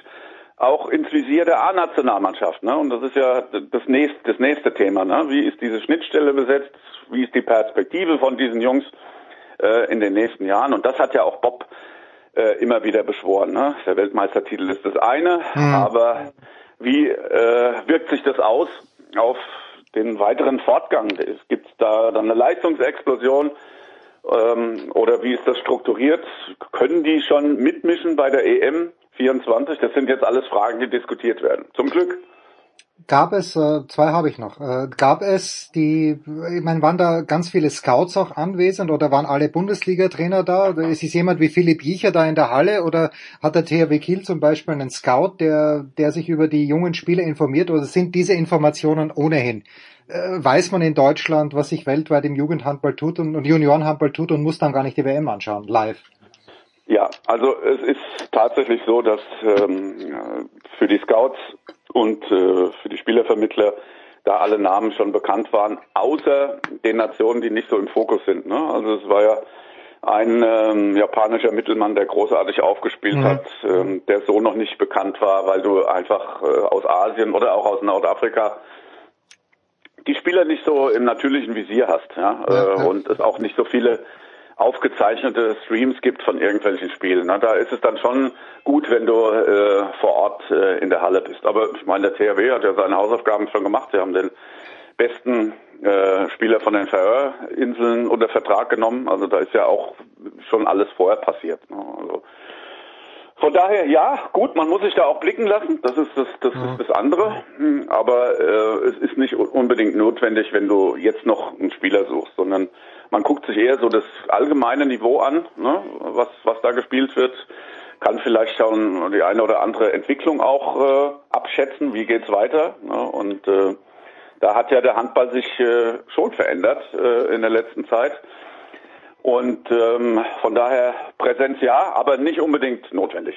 auch ins Visier der A-Nationalmannschaft. Ne? Und das ist ja das nächste, das nächste Thema. Ne? Wie ist diese Schnittstelle besetzt? Wie ist die Perspektive von diesen Jungs äh, in den nächsten Jahren? Und das hat ja auch Bob äh, immer wieder beschworen. Ne? Der Weltmeistertitel ist das eine, mhm. aber wie äh, wirkt sich das aus auf den weiteren Fortgang? Es gibt da dann eine Leistungsexplosion ähm, oder wie ist das strukturiert? Können die schon mitmischen bei der EM 24? Das sind jetzt alles Fragen, die diskutiert werden. Zum Glück. Gab es, äh, zwei habe ich noch, äh, gab es die, ich meine, waren da ganz viele Scouts auch anwesend oder waren alle Bundesliga-Trainer da? Ist es jemand wie Philipp Jicher da in der Halle oder hat der THW Kiel zum Beispiel einen Scout, der, der sich über die jungen Spieler informiert oder sind diese Informationen ohnehin weiß man in Deutschland, was sich weltweit im Jugendhandball tut und, und Juniorenhandball tut und muss dann gar nicht die WM anschauen, live. Ja, also es ist tatsächlich so, dass ähm, für die Scouts und äh, für die Spielervermittler da alle Namen schon bekannt waren, außer den Nationen, die nicht so im Fokus sind. Ne? Also es war ja ein ähm, japanischer Mittelmann, der großartig aufgespielt mhm. hat, ähm, der so noch nicht bekannt war, weil du einfach äh, aus Asien oder auch aus Nordafrika die Spieler nicht so im natürlichen Visier hast, ja, ja, äh, und es auch nicht so viele aufgezeichnete Streams gibt von irgendwelchen Spielen. Na, da ist es dann schon gut, wenn du äh, vor Ort äh, in der Halle bist. Aber ich meine, der THW hat ja seine Hausaufgaben schon gemacht. Sie haben den besten äh, Spieler von den Färöerinseln unter Vertrag genommen. Also da ist ja auch schon alles vorher passiert. Ne? Also, von daher, ja, gut, man muss sich da auch blicken lassen. Das ist das, das, ja. ist das andere. Hm, aber äh, es ist nicht unbedingt notwendig, wenn du jetzt noch einen Spieler suchst, sondern man guckt sich eher so das allgemeine Niveau an, ne, was, was da gespielt wird, kann vielleicht schon die eine oder andere Entwicklung auch äh, abschätzen, wie geht's weiter. Ne, und äh, da hat ja der Handball sich äh, schon verändert äh, in der letzten Zeit. Und ähm, von daher Präsenz ja, aber nicht unbedingt notwendig.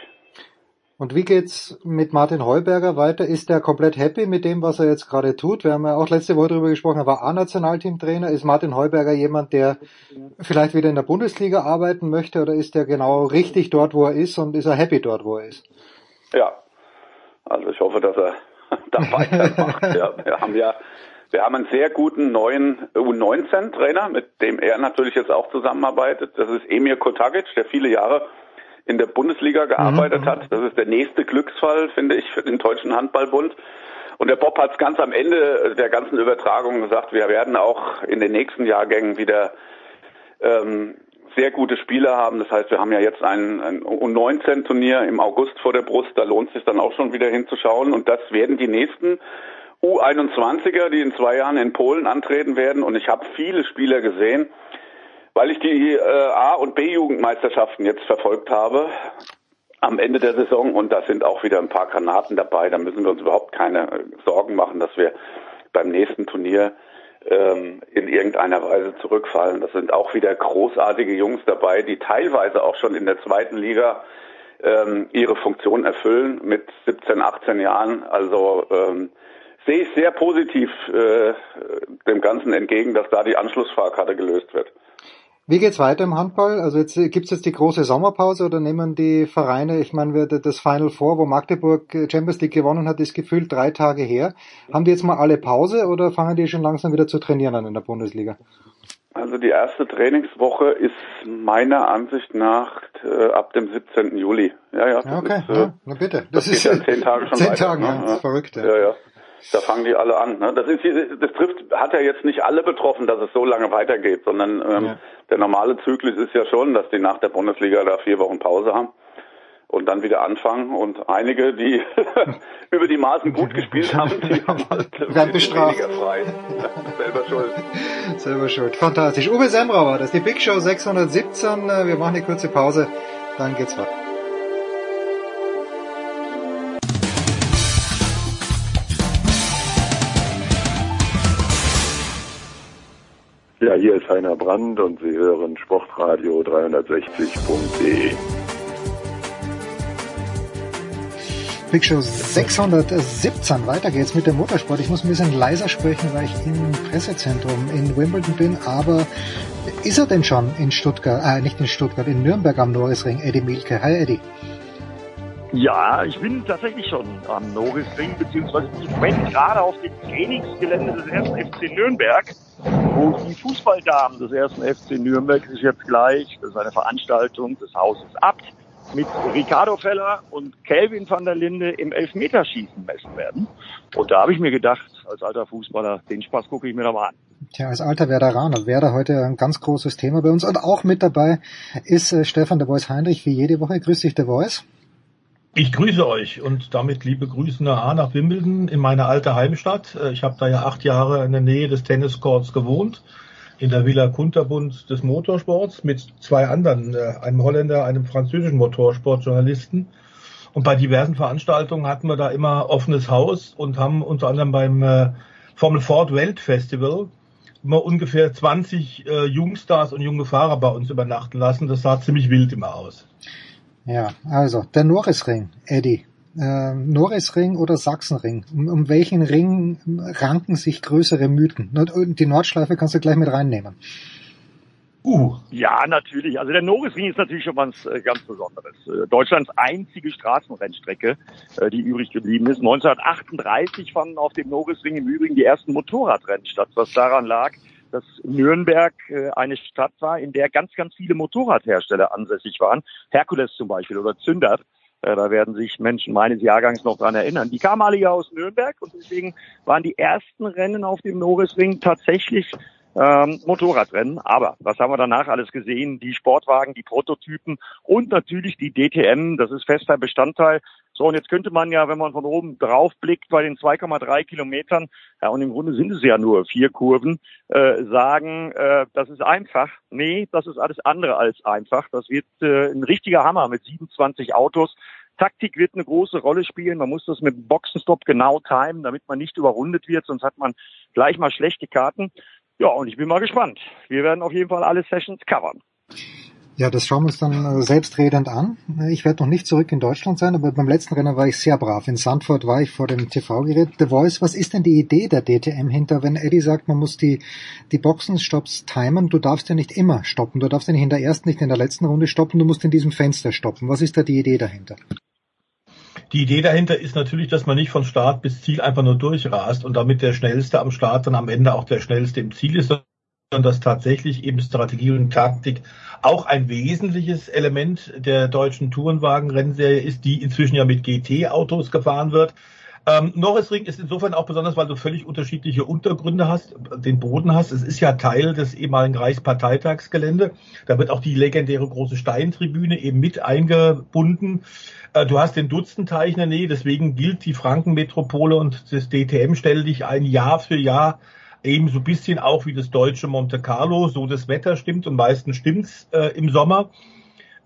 Und wie geht's mit Martin Heuberger weiter? Ist er komplett happy mit dem, was er jetzt gerade tut? Wir haben ja auch letzte Woche darüber gesprochen, er war A-Nationalteamtrainer. Ist Martin Heuberger jemand, der vielleicht wieder in der Bundesliga arbeiten möchte oder ist er genau richtig dort, wo er ist und ist er happy dort, wo er ist? Ja, also ich hoffe, dass er da weitermacht. ja, wir haben ja wir haben einen sehr guten neuen U19-Trainer, mit dem er natürlich jetzt auch zusammenarbeitet. Das ist Emir Kotagic, der viele Jahre in der Bundesliga gearbeitet mhm. hat. Das ist der nächste Glücksfall, finde ich, für den Deutschen Handballbund. Und der Bob hat es ganz am Ende der ganzen Übertragung gesagt, wir werden auch in den nächsten Jahrgängen wieder ähm, sehr gute Spieler haben. Das heißt, wir haben ja jetzt ein, ein U19-Turnier im August vor der Brust. Da lohnt sich dann auch schon wieder hinzuschauen. Und das werden die nächsten U21er, die in zwei Jahren in Polen antreten werden. Und ich habe viele Spieler gesehen, weil ich die äh, A- und B-Jugendmeisterschaften jetzt verfolgt habe am Ende der Saison. Und da sind auch wieder ein paar Granaten dabei. Da müssen wir uns überhaupt keine äh, Sorgen machen, dass wir beim nächsten Turnier ähm, in irgendeiner Weise zurückfallen. Das sind auch wieder großartige Jungs dabei, die teilweise auch schon in der zweiten Liga ähm, ihre Funktion erfüllen mit 17, 18 Jahren. Also ähm, sehe ich sehr positiv äh, dem Ganzen entgegen, dass da die Anschlussfahrkarte gelöst wird. Wie geht's weiter im Handball? Also jetzt gibt's jetzt die große Sommerpause oder nehmen die Vereine, ich meine, das Final Four, wo Magdeburg Champions League gewonnen hat, ist gefühlt drei Tage her. Haben die jetzt mal alle Pause oder fangen die schon langsam wieder zu trainieren an in der Bundesliga? Also die erste Trainingswoche ist meiner Ansicht nach äh, ab dem 17. Juli. Ja, ja. Okay, ist, äh, ja, na bitte. Das, das ist ja zehn Tage schon zehn Tage, ne? ja, das ist verrückt. Ja, ja. Da fangen die alle an. Ne? Das ist, das trifft, hat ja jetzt nicht alle betroffen, dass es so lange weitergeht, sondern ähm, ja. der normale Zyklus ist ja schon, dass die nach der Bundesliga da vier Wochen Pause haben und dann wieder anfangen. Und einige, die über die Maßen gut gespielt haben, die haben halt Werden bestraft. weniger frei. Selber schuld. Selber schuld. Fantastisch. Uwe Semrauer, das ist die Big Show 617. Wir machen eine kurze Pause, dann geht's weiter. Ja, hier ist Heiner Brand und Sie hören Sportradio 360.de. Big Show 617. Weiter geht's mit dem Motorsport. Ich muss ein bisschen leiser sprechen, weil ich im Pressezentrum in Wimbledon bin. Aber ist er denn schon in Stuttgart, äh, nicht in Stuttgart, in Nürnberg am Norrisring, Eddie Mielke? Hi Eddie. Ja, ich bin tatsächlich schon am Norrisring, beziehungsweise im Moment gerade auf dem Trainingsgelände des ersten FC Nürnberg, wo die Fußballdamen des ersten FC Nürnberg sich jetzt gleich, das ist eine Veranstaltung des Hauses Abt, mit Ricardo Feller und Kelvin van der Linde im Elfmeterschießen messen werden. Und da habe ich mir gedacht, als alter Fußballer, den Spaß gucke ich mir da mal an. Tja, als alter Werderaner wäre heute ein ganz großes Thema bei uns. Und auch mit dabei ist äh, Stefan de Voice Heinrich, wie jede Woche. Grüß dich, de Voice. Ich grüße euch und damit liebe Grüße nach, Wimbledon in meine alte Heimstadt. Äh, ich habe da ja acht Jahre in der Nähe des Tenniscourts gewohnt, in der Villa Kunterbund des Motorsports mit zwei anderen, äh, einem Holländer, einem französischen Motorsportjournalisten. Und bei diversen Veranstaltungen hatten wir da immer offenes Haus und haben unter anderem beim äh, Formel Ford Weltfestival immer ungefähr 20 äh, Jungstars und junge Fahrer bei uns übernachten lassen. Das sah ziemlich wild immer aus. Ja, also der Norrisring, Eddie. Äh, Norrisring oder Sachsenring? Um, um welchen Ring ranken sich größere Mythen? Die Nordschleife kannst du gleich mit reinnehmen. Uh. Ja, natürlich. Also der Norrisring ist natürlich schon was äh, ganz Besonderes. Äh, Deutschlands einzige Straßenrennstrecke, äh, die übrig geblieben ist. 1938 fanden auf dem Norrisring im Übrigen die ersten Motorradrennen statt, was daran lag, dass Nürnberg eine Stadt war, in der ganz, ganz viele Motorradhersteller ansässig waren. Herkules zum Beispiel oder Zündert. Da werden sich Menschen meines Jahrgangs noch dran erinnern. Die kamen alle ja aus Nürnberg und deswegen waren die ersten Rennen auf dem Norrisring tatsächlich ähm, Motorradrennen. Aber was haben wir danach alles gesehen? Die Sportwagen, die Prototypen und natürlich die DTM. Das ist fester Bestandteil. So, und jetzt könnte man ja, wenn man von oben drauf blickt, bei den 2,3 Kilometern, ja, und im Grunde sind es ja nur vier Kurven, äh, sagen, äh, das ist einfach. Nee, das ist alles andere als einfach. Das wird äh, ein richtiger Hammer mit 27 Autos. Taktik wird eine große Rolle spielen. Man muss das mit Boxenstopp genau timen, damit man nicht überrundet wird, sonst hat man gleich mal schlechte Karten. Ja, und ich bin mal gespannt. Wir werden auf jeden Fall alle Sessions covern. Ja, das schauen wir uns dann äh, selbstredend an. Ich werde noch nicht zurück in Deutschland sein, aber beim letzten Rennen war ich sehr brav. In Sandford war ich vor dem TV-Gerät. The Voice, was ist denn die Idee der DTM hinter, wenn Eddie sagt, man muss die, die Boxenstops timen? Du darfst ja nicht immer stoppen. Du darfst ja nicht in der ersten, nicht in der letzten Runde stoppen. Du musst in diesem Fenster stoppen. Was ist da die Idee dahinter? Die Idee dahinter ist natürlich, dass man nicht von Start bis Ziel einfach nur durchrast und damit der Schnellste am Start dann am Ende auch der Schnellste im Ziel ist, sondern dass tatsächlich eben Strategie und Taktik auch ein wesentliches Element der deutschen Tourenwagen-Rennserie ist, die inzwischen ja mit GT-Autos gefahren wird. Ähm, Norrisring ist insofern auch besonders, weil du völlig unterschiedliche Untergründe hast, den Boden hast. Es ist ja Teil des ehemaligen Reichsparteitagsgelände. Da wird auch die legendäre große Steintribüne eben mit eingebunden. Äh, du hast den Dutzendteich in der Nähe, deswegen gilt die Frankenmetropole und das DTM stelle dich ein Jahr für Jahr eben so ein bisschen auch wie das deutsche Monte Carlo, so das Wetter stimmt und meistens stimmt's äh, im Sommer.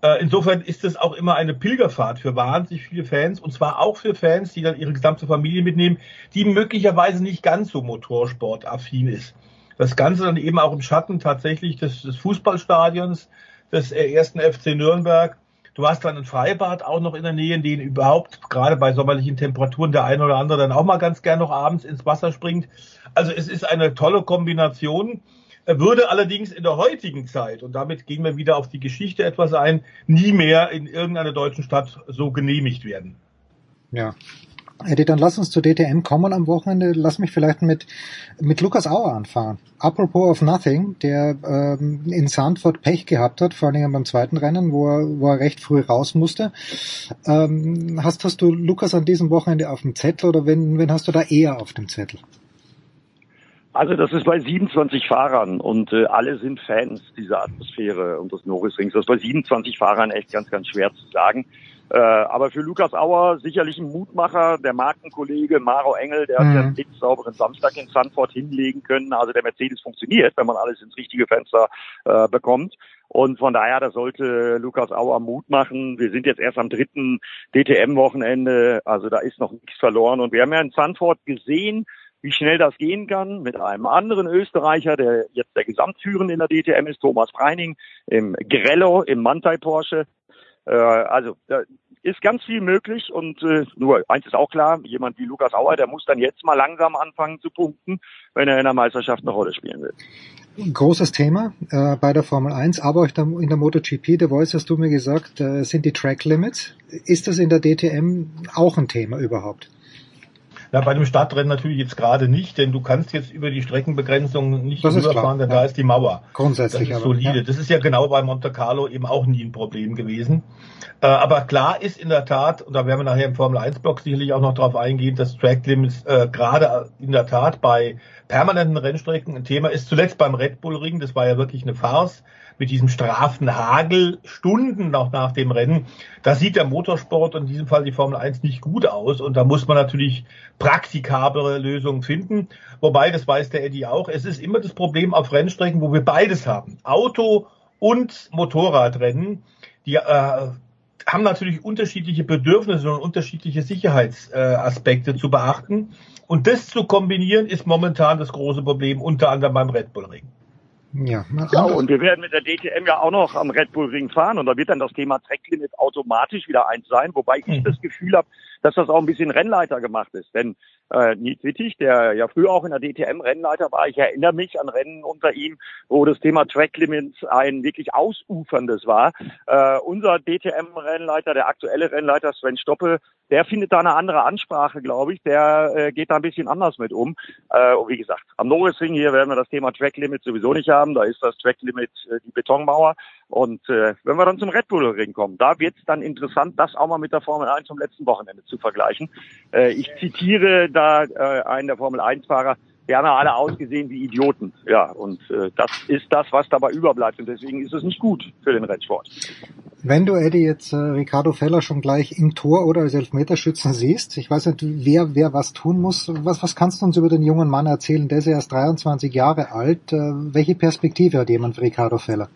Äh, insofern ist es auch immer eine Pilgerfahrt für wahnsinnig viele Fans und zwar auch für Fans, die dann ihre gesamte Familie mitnehmen, die möglicherweise nicht ganz so motorsportaffin ist. Das Ganze dann eben auch im Schatten tatsächlich des, des Fußballstadions des ersten FC Nürnberg. Du hast dann ein Freibad auch noch in der Nähe, in denen überhaupt gerade bei sommerlichen Temperaturen der eine oder andere dann auch mal ganz gern noch abends ins Wasser springt. Also es ist eine tolle Kombination würde allerdings in der heutigen Zeit, und damit gehen wir wieder auf die Geschichte etwas ein, nie mehr in irgendeiner deutschen Stadt so genehmigt werden. Ja, Eddie, dann lass uns zur DTM kommen am Wochenende. Lass mich vielleicht mit, mit Lukas Auer anfahren. Apropos of Nothing, der ähm, in Sandford Pech gehabt hat, vor allem beim zweiten Rennen, wo er, wo er recht früh raus musste. Ähm, hast, hast du Lukas an diesem Wochenende auf dem Zettel oder wen, wen hast du da eher auf dem Zettel? Also das ist bei 27 Fahrern und äh, alle sind Fans dieser Atmosphäre und des Norrisrings. Das ist bei 27 Fahrern echt ganz, ganz schwer zu sagen. Äh, aber für Lukas Auer sicherlich ein Mutmacher, der Markenkollege Maro Engel, der mhm. hat ja einen sauberen Samstag in Sanford hinlegen können. Also der Mercedes funktioniert, wenn man alles ins richtige Fenster äh, bekommt. Und von daher, da sollte Lukas Auer Mut machen. Wir sind jetzt erst am dritten DTM-Wochenende, also da ist noch nichts verloren. Und wir haben ja in Sanford gesehen, wie schnell das gehen kann mit einem anderen Österreicher, der jetzt der Gesamtführende in der DTM ist, Thomas Breining, im Grello, im Mantai Porsche. Äh, also da ist ganz viel möglich und äh, nur eins ist auch klar, jemand wie Lukas Auer, der muss dann jetzt mal langsam anfangen zu punkten, wenn er in der Meisterschaft eine Rolle spielen will. Großes Thema äh, bei der Formel 1, aber in der MotoGP, der Voice hast du mir gesagt, äh, sind die Track Limits. Ist das in der DTM auch ein Thema überhaupt? Na, bei dem Stadtrennen natürlich jetzt gerade nicht, denn du kannst jetzt über die Streckenbegrenzung nicht das rüberfahren, denn ja. da ist die Mauer. Grundsätzlich. Das ist solide. Aber, ja. Das ist ja genau bei Monte Carlo eben auch nie ein Problem gewesen. Äh, aber klar ist in der Tat, und da werden wir nachher im Formel 1 Block sicherlich auch noch drauf eingehen, dass Track Limits äh, gerade in der Tat bei permanenten Rennstrecken ein Thema ist. Zuletzt beim Red Bull Ring, das war ja wirklich eine Farce mit diesem strafen Hagel Stunden noch nach dem Rennen. Da sieht der Motorsport in diesem Fall die Formel 1 nicht gut aus und da muss man natürlich praktikablere Lösungen finden. Wobei, das weiß der Eddie auch, es ist immer das Problem auf Rennstrecken, wo wir beides haben. Auto und Motorradrennen, die äh, haben natürlich unterschiedliche Bedürfnisse und unterschiedliche Sicherheitsaspekte äh, zu beachten. Und das zu kombinieren, ist momentan das große Problem, unter anderem beim Red Bull Ring. Ja, ja, und wir werden mit der DTM ja auch noch am Red Bull Ring fahren und da wird dann das Thema Tracklimit automatisch wieder eins sein, wobei ich mhm. das Gefühl habe, dass das auch ein bisschen Rennleiter gemacht ist. Denn äh, Nils Wittig, der ja früher auch in der DTM Rennleiter war, ich erinnere mich an Rennen unter ihm, wo das Thema Tracklimits ein wirklich ausuferndes war. Äh, unser DTM-Rennleiter, der aktuelle Rennleiter Sven Stoppe, der findet da eine andere Ansprache, glaube ich. Der äh, geht da ein bisschen anders mit um. Äh, und wie gesagt, am Norrisring hier werden wir das Thema Tracklimit sowieso nicht haben. Da ist das Tracklimit äh, die Betonmauer. Und äh, wenn wir dann zum Red Bull Ring kommen, da wird es dann interessant, das auch mal mit der Formel 1 vom letzten Wochenende zu vergleichen. Äh, ich zitiere da äh, einen der Formel 1 Fahrer, wir haben ja alle ausgesehen wie Idioten. Ja, und äh, das ist das, was dabei überbleibt. Und deswegen ist es nicht gut für den Rennsport. Wenn du, Eddie, jetzt äh, Ricardo Feller schon gleich im Tor oder als Elfmeterschützen siehst, ich weiß nicht, wer, wer was tun muss, was, was kannst du uns über den jungen Mann erzählen? Der ist ja erst 23 Jahre alt. Äh, welche Perspektive hat jemand für Ricardo Feller?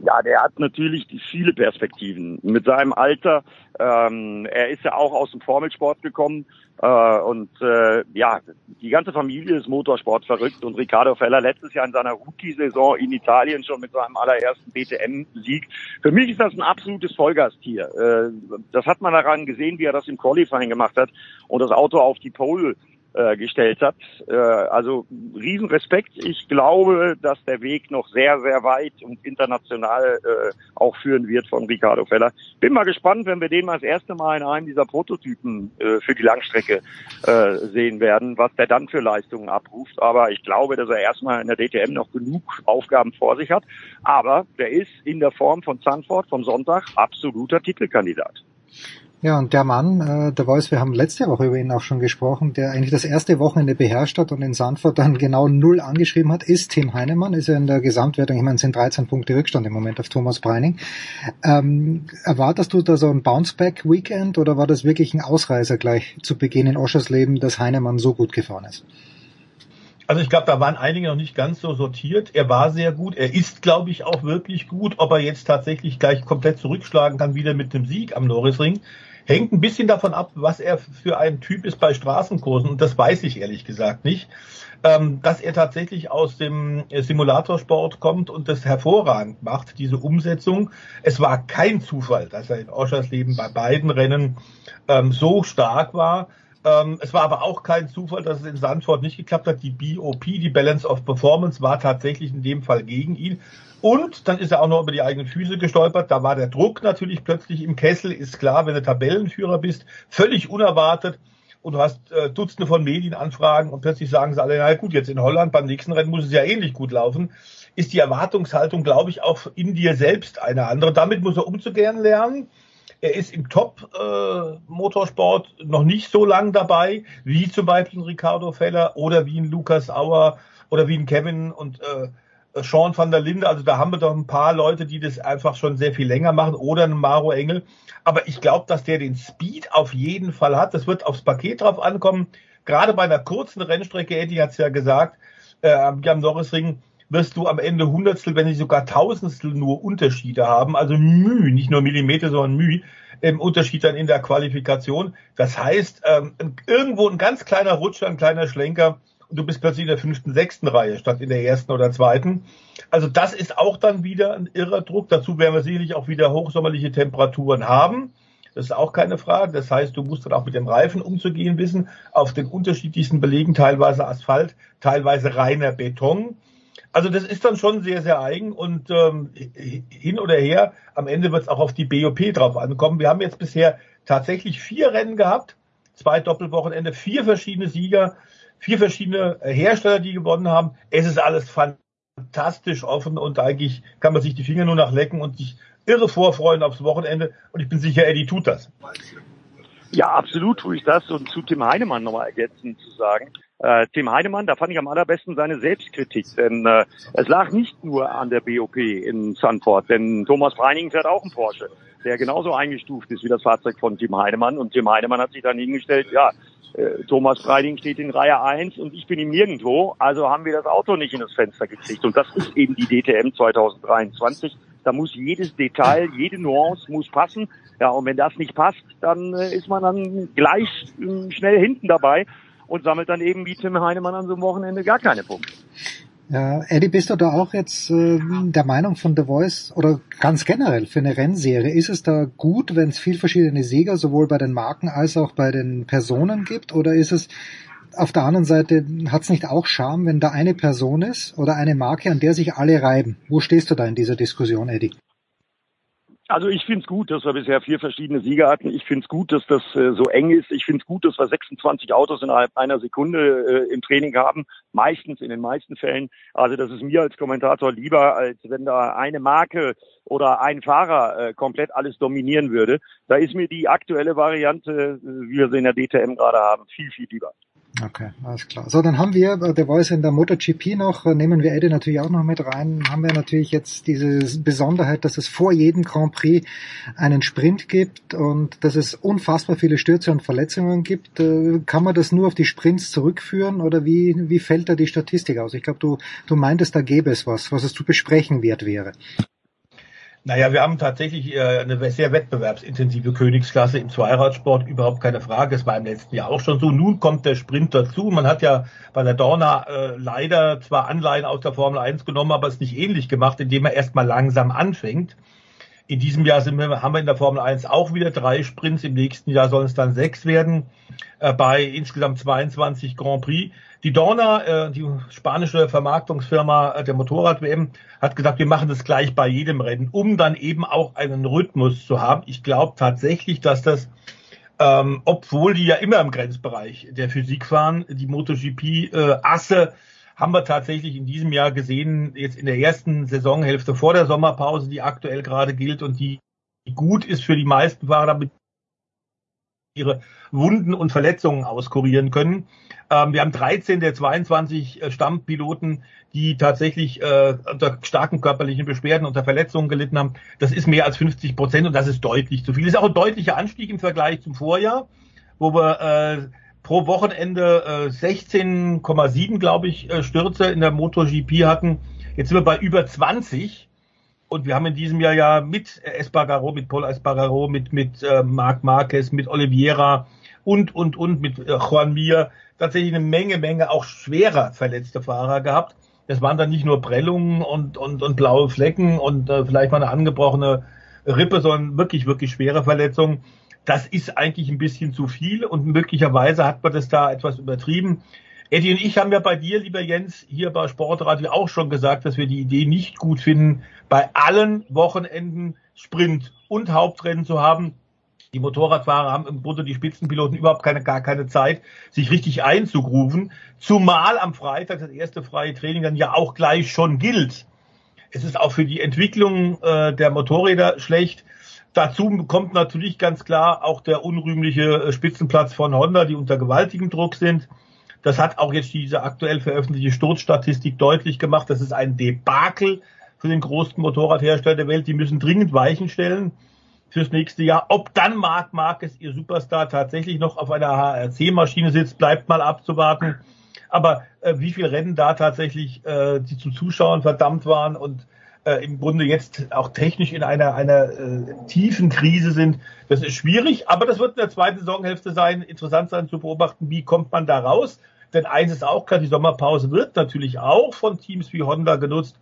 Ja, der hat natürlich viele Perspektiven. Mit seinem Alter, ähm, er ist ja auch aus dem Formelsport gekommen äh, und äh, ja, die ganze Familie ist Motorsport verrückt und Ricardo Feller letztes Jahr in seiner Rookie-Saison in Italien schon mit seinem allerersten BTM-Sieg. Für mich ist das ein absolutes Vollgastier. Äh, das hat man daran gesehen, wie er das im Qualifying gemacht hat und das Auto auf die Pole äh, gestellt hat. Äh, also Riesenrespekt. Ich glaube, dass der Weg noch sehr, sehr weit und international äh, auch führen wird von Ricardo Feller. Bin mal gespannt, wenn wir den mal das erste Mal in einem dieser Prototypen äh, für die Langstrecke äh, sehen werden, was der dann für Leistungen abruft. Aber ich glaube, dass er erstmal in der DTM noch genug Aufgaben vor sich hat. Aber der ist in der Form von Zandvoort vom Sonntag absoluter Titelkandidat. Ja, und der Mann, äh, der Voice, wir haben letzte Woche über ihn auch schon gesprochen, der eigentlich das erste Wochenende beherrscht hat und in Sandford dann genau null angeschrieben hat, ist Tim Heinemann, ist ja in der Gesamtwertung, ich meine, sind 13 Punkte Rückstand im Moment auf Thomas Breining. Ähm, erwartest du da so ein Bounceback-Weekend oder war das wirklich ein Ausreißer gleich zu Beginn in Oschersleben, dass Heinemann so gut gefahren ist? Also ich glaube, da waren einige noch nicht ganz so sortiert. Er war sehr gut. Er ist, glaube ich, auch wirklich gut. Ob er jetzt tatsächlich gleich komplett zurückschlagen kann, wieder mit dem Sieg am Norrisring, hängt ein bisschen davon ab, was er für ein Typ ist bei Straßenkursen. Und das weiß ich ehrlich gesagt nicht. Ähm, dass er tatsächlich aus dem Simulatorsport kommt und das hervorragend macht, diese Umsetzung. Es war kein Zufall, dass er in Oschersleben bei beiden Rennen ähm, so stark war Ähm, es war aber auch kein Zufall, dass es in Sandford nicht geklappt hat. Die BOP, die Balance of Performance, war tatsächlich in dem Fall gegen ihn. Und dann ist er auch noch über die eigenen Füße gestolpert. Da war der Druck natürlich plötzlich im Kessel, ist klar, wenn du Tabellenführer bist, völlig unerwartet. Und du hast äh, Dutzende von Medienanfragen und plötzlich sagen sie alle, na gut, jetzt in Holland beim nächsten Rennen muss es ja ähnlich gut laufen. Ist die Erwartungshaltung, glaube ich, auch in dir selbst eine andere. Damit muss er umzugehen lernen. Er ist im Top-Motorsport äh, noch nicht so lang dabei, wie zum Beispiel ein Ricardo Feller oder wie ein Lukas Auer oder wie ein Kevin und äh, Sean van der Linde. Also da haben wir doch ein paar Leute, die das einfach schon sehr viel länger machen oder ein Maro Engel. Aber ich glaube, dass der den Speed auf jeden Fall hat. Das wird aufs Paket drauf ankommen. Gerade bei einer kurzen Rennstrecke, Eddie hat es ja gesagt, äh, am Norrisring, wirst du am Ende Hundertstel, wenn nicht sogar Tausendstel nur Unterschiede haben, also Mühe, nicht nur Millimeter, sondern Mühe im Unterschied dann in der Qualifikation. Das heißt, ähm, irgendwo ein ganz kleiner Rutscher, ein kleiner Schlenker und du bist plötzlich in der fünften, sechsten Reihe statt in der ersten oder zweiten. Also das ist auch dann wieder ein irrer Druck. Dazu werden wir sicherlich auch wieder hochsommerliche Temperaturen haben. Das ist auch keine Frage. Das heißt, du musst dann auch mit dem Reifen umzugehen wissen, auf den unterschiedlichsten Belegen, teilweise Asphalt, teilweise reiner Beton. Also das ist dann schon sehr, sehr eigen und ähm, hin oder her, am Ende wird es auch auf die BOP drauf ankommen. Wir haben jetzt bisher tatsächlich vier Rennen gehabt, zwei Doppelwochenende, vier verschiedene Sieger, vier verschiedene Hersteller, die gewonnen haben. Es ist alles fantastisch offen und eigentlich kann man sich die Finger nur nach lecken und sich irre vorfreuen aufs Wochenende und ich bin sicher, Eddie tut das. Ja, absolut tue ich das und zu Tim Heinemann nochmal ergänzend zu sagen. Äh, Tim Heinemann, da fand ich am allerbesten seine Selbstkritik, denn äh, es lag nicht nur an der BOP in Sanford, denn Thomas Breining fährt auch einen Porsche, der genauso eingestuft ist wie das Fahrzeug von Tim Heinemann und Tim Heinemann hat sich dann hingestellt, ja, äh, Thomas Breining steht in Reihe 1 und ich bin ihm nirgendwo, also haben wir das Auto nicht in das Fenster gekriegt und das ist eben die DTM 2023. Da muss jedes Detail, jede Nuance muss passen. Ja, und wenn das nicht passt, dann äh, ist man dann gleich äh, schnell hinten dabei und sammelt dann eben wie Tim Heinemann an so einem Wochenende gar keine Punkte. Ja, Eddie, bist du da auch jetzt äh, der Meinung von The Voice oder ganz generell für eine Rennserie? Ist es da gut, wenn es viel verschiedene Sieger sowohl bei den Marken als auch bei den Personen gibt? Oder ist es auf der anderen Seite, hat es nicht auch Charme, wenn da eine Person ist oder eine Marke, an der sich alle reiben? Wo stehst du da in dieser Diskussion, Eddie? Also ich finde es gut, dass wir bisher vier verschiedene Sieger hatten. Ich finde es gut, dass das äh, so eng ist. Ich finde es gut, dass wir 26 Autos innerhalb einer Sekunde äh, im Training haben. Meistens, in den meisten Fällen. Also das ist mir als Kommentator lieber, als wenn da eine Marke oder ein Fahrer äh, komplett alles dominieren würde. Da ist mir die aktuelle Variante, äh, wie wir sie in der DTM gerade haben, viel, viel lieber. Okay, alles klar. So, dann haben wir äh, The Voice in der MotoGP noch, äh, nehmen wir Eddie natürlich auch noch mit rein, haben wir natürlich jetzt diese Besonderheit, dass es vor jedem Grand Prix einen Sprint gibt und dass es unfassbar viele Stürze und Verletzungen gibt. Äh, kann man das nur auf die Sprints zurückführen oder wie, wie fällt da die Statistik aus? Ich glaube, du, du meintest, da gäbe es was, was es zu besprechen wert wäre. Naja, wir haben tatsächlich äh, eine sehr wettbewerbsintensive Königsklasse im Zweiradsport, überhaupt keine Frage. Es war im letzten Jahr auch schon so. Nun kommt der Sprint dazu. Man hat ja bei der Dorna äh, leider zwar Anleihen aus der Formel 1 genommen, aber es nicht ähnlich gemacht, indem er erstmal langsam anfängt. In diesem Jahr sind wir, haben wir in der Formel 1 auch wieder drei Sprints. Im nächsten Jahr sollen es dann sechs werden, äh, bei insgesamt 22 Grand Prix. Die Dorna, äh, die spanische Vermarktungsfirma äh, der Motorrad-WM, hat gesagt, wir machen das gleich bei jedem Rennen, um dann eben auch einen Rhythmus zu haben. Ich glaube tatsächlich, dass das, ähm, obwohl die ja immer im Grenzbereich der Physik fahren, die MotoGP-Asse, äh, haben wir tatsächlich in diesem Jahr gesehen, jetzt in der ersten Saisonhälfte vor der Sommerpause, die aktuell gerade gilt und die gut ist für die meisten Fahrer, damit ihre Wunden und Verletzungen auskurieren können. Ähm, wir haben 13 der 22 äh, Stammpiloten, die tatsächlich äh, unter starken körperlichen Beschwerden, unter Verletzungen gelitten haben. Das ist mehr als 50 Prozent und das ist deutlich zu viel. Das ist auch ein deutlicher Anstieg im Vergleich zum Vorjahr, wo wir äh, pro Wochenende äh, 16,7, glaube ich, äh, Stürze in der MotoGP hatten. Jetzt sind wir bei über 20. Und wir haben in diesem Jahr ja mit Espargaro, mit Paul Espargaro, mit, mit äh, Marc Marquez, mit Oliveira und, und, und, mit äh, Juan Mir tatsächlich eine Menge, Menge auch schwerer verletzte Fahrer gehabt. Das waren dann nicht nur Prellungen und, und, und blaue Flecken und äh, vielleicht mal eine angebrochene Rippe, sondern wirklich, wirklich schwere Verletzungen. das ist eigentlich ein bisschen zu viel und möglicherweise hat man das da etwas übertrieben. Eddie und ich haben ja bei dir, lieber Jens, hier bei Sportradio auch schon gesagt, dass wir die Idee nicht gut finden, bei allen Wochenenden Sprint und Hauptrennen zu haben. Die Motorradfahrer haben im Grunde die Spitzenpiloten überhaupt keine, gar keine Zeit, sich richtig einzugrufen. Zumal am Freitag das erste freie Training dann ja auch gleich schon gilt. Es ist auch für die Entwicklung äh, der Motorräder schlecht. Dazu kommt natürlich ganz klar auch der unrühmliche äh, Spitzenplatz von Honda, die unter gewaltigem Druck sind. Das hat auch jetzt diese aktuell veröffentlichte Sturzstatistik deutlich gemacht. Das ist ein Debakel für den größten Motorradhersteller der Welt. Die müssen dringend Weichen stellen fürs nächste Jahr. Ob dann Marc Marquez, ihr Superstar, tatsächlich noch auf einer HRC-Maschine sitzt, bleibt mal abzuwarten. Aber äh, wie viele Rennen da tatsächlich äh, die zum Zuschauen verdammt waren und äh, im Grunde jetzt auch technisch in einer, einer äh, tiefen Krise sind. Das ist schwierig, aber das wird in der zweiten Saisonhälfte sein, interessant sein zu beobachten, wie kommt man da raus. Denn eins ist auch klar, die Sommerpause wird natürlich auch von Teams wie Honda genutzt,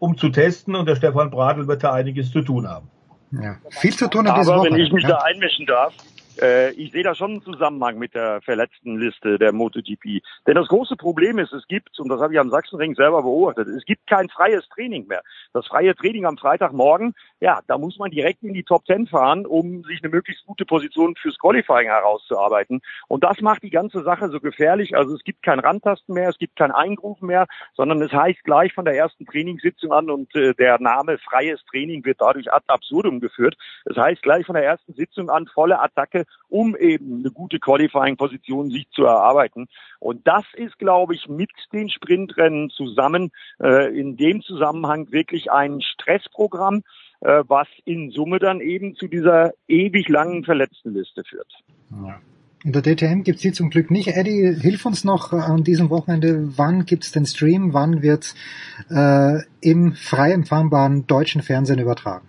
um zu testen und der Stefan Bradl wird da einiges zu tun haben. Ja, viel zu tun hat Aber wenn ich mich ja? da einmischen darf, äh, ich sehe da schon einen Zusammenhang mit der verletzten Liste der MotoGP. Denn das große Problem ist, es gibt, und das habe ich am Sachsenring selber beobachtet, es gibt kein freies Training mehr. Das freie Training am Freitagmorgen, ja, da muss man direkt in die Top Ten fahren, um sich eine möglichst gute Position fürs Qualifying herauszuarbeiten. Und das macht die ganze Sache so gefährlich. Also es gibt kein Randtasten mehr, es gibt kein Eingrufen mehr, sondern es heißt gleich von der ersten Trainingssitzung an und äh, der Name freies Training wird dadurch ad absurdum geführt. Es heißt gleich von der ersten Sitzung an volle Attacke um eben eine gute Qualifying-Position sich zu erarbeiten. Und das ist, glaube ich, mit den Sprintrennen zusammen äh, in dem Zusammenhang wirklich ein Stressprogramm, äh, was in Summe dann eben zu dieser ewig langen Verletztenliste führt. Ja. In der DTM gibt's die zum Glück nicht. Eddie, hilf uns noch an diesem Wochenende. Wann gibt's den Stream? Wann wird äh, im frei empfangbaren deutschen Fernsehen übertragen?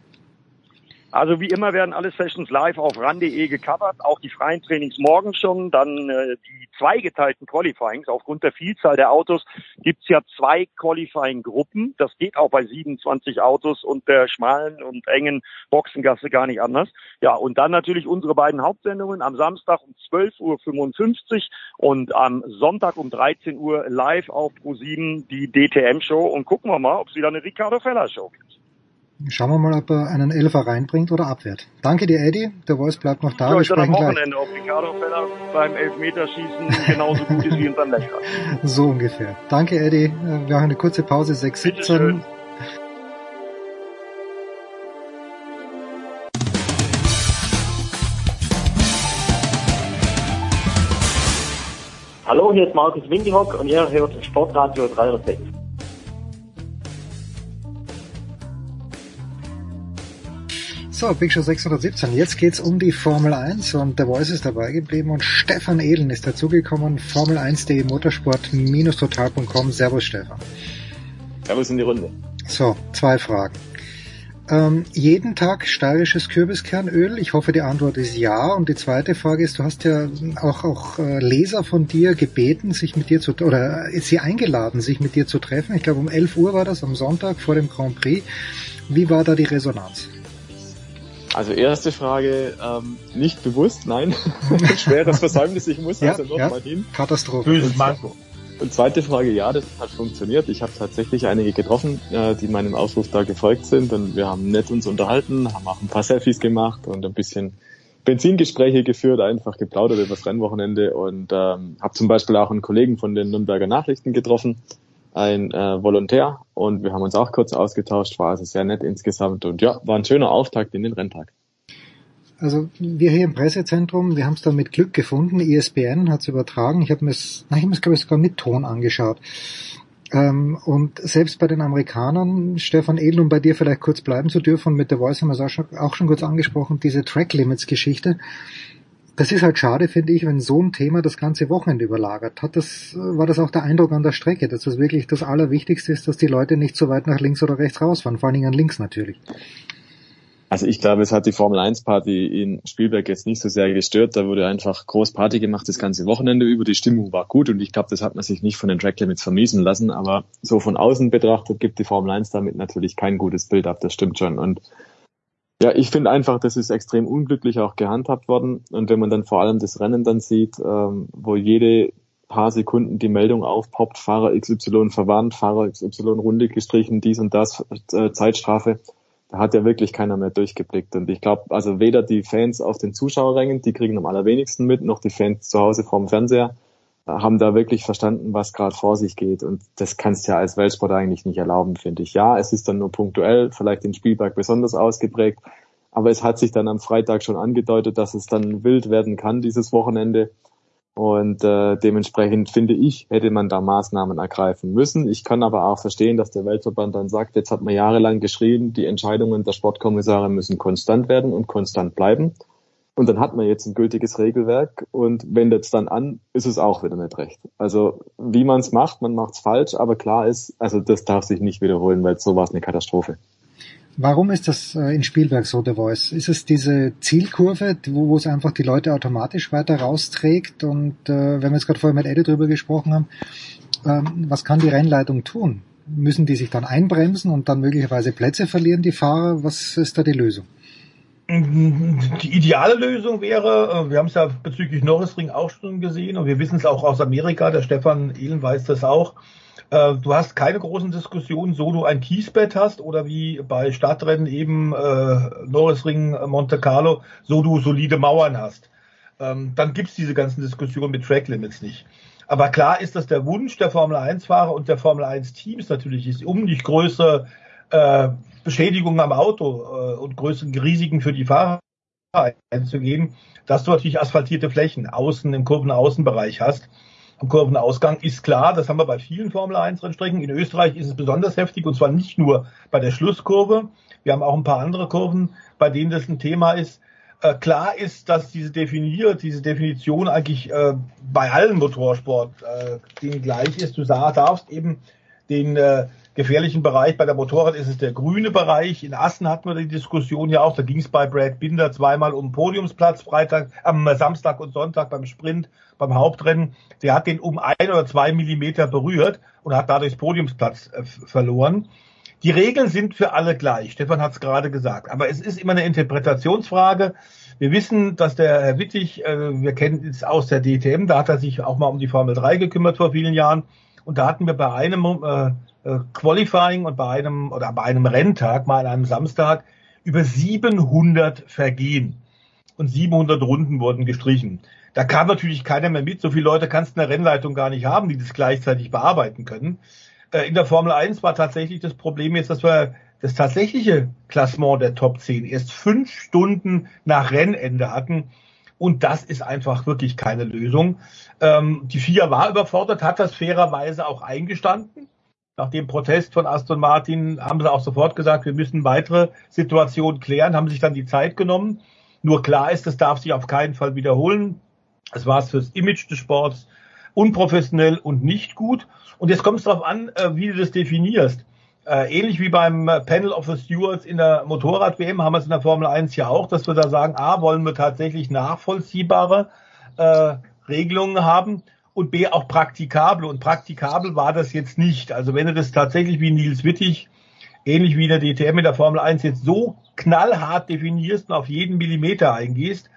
Also wie immer werden alle Sessions live auf ran.de gecovert, auch die freien Trainings morgen schon, dann äh, die zweigeteilten Qualifyings. Aufgrund der Vielzahl der Autos gibt's ja zwei Qualifying-Gruppen. Das geht auch bei 27 Autos und der schmalen und engen Boxengasse gar nicht anders. Ja, und dann natürlich unsere beiden Hauptsendungen am Samstag um 12.55 Uhr und am Sonntag um 13 Uhr live auf Pro7 die DTM-Show und gucken wir mal, ob es wieder eine Ricardo Feller-Show gibt. Schauen wir mal, ob er einen Elfer reinbringt oder abwehrt. Danke dir, Eddie. Der Voice bleibt noch da. Ja, wir sprechen am Wochenende gleich. auf Ricardo Feller beim Elfmeterschießen genauso gut ist wie in seinem Lenkrad. So ungefähr. Danke, Eddie. Wir haben eine kurze Pause, 6.17. Hallo, hier ist Markus Windihock und ihr hört Sportradio 306. So, Big Show 617. Jetzt geht's um die Formel 1 und der Voice ist dabei geblieben und Stefan Ehlen ist dazugekommen. Formel 1.de Motorsport-total.com. Servus Stefan. Servus in die Runde. So, zwei Fragen. Ähm, jeden Tag steirisches Kürbiskernöl? Ich hoffe, die Antwort ist ja. Und die zweite Frage ist, du hast ja auch, auch äh, Leser von dir gebeten, sich mit dir zu, oder sie eingeladen, sich mit dir zu treffen. Ich glaube, um 11 Uhr war das am Sonntag vor dem Grand Prix. Wie war da die Resonanz? Also erste Frage, ähm, nicht bewusst, nein. Schweres Versäumnis, ich muss ja, also noch ja. mal hin. Katastrophe. Böses Manko. Und zweite Frage, ja, das hat funktioniert. Ich habe tatsächlich einige getroffen, äh, die meinem Aufruf da gefolgt sind und wir haben nett uns unterhalten, haben auch ein paar Selfies gemacht und ein bisschen Benzingespräche geführt, einfach geplaudert über das Rennwochenende und ähm, habe zum Beispiel auch einen Kollegen von den Nürnberger Nachrichten getroffen, ein äh, Volontär und wir haben uns auch kurz ausgetauscht, war also sehr nett insgesamt und ja, war ein schöner Auftakt in den Renntag. Also wir hier im Pressezentrum, wir haben es dann mit Glück gefunden. ISBN hat es übertragen. Ich habe mir es, ich habe mir glaube ich sogar mit Ton angeschaut. Ähm, und selbst bei den Amerikanern, Stefan Edel, um bei dir vielleicht kurz bleiben zu dürfen, mit der Voice haben wir es auch schon, auch schon kurz angesprochen, diese Track Limits Geschichte das ist halt schade, finde ich, wenn so ein Thema das ganze Wochenende überlagert. Hat das, war das auch der Eindruck an der Strecke, dass das wirklich das Allerwichtigste ist, dass die Leute nicht so weit nach links oder rechts rausfahren, vor allen Dingen an links natürlich. Also ich glaube, es hat die Formel 1 Party in Spielberg jetzt nicht so sehr gestört. Da wurde einfach groß Party gemacht das ganze Wochenende über. Die Stimmung war gut und ich glaube, das hat man sich nicht von den Track Limits vermiesen lassen. Aber so von außen betrachtet gibt die Formel 1 damit natürlich kein gutes Bild ab. Das stimmt schon. Und Ja, ich finde einfach, das ist extrem unglücklich auch gehandhabt worden. Und wenn man dann vor allem das Rennen dann sieht, ähm, wo jede paar Sekunden die Meldung aufpoppt, Fahrer XY verwarnt, Fahrer XY Runde gestrichen, dies und das, äh, Zeitstrafe, da hat ja wirklich keiner mehr durchgeblickt. Und ich glaube, also weder die Fans auf den Zuschauerrängen, die kriegen am allerwenigsten mit, noch die Fans zu Hause vorm Fernseher haben da wirklich verstanden, was gerade vor sich geht. Und das kannst du ja als Weltsport eigentlich nicht erlauben, finde ich. Ja, es ist dann nur punktuell, vielleicht den Spieltag besonders ausgeprägt, aber es hat sich dann am Freitag schon angedeutet, dass es dann wild werden kann dieses Wochenende. Und äh, dementsprechend finde ich, hätte man da Maßnahmen ergreifen müssen. Ich kann aber auch verstehen, dass der Weltverband dann sagt, jetzt hat man jahrelang geschrien, die Entscheidungen der Sportkommissare müssen konstant werden und konstant bleiben. Und dann hat man jetzt ein gültiges Regelwerk und wendet es dann an, ist es auch wieder nicht recht. Also wie man es macht, man macht es falsch, aber klar ist, also das darf sich nicht wiederholen, weil so war es eine Katastrophe. Warum ist das äh, in Spielberg so, der Voice? Ist es diese Zielkurve, wo, wo es einfach die Leute automatisch weiter rausträgt? Und äh, wenn wir jetzt gerade vorher mit Eddie drüber gesprochen haben, ähm, was kann die Rennleitung tun? Müssen die sich dann einbremsen und dann möglicherweise Plätze verlieren, die Fahrer? Was ist da die Lösung? Die ideale Lösung wäre, äh, wir haben es ja bezüglich Norrisring auch schon gesehen und wir wissen es auch aus Amerika, der Stefan Ehlen weiß das auch, äh, du hast keine großen Diskussionen, so du ein Kiesbett hast oder wie bei Stadtrennen eben äh, Norrisring, Monte Carlo, so du solide Mauern hast. Ähm, dann gibt's diese ganzen Diskussionen mit Track Limits nicht. Aber klar ist, dass der Wunsch der Formel 1-Fahrer und der Formel 1-Teams natürlich ist, um nicht größere Beschädigungen am Auto äh, und größeren Risiken für die Fahrer einzugehen, dass du natürlich asphaltierte Flächen außen im Kurvenaußenbereich hast am Kurvenausgang ist klar, das haben wir bei vielen Formel 1 Rennstrecken. In Österreich ist es besonders heftig und zwar nicht nur bei der Schlusskurve. Wir haben auch ein paar andere Kurven, bei denen das ein Thema ist. Äh, klar ist, dass diese definiert, diese Definition eigentlich äh, bei allen Motorsport äh, gleich ist. Du darfst eben den äh, gefährlichen Bereich. Bei der Motorrad ist es der grüne Bereich. In Assen hatten wir die Diskussion ja auch. Da ging es bei Brad Binder zweimal um Podiumsplatz, Freitag, am Samstag und Sonntag beim Sprint, beim Hauptrennen. Der hat den um ein oder zwei Millimeter berührt und hat dadurch Podiumsplatz äh, verloren. Die Regeln sind für alle gleich. Stefan hat es gerade gesagt. Aber es ist immer eine Interpretationsfrage. Wir wissen, dass der Herr Wittig, äh, wir kennen es aus der DTM, da hat er sich auch mal um die Formel 3 gekümmert vor vielen Jahren. Und da hatten wir bei einem äh, äh, Qualifying und bei einem oder bei einem Renntag, mal an einem Samstag, über 700 Vergehen und 700 Runden wurden gestrichen. Da kam natürlich keiner mehr mit. So viele Leute kannst du in der Rennleitung gar nicht haben, die das gleichzeitig bearbeiten können. Äh, in der Formel 1 war tatsächlich das Problem jetzt, dass wir das tatsächliche Klassement der Top 10 erst fünf Stunden nach Rennende hatten. Und das ist einfach wirklich keine Lösung. Ähm, die FIA war überfordert, hat das fairerweise auch eingestanden. Nach dem Protest von Aston Martin haben sie auch sofort gesagt, wir müssen weitere Situationen klären, haben sich dann die Zeit genommen. Nur klar ist, das darf sich auf keinen Fall wiederholen. Es war es fürs Image des Sports unprofessionell und nicht gut. Und jetzt kommt es darauf an, äh, wie du das definierst. Äh, ähnlich wie beim Panel of the Stewards in der Motorrad-WM haben wir es in der Formel 1 ja auch, dass wir da sagen, A, wollen wir tatsächlich nachvollziehbare äh, Regelungen haben und B auch praktikabel. Und praktikabel war das jetzt nicht. Also wenn du das tatsächlich wie Nils Wittig, ähnlich wie der DTM in der Formel 1 jetzt so knallhart definierst und auf jeden Millimeter eingehst,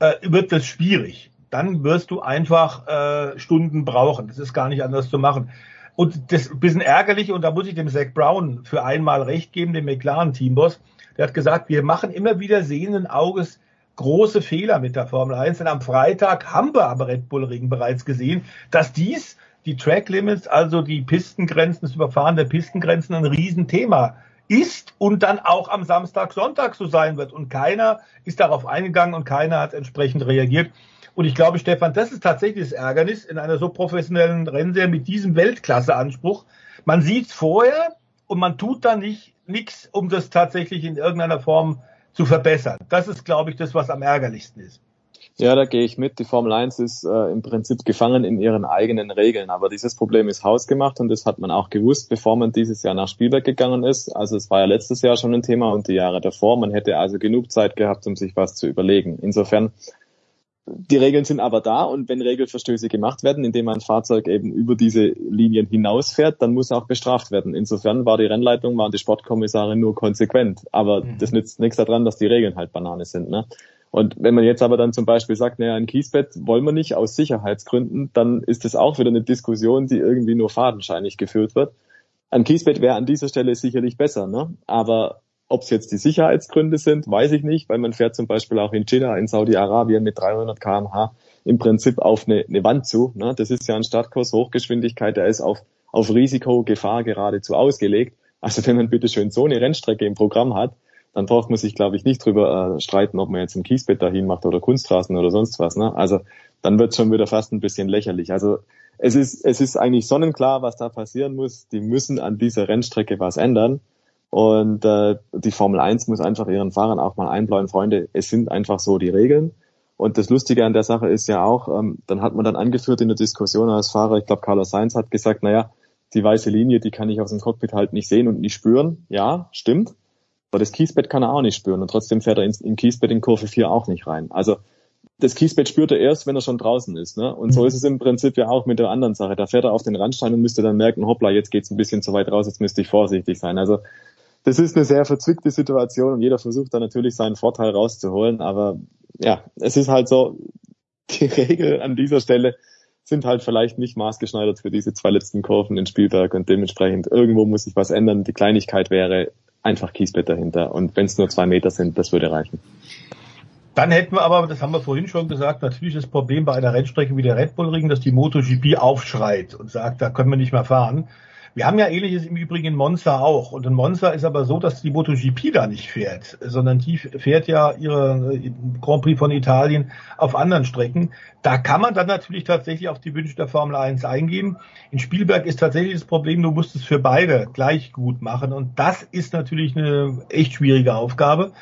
äh, wird das schwierig. Dann wirst du einfach äh, Stunden brauchen. Das ist gar nicht anders zu machen. Und das ist ein bisschen ärgerlich, und da muss ich dem Zach Brown für einmal recht geben, dem McLaren-Teamboss. Der hat gesagt, wir machen immer wieder sehenden Auges große Fehler mit der Formel 1. Denn am Freitag haben wir aber Red Bull Ring bereits gesehen, dass dies die Track Limits, also die Pistengrenzen, das Überfahren der Pistengrenzen ein Riesenthema ist und dann auch am Samstag, Sonntag so sein wird. Und keiner ist darauf eingegangen und keiner hat entsprechend reagiert. Und ich glaube, Stefan, das ist tatsächlich das Ärgernis in einer so professionellen Rennserie mit diesem Weltklasseanspruch. Man sieht es vorher und man tut da nicht nichts, um das tatsächlich in irgendeiner Form zu verbessern. Das ist, glaube ich, das, was am ärgerlichsten ist. Ja, da gehe ich mit. Die Formel 1 ist äh, im Prinzip gefangen in ihren eigenen Regeln. Aber dieses Problem ist hausgemacht und das hat man auch gewusst, bevor man dieses Jahr nach Spielberg gegangen ist. Also es war ja letztes Jahr schon ein Thema und die Jahre davor. Man hätte also genug Zeit gehabt, um sich was zu überlegen. Insofern die Regeln sind aber da und wenn Regelverstöße gemacht werden, indem ein Fahrzeug eben über diese Linien hinausfährt, dann muss auch bestraft werden. Insofern war die Rennleitung, waren die Sportkommissare nur konsequent. Aber mhm. das nützt nichts daran, dass die Regeln halt Banane sind. Ne? Und wenn man jetzt aber dann zum Beispiel sagt, naja, ein Kiesbett wollen wir nicht aus Sicherheitsgründen, dann ist das auch wieder eine Diskussion, die irgendwie nur fadenscheinig geführt wird. Ein Kiesbett wäre an dieser Stelle sicherlich besser, ne? aber ob es jetzt die Sicherheitsgründe sind, weiß ich nicht, weil man fährt zum Beispiel auch in Jeddah in Saudi-Arabien mit 300 kmh im Prinzip auf eine, eine Wand zu. Ne? Das ist ja ein Startkurs Hochgeschwindigkeit, der ist auf, auf Risiko, Gefahr geradezu ausgelegt. Also wenn man bitte schön so eine Rennstrecke im Programm hat, dann braucht man sich, glaube ich, nicht drüber äh, streiten, ob man jetzt ein Kiesbett dahin macht oder Kunstrasen oder sonst was. Ne? Also dann wird schon wieder fast ein bisschen lächerlich. Also es ist, es ist eigentlich sonnenklar, was da passieren muss. Die müssen an dieser Rennstrecke was ändern. Und äh, die Formel 1 muss einfach ihren Fahrern auch mal einbläuen, Freunde, es sind einfach so die Regeln. Und das Lustige an der Sache ist ja auch, ähm, dann hat man dann angeführt in der Diskussion als Fahrer, ich glaube Carlos Sainz hat gesagt, naja, die weiße Linie, die kann ich aus dem Cockpit halt nicht sehen und nicht spüren. Ja, stimmt. Aber das Kiesbett kann er auch nicht spüren und trotzdem fährt er ins, in Kiesbett in Kurve 4 auch nicht rein. Also das Kiesbett spürt er erst, wenn er schon draußen ist. Ne? Und so mhm. ist es im Prinzip ja auch mit der anderen Sache. Da fährt er auf den Randstein und müsste dann merken, hoppla, jetzt geht's ein bisschen zu weit raus, jetzt müsste ich vorsichtig sein. Also das ist eine sehr verzwickte Situation und jeder versucht da natürlich seinen Vorteil rauszuholen. Aber ja, es ist halt so, die Regeln an dieser Stelle sind halt vielleicht nicht maßgeschneidert für diese zwei letzten Kurven in Spielberg und dementsprechend irgendwo muss sich was ändern. Die Kleinigkeit wäre, einfach Kiesbett dahinter. Und wenn es nur zwei Meter sind, das würde reichen. Dann hätten wir aber, das haben wir vorhin schon gesagt, natürlich das Problem bei einer Rennstrecke wie der Red Bull Ring, dass die MotoGP aufschreit und sagt, da können wir nicht mehr fahren. Wir haben ja ähnliches im Übrigen in Monza auch. Und in Monza ist aber so, dass die MotoGP da nicht fährt, sondern die fährt ja ihre äh, Grand Prix von Italien auf anderen Strecken. Da kann man dann natürlich tatsächlich auf die Wünsche der Formel 1 eingehen. In Spielberg ist tatsächlich das Problem, du musst es für beide gleich gut machen. Und das ist natürlich eine echt schwierige Aufgabe.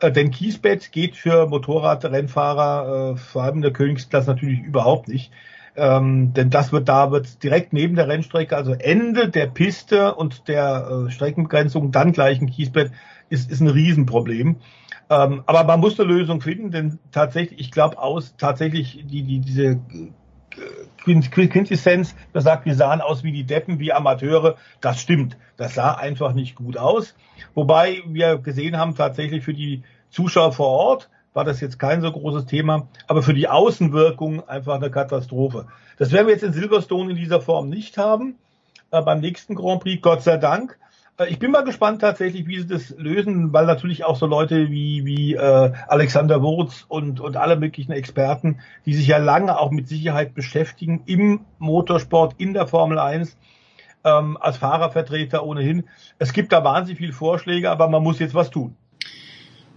Äh, denn Kiesbett geht für Motorradrennfahrer, äh, vor allem in der Königsklasse natürlich überhaupt nicht. Ähm, denn das wird da wird direkt neben der Rennstrecke, also Ende der Piste und der äh, Streckenbegrenzung, dann gleich ein Kiesbett, ist, ist ein Riesenproblem. Ähm, aber man muss eine Lösung finden, denn tatsächlich, ich glaube aus tatsächlich die, die diese äh, Quintessenz, das sagt, wir sahen aus wie die Deppen, wie Amateure. Das stimmt. Das sah einfach nicht gut aus. Wobei wir gesehen haben, tatsächlich für die Zuschauer vor Ort, war das jetzt kein so großes Thema, aber für die Außenwirkung einfach eine Katastrophe. Das werden wir jetzt in Silverstone in dieser Form nicht haben, äh, beim nächsten Grand Prix, Gott sei Dank. Äh, ich bin mal gespannt tatsächlich, wie sie das lösen, weil natürlich auch so Leute wie, wie äh, Alexander Wurz und, und alle möglichen Experten, die sich ja lange auch mit Sicherheit beschäftigen im Motorsport, in der Formel 1, ähm, als Fahrervertreter ohnehin. Es gibt da wahnsinnig viele Vorschläge, aber man muss jetzt was tun.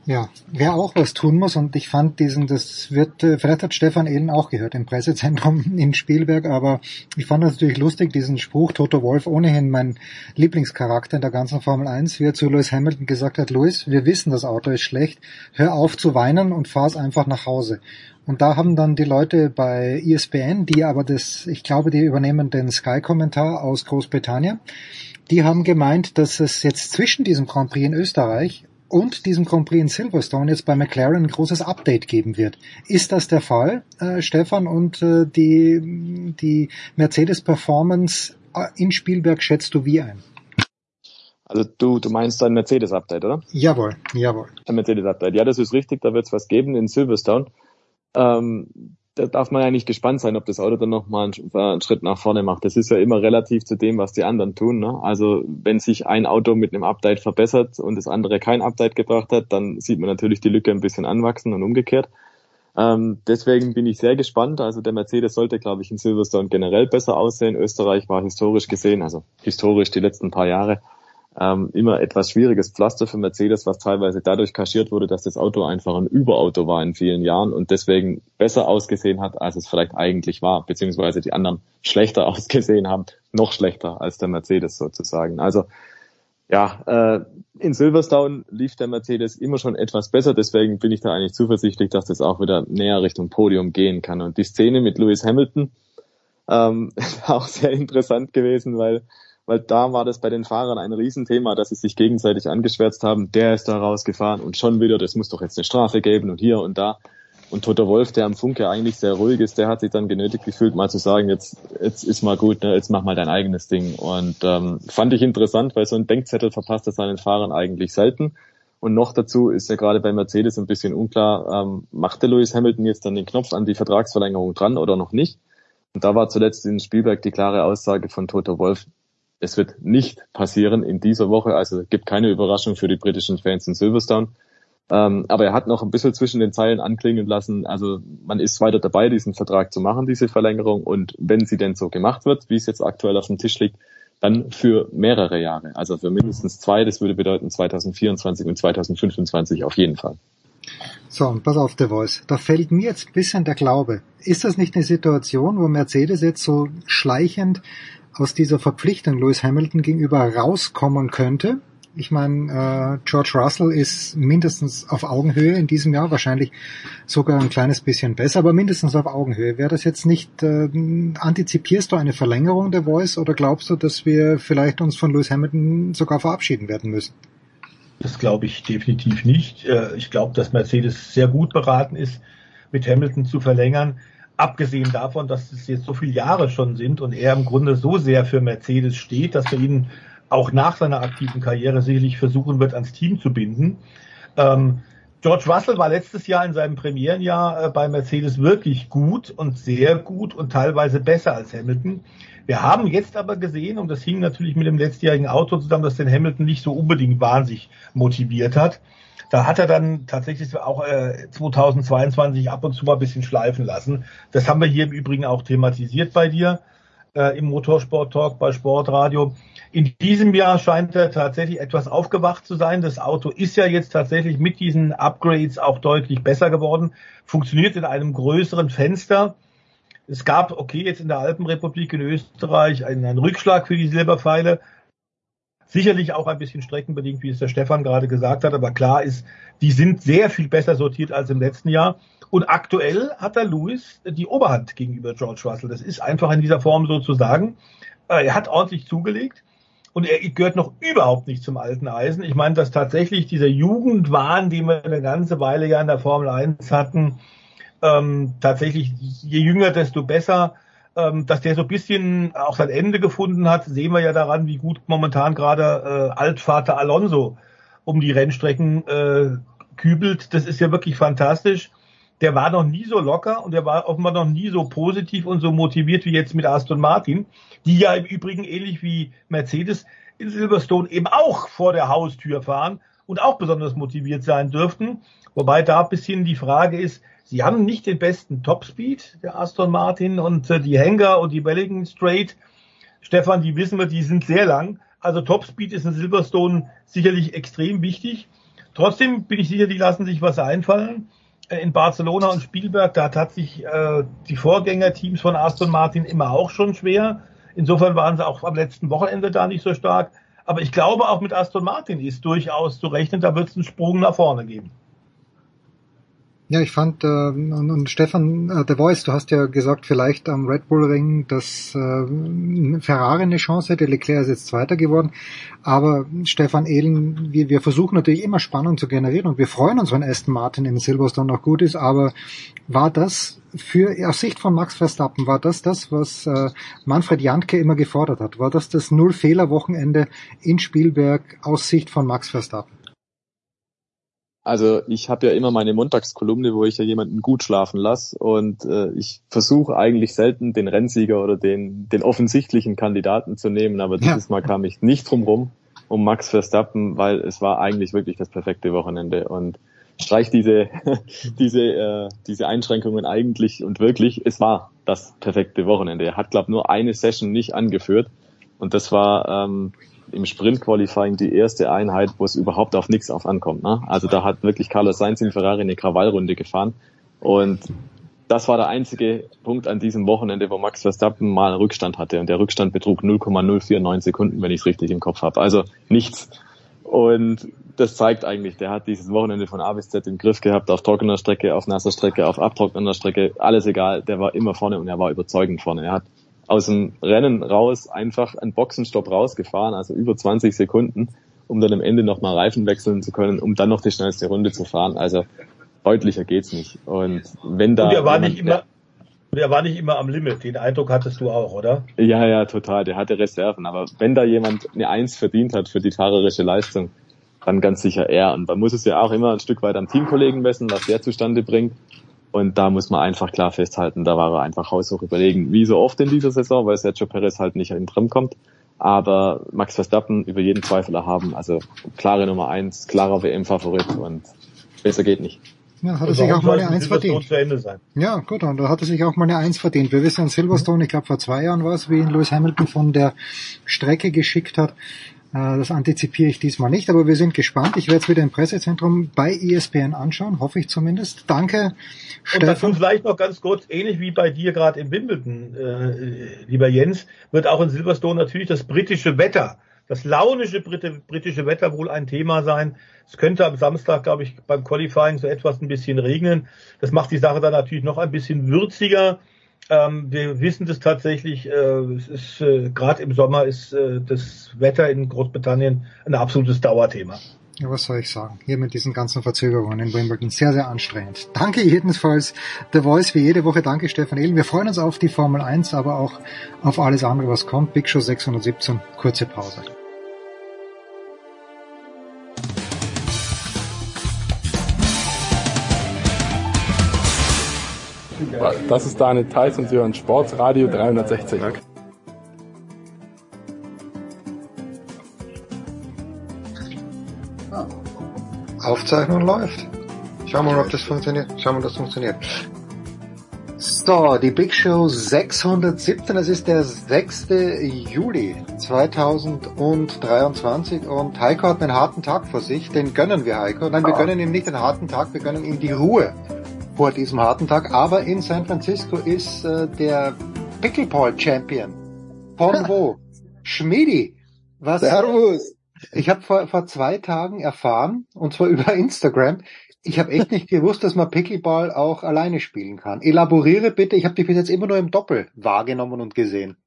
Ja, wer auch was tun muss und ich fand diesen, das wird, vielleicht hat Stefan Ehlen auch gehört im Pressezentrum in Spielberg, aber ich fand das natürlich lustig, diesen Spruch, Toto Wolf, ohnehin mein Lieblingscharakter in der ganzen Formel 1, wie er zu Lewis Hamilton gesagt hat, Lewis, wir wissen, das Auto ist schlecht, hör auf zu weinen und fahr's einfach nach Hause. Und da haben dann die Leute bei ESPN, die aber das, ich glaube, die übernehmen den Sky-Kommentar aus Großbritannien, die haben gemeint, dass es jetzt zwischen diesem Grand Prix in Österreich und diesem Grand Prix in Silverstone jetzt bei McLaren ein großes Update geben wird. Ist das der Fall, äh, Stefan? Und äh, die, die Mercedes Performance äh, in Spielberg schätzt du wie ein? Also du, du meinst ein Mercedes-Update, oder? Jawohl, jawohl. Ein Mercedes-Update. Ja, das ist richtig, da wird es was geben in Silverstone. Ähm, da darf man ja nicht gespannt sein, ob das Auto dann nochmal einen, einen Schritt nach vorne macht. Das ist ja immer relativ zu dem, was die anderen tun. Ne? Also wenn sich ein Auto mit einem Update verbessert und das andere kein Update gebracht hat, dann sieht man natürlich die Lücke ein bisschen anwachsen und umgekehrt. Ähm, deswegen bin ich sehr gespannt. Also der Mercedes sollte, glaube ich, in Silverstone generell besser aussehen. Österreich war historisch gesehen, also historisch die letzten paar Jahre, ähm, immer etwas schwieriges Pflaster für Mercedes, was teilweise dadurch kaschiert wurde, dass das Auto einfach ein Überauto war in vielen Jahren und deswegen besser ausgesehen hat, als es vielleicht eigentlich war, beziehungsweise die anderen schlechter ausgesehen haben, noch schlechter als der Mercedes sozusagen. Also ja, äh, in Silverstone lief der Mercedes immer schon etwas besser, deswegen bin ich da eigentlich zuversichtlich, dass das auch wieder näher Richtung Podium gehen kann. Und die Szene mit Lewis Hamilton ähm, auch sehr interessant gewesen, weil weil da war das bei den Fahrern ein Riesenthema, dass sie sich gegenseitig angeschwärzt haben, der ist da rausgefahren und schon wieder, das muss doch jetzt eine Strafe geben und hier und da. Und Toto Wolf, der am Funke eigentlich sehr ruhig ist, der hat sich dann genötigt gefühlt, mal zu sagen, jetzt, jetzt ist mal gut, ne, jetzt mach mal dein eigenes Ding. Und ähm, fand ich interessant, weil so ein Denkzettel verpasst er seinen Fahrern eigentlich selten. Und noch dazu ist ja gerade bei Mercedes ein bisschen unklar, ähm, macht der Lewis Hamilton jetzt dann den Knopf an die Vertragsverlängerung dran oder noch nicht? Und da war zuletzt in Spielberg die klare Aussage von Toto Wolf, es wird nicht passieren in dieser Woche, also gibt keine Überraschung für die britischen Fans in Silverstone. Ähm, aber er hat noch ein bisschen zwischen den Zeilen anklingen lassen, also man ist weiter dabei, diesen Vertrag zu machen, diese Verlängerung. Und wenn sie denn so gemacht wird, wie es jetzt aktuell auf dem Tisch liegt, dann für mehrere Jahre, also für mindestens zwei, das würde bedeuten 2024 und 2025 auf jeden Fall. So, und pass auf, The Voice. Da fällt mir jetzt ein bisschen der Glaube. Ist das nicht eine Situation, wo Mercedes jetzt so schleichend aus dieser Verpflichtung Lewis Hamilton gegenüber rauskommen könnte? Ich meine, äh, George Russell ist mindestens auf Augenhöhe in diesem Jahr, wahrscheinlich sogar ein kleines bisschen besser, aber mindestens auf Augenhöhe. Wäre das jetzt nicht, äh, antizipierst du eine Verlängerung der Voice oder glaubst du, dass wir vielleicht uns von Lewis Hamilton sogar verabschieden werden müssen? Das glaube ich definitiv nicht. Äh, ich glaube, dass Mercedes sehr gut beraten ist, mit Hamilton zu verlängern. Abgesehen davon, dass es jetzt so viele Jahre schon sind und er im Grunde so sehr für Mercedes steht, dass wir ihn auch nach seiner aktiven Karriere sicherlich versuchen wird, ans Team zu binden. Ähm, George Russell war letztes Jahr in seinem Premierenjahr äh, bei Mercedes wirklich gut und sehr gut und teilweise besser als Hamilton. Wir haben jetzt aber gesehen, und das hing natürlich mit dem letztjährigen Auto zusammen, dass den Hamilton nicht so unbedingt wahnsinnig motiviert hat. Da hat er dann tatsächlich auch äh, 2022 ab und zu mal ein bisschen schleifen lassen. Das haben wir hier im Übrigen auch thematisiert bei dir äh, im Motorsport Talk bei Sportradio. In diesem Jahr scheint er tatsächlich etwas aufgewacht zu sein. Das Auto ist ja jetzt tatsächlich mit diesen Upgrades auch deutlich besser geworden, funktioniert in einem größeren Fenster. Es gab, okay, jetzt in der Alpenrepublik in Österreich einen, einen Rückschlag für die Silberpfeile. Sicherlich auch ein bisschen streckenbedingt, wie es der Stefan gerade gesagt hat, aber klar ist, die sind sehr viel besser sortiert als im letzten Jahr. Und aktuell hat der Lewis die Oberhand gegenüber George Russell. Das ist einfach in dieser Form so zu sagen. Äh, er hat ordentlich zugelegt und er gehört noch überhaupt nicht zum alten Eisen. Ich meine, dass tatsächlich dieser Jugendwahn, den wir eine ganze Weile ja in der Formel 1 hatten, ähm, tatsächlich je jünger, desto besser. Ähm, dass der so ein bisschen auch sein Ende gefunden hat, sehen wir ja daran, wie gut momentan gerade äh, Altvater Alonso um die Rennstrecken äh, kübelt. Das ist ja wirklich fantastisch. Der war noch nie so locker und der war offenbar noch nie so positiv und so motiviert wie jetzt mit Aston Martin, die ja im Übrigen ähnlich wie Mercedes in Silverstone eben auch vor der Haustür fahren und auch besonders motiviert sein dürften. Wobei da ein bisschen die Frage ist, Sie haben nicht den besten Topspeed, der Aston Martin und äh, die Hanger und die Wellington Straight. Stefan, die wissen wir, die sind sehr lang. Also Topspeed ist in Silverstone sicherlich extrem wichtig. Trotzdem bin ich sicher, die lassen sich was einfallen. Äh, in Barcelona und Spielberg, da hat sich äh, die Vorgängerteams von Aston Martin immer auch schon schwer. Insofern waren sie auch am letzten Wochenende da nicht so stark. Aber ich glaube, auch mit Aston Martin ist durchaus zu rechnen, da wird es einen Sprung nach vorne geben. Ja, ich fand, äh, und, und Stefan, äh, The Voice, du hast ja gesagt, vielleicht am Red Bull Ring, dass äh, Ferrari eine Chance hätte, Leclerc ist jetzt Zweiter geworden, aber Stefan Ehlen, wir, wir versuchen natürlich immer Spannung zu generieren und wir freuen uns, wenn Aston Martin in Silverstone noch gut ist, aber war das für, aus Sicht von Max Verstappen, war das das, was äh, Manfred Jantke immer gefordert hat? War das das Null-Fehler-Wochenende in Spielberg aus Sicht von Max Verstappen? Also ich habe ja immer meine Montagskolumne, wo ich ja jemanden gut schlafen lasse und äh, ich versuche eigentlich selten den Rennsieger oder den, den offensichtlichen Kandidaten zu nehmen, aber ja. dieses Mal kam ich nicht drum rum um Max Verstappen, weil es war eigentlich wirklich das perfekte Wochenende und streich diese diese äh, diese Einschränkungen eigentlich und wirklich, es war das perfekte Wochenende. Er hat glaube nur eine Session nicht angeführt und das war ähm, im Sprint-Qualifying die erste Einheit, wo es überhaupt auf nichts auf ankommt. Ne? Also da hat wirklich Carlos Sainz in Ferrari eine Krawallrunde gefahren und das war der einzige Punkt an diesem Wochenende, wo Max Verstappen mal einen Rückstand hatte und der Rückstand betrug 0,049 Sekunden, wenn ich es richtig im Kopf habe. Also nichts. Und das zeigt eigentlich, der hat dieses Wochenende von A bis Z im Griff gehabt, auf trockener Strecke, auf nasser Strecke, auf abtrocknener Strecke, alles egal, der war immer vorne und er war überzeugend vorne. Er hat aus dem Rennen raus einfach einen Boxenstopp rausgefahren, also über 20 Sekunden, um dann am Ende nochmal Reifen wechseln zu können, um dann noch die schnellste Runde zu fahren. Also deutlicher geht's nicht. Und wenn da. Und er war nicht immer, er war nicht immer am Limit. Den Eindruck hattest du auch, oder? Ja, ja, total. Der hatte Reserven. Aber wenn da jemand eine Eins verdient hat für die fahrerische Leistung, dann ganz sicher er. Und man muss es ja auch immer ein Stück weit am Teamkollegen messen, was der zustande bringt. Und da muss man einfach klar festhalten, da war er einfach haushoch überlegen, wie so oft in dieser Saison, weil Sergio Perez halt nicht in den Trim kommt. Aber Max Verstappen über jeden Zweifel erhaben. Also klare Nummer eins, klarer WM-Favorit und besser geht nicht. Ja, hat er sich auch mal eine Eins verdient. Ja, gut, und da hat er sich auch mal eine Eins verdient. Wir wissen in Silverstone, ich glaube vor zwei Jahren war es, wie ihn Lewis Hamilton von der Strecke geschickt hat. Äh, das antizipiere ich diesmal nicht, aber wir sind gespannt. Ich werde es wieder im Pressezentrum bei ESPN anschauen, hoffe ich zumindest. Danke, Und dazu vielleicht noch ganz kurz, ähnlich wie bei dir gerade in Wimbledon, äh, lieber Jens, wird auch in Silverstone natürlich das britische Wetter, das launische britische Wetter wohl ein Thema sein. Es könnte am Samstag, glaube ich, beim Qualifying so etwas ein bisschen regnen. Das macht die Sache dann natürlich noch ein bisschen würziger. Ähm, wir wissen das tatsächlich, äh, es ist äh, gerade im Sommer ist äh, das Wetter in Großbritannien ein absolutes Dauerthema. Ja, was soll ich sagen? Hier mit diesen ganzen Verzögerungen in Wimbledon. Sehr, sehr anstrengend. Danke jedenfalls The Voice wie jede Woche. Danke Stefan Ehlen. Wir freuen uns auf die Formel 1, aber auch auf alles andere, was kommt. Big Show 617. Kurze Pause. Das ist Daniel Theiss und Sie hören Sportsradio 360. Aufzeichnung läuft. Schauen wir mal, ob das funktioniert. Schauen wir, ob das funktioniert. So, die Big Show 617, es ist der 6. Juli 2023 und Heiko hat einen harten Tag vor sich, den gönnen wir Heiko. Nein, wir gönnen ihm nicht den harten Tag, wir gönnen ihm die Ruhe vor diesem harten Tag. Aber in San Francisco ist äh, der Pickleball Champion. Von wo? Schmidi. Was? Servus. Ich habe vor, vor zwei Tagen erfahren, und zwar über Instagram, ich habe echt nicht gewusst, dass man Pickleball auch alleine spielen kann. Elaboriere bitte, ich habe dich bis jetzt immer nur im Doppel wahrgenommen und gesehen.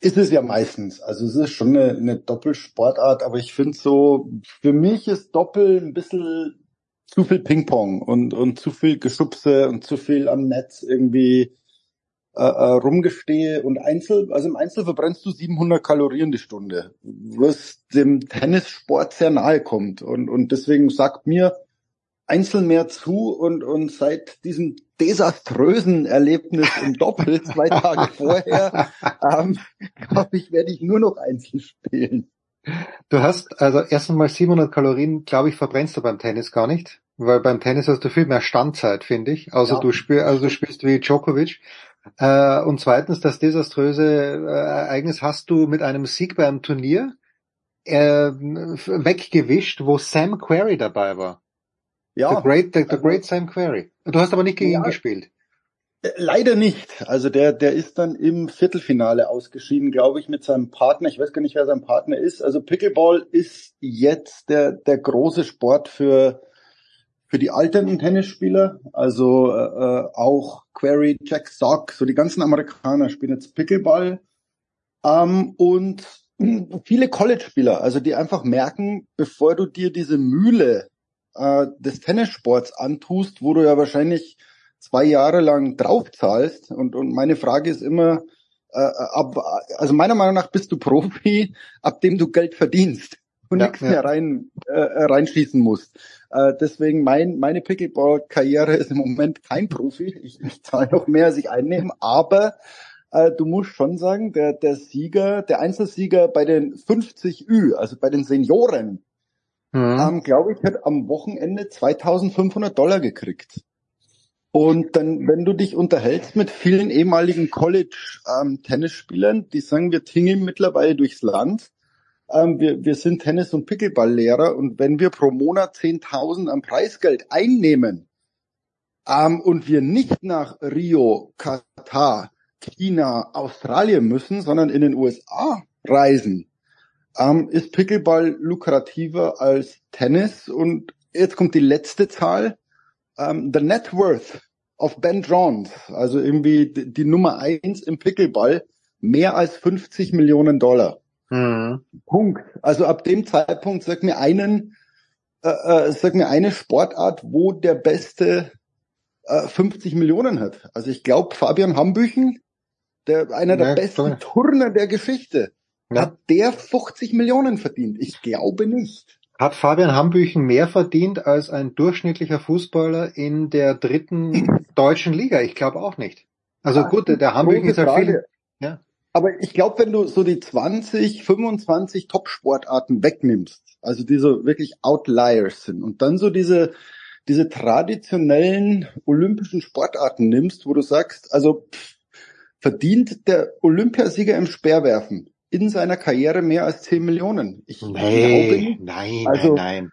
Ist es ja meistens. Also es ist schon eine, eine Doppelsportart, aber ich finde so, für mich ist Doppel ein bisschen zu viel Ping-Pong und, und zu viel Geschubse und zu viel am Netz irgendwie äh, äh, rumgestehe und Einzel, also im Einzel verbrennst du 700 Kalorien die Stunde, was dem Tennissport sehr nahe kommt und, und deswegen sagt mir Einzel mehr zu und, und seit diesem desaströsen Erlebnis im Doppel zwei Tage vorher, ähm, glaube ich, werde ich nur noch Einzel spielen. Du hast also erst einmal 700 Kalorien, glaube ich, verbrennst du beim Tennis gar nicht, weil beim Tennis hast du viel mehr Standzeit, finde ich. Also ja. du spielst, also du spielst wie Djokovic. Äh, und zweitens, das desaströse äh, Ereignis hast du mit einem Sieg beim Turnier äh, weggewischt, wo Sam Querrey dabei war. Ja. The Great, the, the also great Sam Querrey. Du hast aber nicht gegen ja. ihn gespielt. Leider nicht. Also der, der ist dann im Viertelfinale ausgeschieden, glaube ich, mit seinem Partner. Ich weiß gar nicht, wer sein Partner ist. Also Pickleball ist jetzt der, der große Sport für, für die alternden Tennisspieler. Also äh, äh auch Query, Jack Sock, so die ganzen Amerikaner spielen jetzt Pickleball. Ähm, und viele College-Spieler, also die einfach merken, bevor du dir diese Mühle äh, des Tennissports antust, wo du ja wahrscheinlich zwei Jahre lang draufzahlst. Und, und meine Frage ist immer, äh, ab, also meiner Meinung nach bist du Profi, ab dem du Geld verdienst und ja, nichts ja. mehr rein äh, reinschießen musst. Äh, deswegen mein, meine Pickleball-Karriere ist im Moment kein Profi. Ich, ich zahle noch mehr, als ich einnehme, aber äh, du musst schon sagen, der, der Sieger, der Einzelsieger bei den 50 Ü, also bei den Senioren, mhm. ähm, glaube ich, hat am Wochenende 2500 Dollar gekriegt. Und dann, wenn du dich unterhältst mit vielen ehemaligen College-Tennisspielern, ähm, die sagen, wir tingeln mittlerweile durchs Land. Ähm, wir, wir sind Tennis- und Pickleball-Lehrer und wenn wir pro Monat 10.000 an Preisgeld einnehmen ähm, und wir nicht nach Rio, Katar, China, Australien müssen, sondern in den USA reisen, ähm, ist Pickleball lukrativer als Tennis. Und jetzt kommt die letzte Zahl. Um, ähm, the net worth of Ben Johns, also irgendwie die, die Nummer eins im Pickleball, mehr als 50 Millionen Dollar. Mhm. Punkt. Also ab dem Zeitpunkt sag mir einen, äh, äh, sag mir eine Sportart, wo der Beste äh, 50 Millionen hat. Also ich glaube, Fabian Hambüchen, der einer der Ja, besten klar. Turner der Geschichte, Ja. hat der 50 Millionen verdient. Ich glaube nicht. Hat Fabian Hambüchen mehr verdient als ein durchschnittlicher Fußballer in der dritten deutschen Liga? Ich glaube auch nicht. Also Ja, gut, der, Hambüchen ist halt Frage. viel. Ja. Aber ich glaube, wenn du so die 20, 25 Top-Sportarten wegnimmst, also die so wirklich Outliers sind und dann so diese, diese traditionellen olympischen Sportarten nimmst, wo du sagst, also pff, verdient der Olympiasieger im Speerwerfen in seiner Karriere mehr als 10 Millionen? Ich glaube Nee, nicht. nein, Also- nein,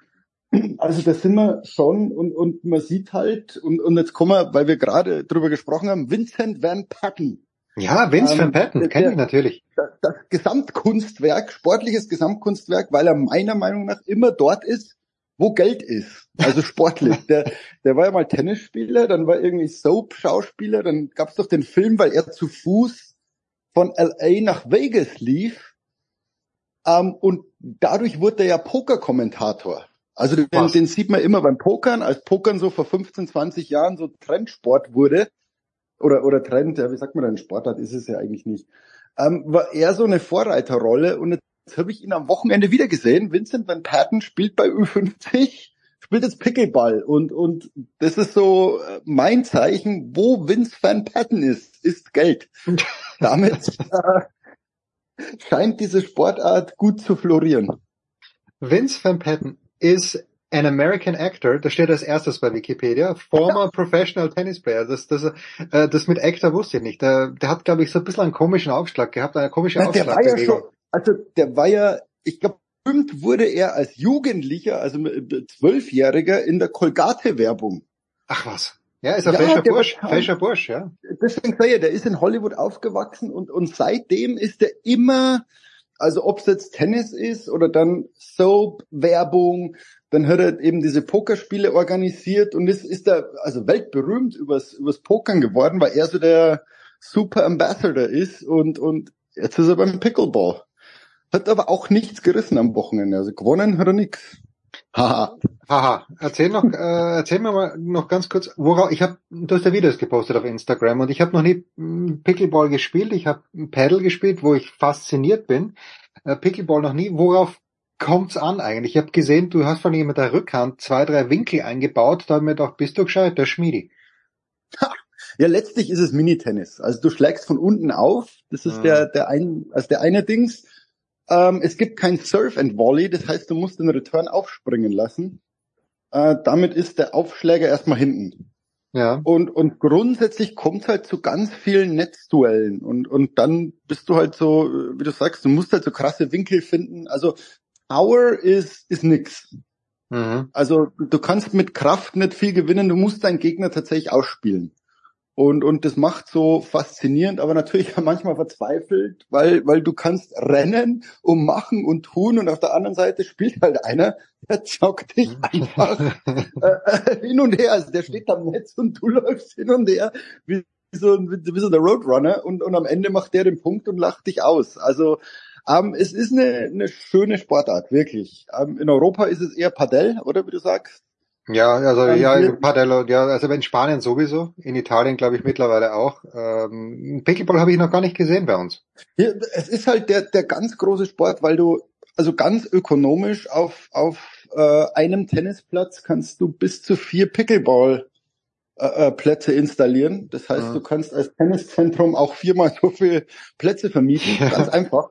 Also da sind wir schon und, und man sieht halt, und, und jetzt kommen wir, weil wir gerade drüber gesprochen haben, Vincent Van Patten. nein. Ja, Vince Ähm, van Patten, kenne ich natürlich. das, das Gesamtkunstwerk, sportliches Gesamtkunstwerk, weil er meiner Meinung nach immer dort ist, wo Geld ist. Also sportlich. der, der war ja mal Tennisspieler, dann war irgendwie Soap-Schauspieler, dann gab es doch den Film, weil er zu Fuß von LA nach Vegas lief. Ähm, und dadurch wurde er ja Pokerkommentator. Also den, Was? den sieht man immer beim Pokern, als Pokern so vor 15, 20 Jahren so Trendsport wurde. Oder, oder Trend, ja, wie sagt man denn, Sportart ist es ja eigentlich nicht ähm, war er so eine Vorreiterrolle und jetzt habe ich ihn am Wochenende wieder gesehen. Vincent Van Patten spielt bei Ü50, spielt jetzt Pickleball und und das ist so äh, mein Zeichen, wo Vince Van Patten ist, ist Geld. Damit äh, scheint diese Sportart gut zu florieren. Vince van Patten is an American actor, das steht als erstes bei Wikipedia, former professional tennis player. Das, das, äh, das mit Actor wusste ich nicht. Der, der hat, glaube ich, so ein bisschen einen komischen Aufschlag gehabt, eine komische Ja, der war ja schon, also der war ja, ich glaube, berühmt wurde er als Jugendlicher, also mit- Zwölfjähriger in der Colgate-Werbung. Ach was. Ja, ist ein Ja, fescher der Bursch, fescher Bursch, ja. deswegen sage ich, der ist in Hollywood aufgewachsen und, und seitdem ist er immer, also ob es jetzt Tennis ist oder dann Soap, Werbung, dann hat er eben diese Pokerspiele organisiert und ist, ist er also weltberühmt übers, übers Pokern geworden, weil er so der Super Ambassador ist und, und jetzt ist er beim Pickleball. Hat aber auch nichts gerissen am Wochenende, also gewonnen hat er nix. Haha. Haha, erzähl noch, äh, erzähl mir mal noch ganz kurz, worauf, ich habe, du hast ja Videos gepostet auf Instagram und ich habe noch nie mm, Pickleball gespielt, ich habe Paddle gespielt, wo ich fasziniert bin. Äh, Pickleball noch nie, worauf kommt's an eigentlich? Ich habe gesehen, du hast von mit der Rückhand zwei, drei Winkel eingebaut, da hab ich mir gedacht, bist du gescheit, der Schmiedi. Ja, letztlich ist es Minitennis. Also du schlägst von unten auf. Das ist Mhm. der, der ein, also der eine Dings. Ähm, es gibt kein Surf and Volley. Das heißt, du musst den Return aufspringen lassen. Äh, damit ist der Aufschläger erstmal hinten. Ja. Und, und grundsätzlich kommt halt zu ganz vielen Netzduellen. Und, und dann bist du halt so, wie du sagst, du musst halt so krasse Winkel finden. Also Power ist, ist nix. Mhm. Also du kannst mit Kraft nicht viel gewinnen, du musst deinen Gegner tatsächlich ausspielen. Und, und das macht so faszinierend, aber natürlich manchmal verzweifelt, weil, weil du kannst rennen und machen und tun und auf der anderen Seite spielt halt einer, der zockt dich einfach äh, hin und her. Also der steht am Netz und du läufst hin und her wie so, ein- wie so der Roadrunner und, und am Ende macht der den Punkt und lacht dich aus. Also ähm, es ist eine, eine schöne Sportart, wirklich. Ähm, in Europa ist es eher Padel, oder wie du sagst? Ja, also Ähm, ja, Padello, ja, also in Spanien sowieso, in Italien glaube ich mittlerweile auch. Ähm, Pickleball habe ich noch gar nicht gesehen bei uns. Ja, es ist halt der, der ganz große Sport, weil du also ganz ökonomisch auf, auf äh, einem Tennisplatz kannst du bis zu vier Pickleball äh, äh, Plätze installieren. Das heißt, Mhm. du kannst als Tenniszentrum auch viermal so viele Plätze vermieten. Ganz einfach.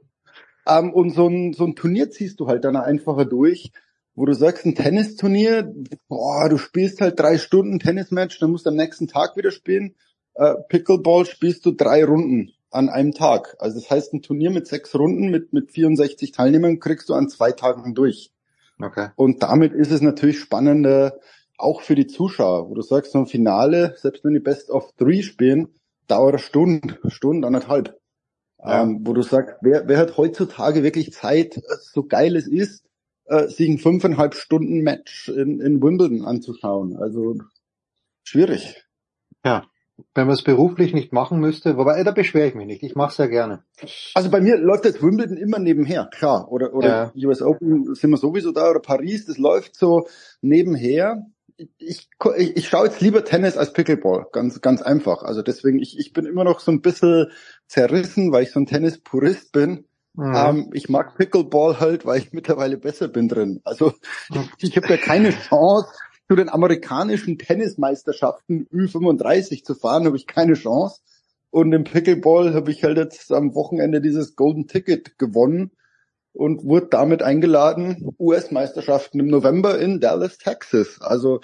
Ähm, und so ein, so ein Turnier ziehst du halt dann einfacher durch, wo du sagst, ein Tennisturnier, boah, du spielst halt drei Stunden Tennismatch, dann musst du am nächsten Tag wieder spielen. Äh, Pickleball spielst du drei Runden an einem Tag. Also das heißt, ein Turnier mit sechs Runden mit, mit 64 Teilnehmern kriegst du an zwei Tagen durch. Okay. Und damit ist es natürlich spannender, auch für die Zuschauer, wo du sagst, so ein Finale, selbst wenn die Best of Three spielen, dauert eine Stunde, Stunde, anderthalb. Ja. Ähm, wo du sagst, wer, wer hat heutzutage wirklich Zeit, äh, so geil es ist, äh, sich ein fünfeinhalb Stunden Match in, in Wimbledon anzuschauen? Also schwierig. Ja. wenn man es beruflich nicht machen müsste, wobei da beschwere ich mich nicht, ich mache es sehr gerne. Also bei mir läuft das Wimbledon immer nebenher, klar. Oder, oder ja. US Open sind wir sowieso da, oder Paris, das läuft so nebenher. Ich, ich, ich schaue jetzt lieber Tennis als Pickleball, ganz, ganz einfach. Also deswegen, ich, ich bin immer noch so ein bisschen zerrissen, weil ich so ein Tennis-Purist bin. Mhm. Ähm, ich mag Pickleball halt, weil ich mittlerweile besser bin drin. Also ich, ich habe ja keine Chance, zu den amerikanischen Tennismeisterschaften Ü35 zu fahren, habe ich keine Chance. Und im Pickleball habe ich halt jetzt am Wochenende dieses Golden Ticket gewonnen und wurde damit eingeladen, US-Meisterschaften im November in Dallas, Texas. Also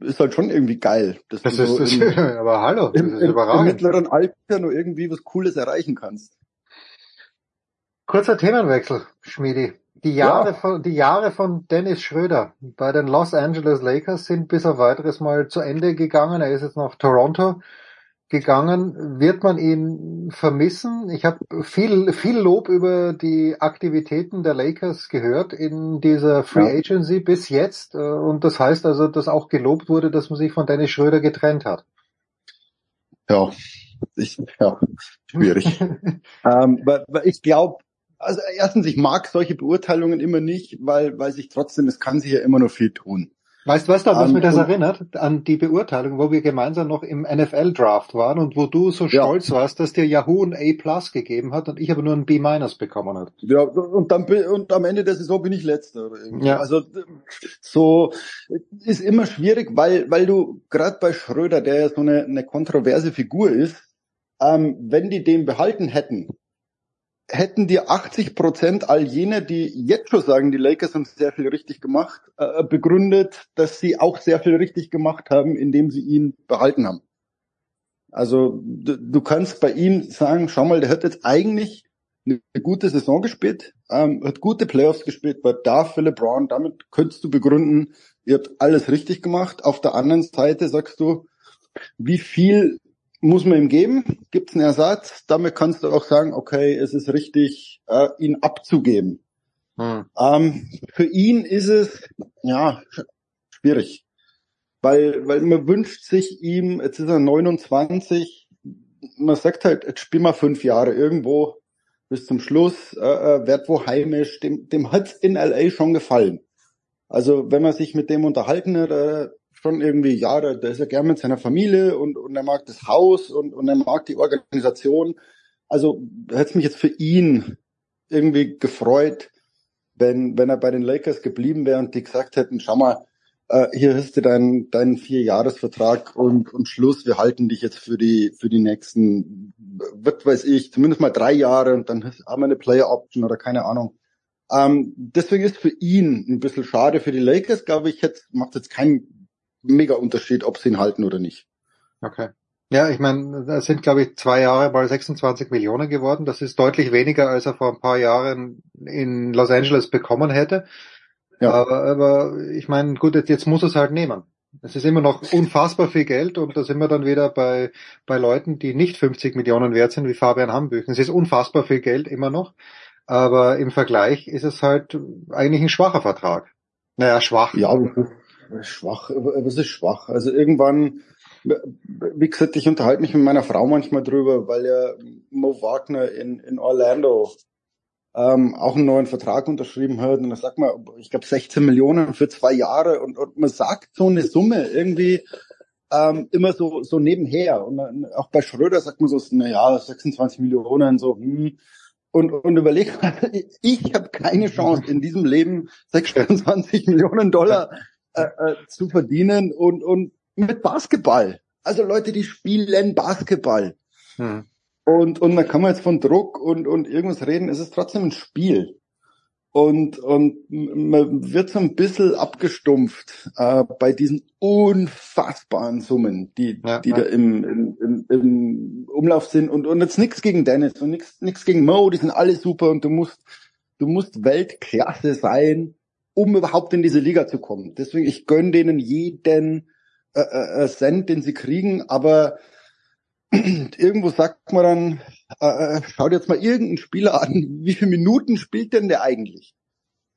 ist halt schon irgendwie geil. Dass das du ist, so im, aber hallo, das im, ist überragend. Im mittleren Alter nur irgendwie was Cooles erreichen kannst. Kurzer Themenwechsel, Schmiedi. Die Jahre, ja. von, die Jahre von Dennis Schröder bei den Los Angeles Lakers sind bis auf weiteres Mal zu Ende gegangen. Er ist jetzt nach Toronto gegangen. Wird man ihn vermissen? Ich habe viel, viel Lob über die Aktivitäten der Lakers gehört in dieser Free. Agency bis jetzt. Und das heißt also, dass auch gelobt wurde, dass man sich von Dennis Schröder getrennt hat. Ja, ich, ja schwierig. ähm, ich glaube, also erstens, ich mag solche Beurteilungen immer nicht, weil, weil sich trotzdem, es kann sich ja immer noch viel tun. Weißt du, weißt du, was um, mir das erinnert? An die Beurteilung, wo wir gemeinsam noch im NFL-Draft waren und wo du so ja. stolz warst, dass dir Yahoo ein A-Plus gegeben hat und ich aber nur ein B- bekommen hat. Ja, und dann und am Ende der Saison bin ich Letzter. Ja. Also so ist immer schwierig, weil, weil du gerade bei Schröder, der ja so eine, eine kontroverse Figur ist, ähm, wenn die den behalten hätten, hätten dir 80 Prozent all jene, die jetzt schon sagen, die Lakers haben sehr viel richtig gemacht, äh, begründet, dass sie auch sehr viel richtig gemacht haben, indem sie ihn behalten haben. Also du, du kannst bei ihm sagen, schau mal, der hat jetzt eigentlich eine gute Saison gespielt, ähm, hat gute Playoffs gespielt, war da für LeBron, damit könntest du begründen, ihr habt alles richtig gemacht. Auf der anderen Seite sagst du, wie viel muss man ihm geben, gibt es einen Ersatz. Damit kannst du auch sagen, okay, es ist richtig, äh, ihn abzugeben. Hm. Ähm, für ihn ist es ja schwierig, weil weil man wünscht sich ihm, jetzt ist er 29, man sagt halt, jetzt spiel mal fünf Jahre irgendwo bis zum Schluss, äh, äh werd wo heimisch, dem, dem hat's in LA schon gefallen. Also wenn man sich mit dem unterhalten hat, äh, schon irgendwie, ja, der, der ist ja gern mit seiner Familie und, und er mag das Haus und, und er mag die Organisation. Also hätte es mich jetzt für ihn irgendwie gefreut, wenn, wenn er bei den Lakers geblieben wäre und die gesagt hätten, schau mal, äh, hier hast du deinen, deinen Vierjahresvertrag und, und Schluss, wir halten dich jetzt für die, für die nächsten, was weiß ich, zumindest mal drei Jahre und dann haben wir eine Player Option oder keine Ahnung. Ähm, deswegen ist für ihn ein bisschen schade. Für die Lakers, glaube ich, jetzt macht jetzt keinen mega Unterschied, ob sie ihn halten oder nicht. Okay. Ja, ich meine, das sind, glaube ich, zwei Jahre mal 26 Millionen geworden. Das ist deutlich weniger, als er vor ein paar Jahren in Los Angeles bekommen hätte. Ja. Aber, aber ich meine, gut, jetzt, jetzt muss es halt nehmen. Es ist immer noch unfassbar viel Geld und da sind wir dann wieder bei, bei Leuten, die nicht 50 Millionen wert sind, wie Fabian Hambüchen. Es ist unfassbar viel Geld immer noch, aber im Vergleich ist es halt eigentlich ein schwacher Vertrag. Naja, schwach. Ja, Schwach, was ist schwach? Also irgendwann, wie gesagt, ich unterhalte mich mit meiner Frau manchmal drüber, weil ja Mo Wagner in, in Orlando ähm, auch einen neuen Vertrag unterschrieben hat. Und da sagt man, ich glaube 16 Millionen für zwei Jahre und, und man sagt so eine Summe irgendwie ähm, immer so, so nebenher. Und auch bei Schröder sagt man so, na ja, 26 Millionen, so, hm. Und, und überleg, ich habe keine Chance in diesem Leben 26 Millionen Dollar äh, äh, zu verdienen und, und mit Basketball. Also Leute, die spielen Basketball. Hm. Und, und dann kann man jetzt von Druck und, und irgendwas reden, es ist trotzdem ein Spiel. Und, und man wird so ein bisschen abgestumpft äh, bei diesen unfassbaren Summen, die, ja, die ja. da im, im, im Umlauf sind. Und, und jetzt nichts gegen Dennis und nichts nichts gegen Mo, die sind alle super und du musst, du musst Weltklasse sein um überhaupt in diese Liga zu kommen. Deswegen, ich gönne denen jeden äh, äh, äh Cent, den sie kriegen, aber irgendwo sagt man dann, äh, äh, schau dir jetzt mal irgendeinen Spieler an, wie viele Minuten spielt denn der eigentlich?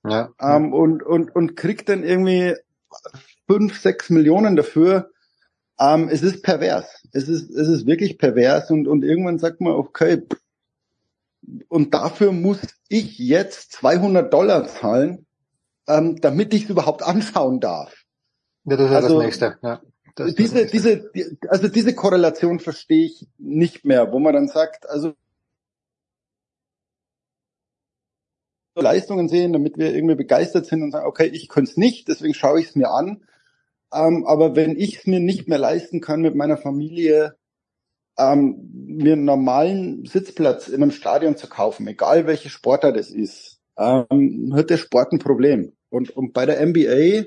Ja, ähm, Und, und, und kriegt dann irgendwie fünf, sechs Millionen dafür. Ähm, es ist pervers. Es ist, es ist wirklich pervers und, und irgendwann sagt man, okay, und dafür muss ich jetzt 200 Dollar zahlen, ähm, damit ich es überhaupt anschauen darf. Ja, das ist also, das Nächste. Ja, das diese, das diese, also diese Korrelation verstehe ich nicht mehr, wo man dann sagt, also Leistungen sehen, damit wir irgendwie begeistert sind und sagen, okay, ich könnte es nicht, deswegen schaue ich es mir an. Ähm, aber wenn ich es mir nicht mehr leisten kann, mit meiner Familie ähm, mir einen normalen Sitzplatz in einem Stadion zu kaufen, egal welche Sportart es ist, ähm, hat der Sport ein Problem. Und, und bei der NBA,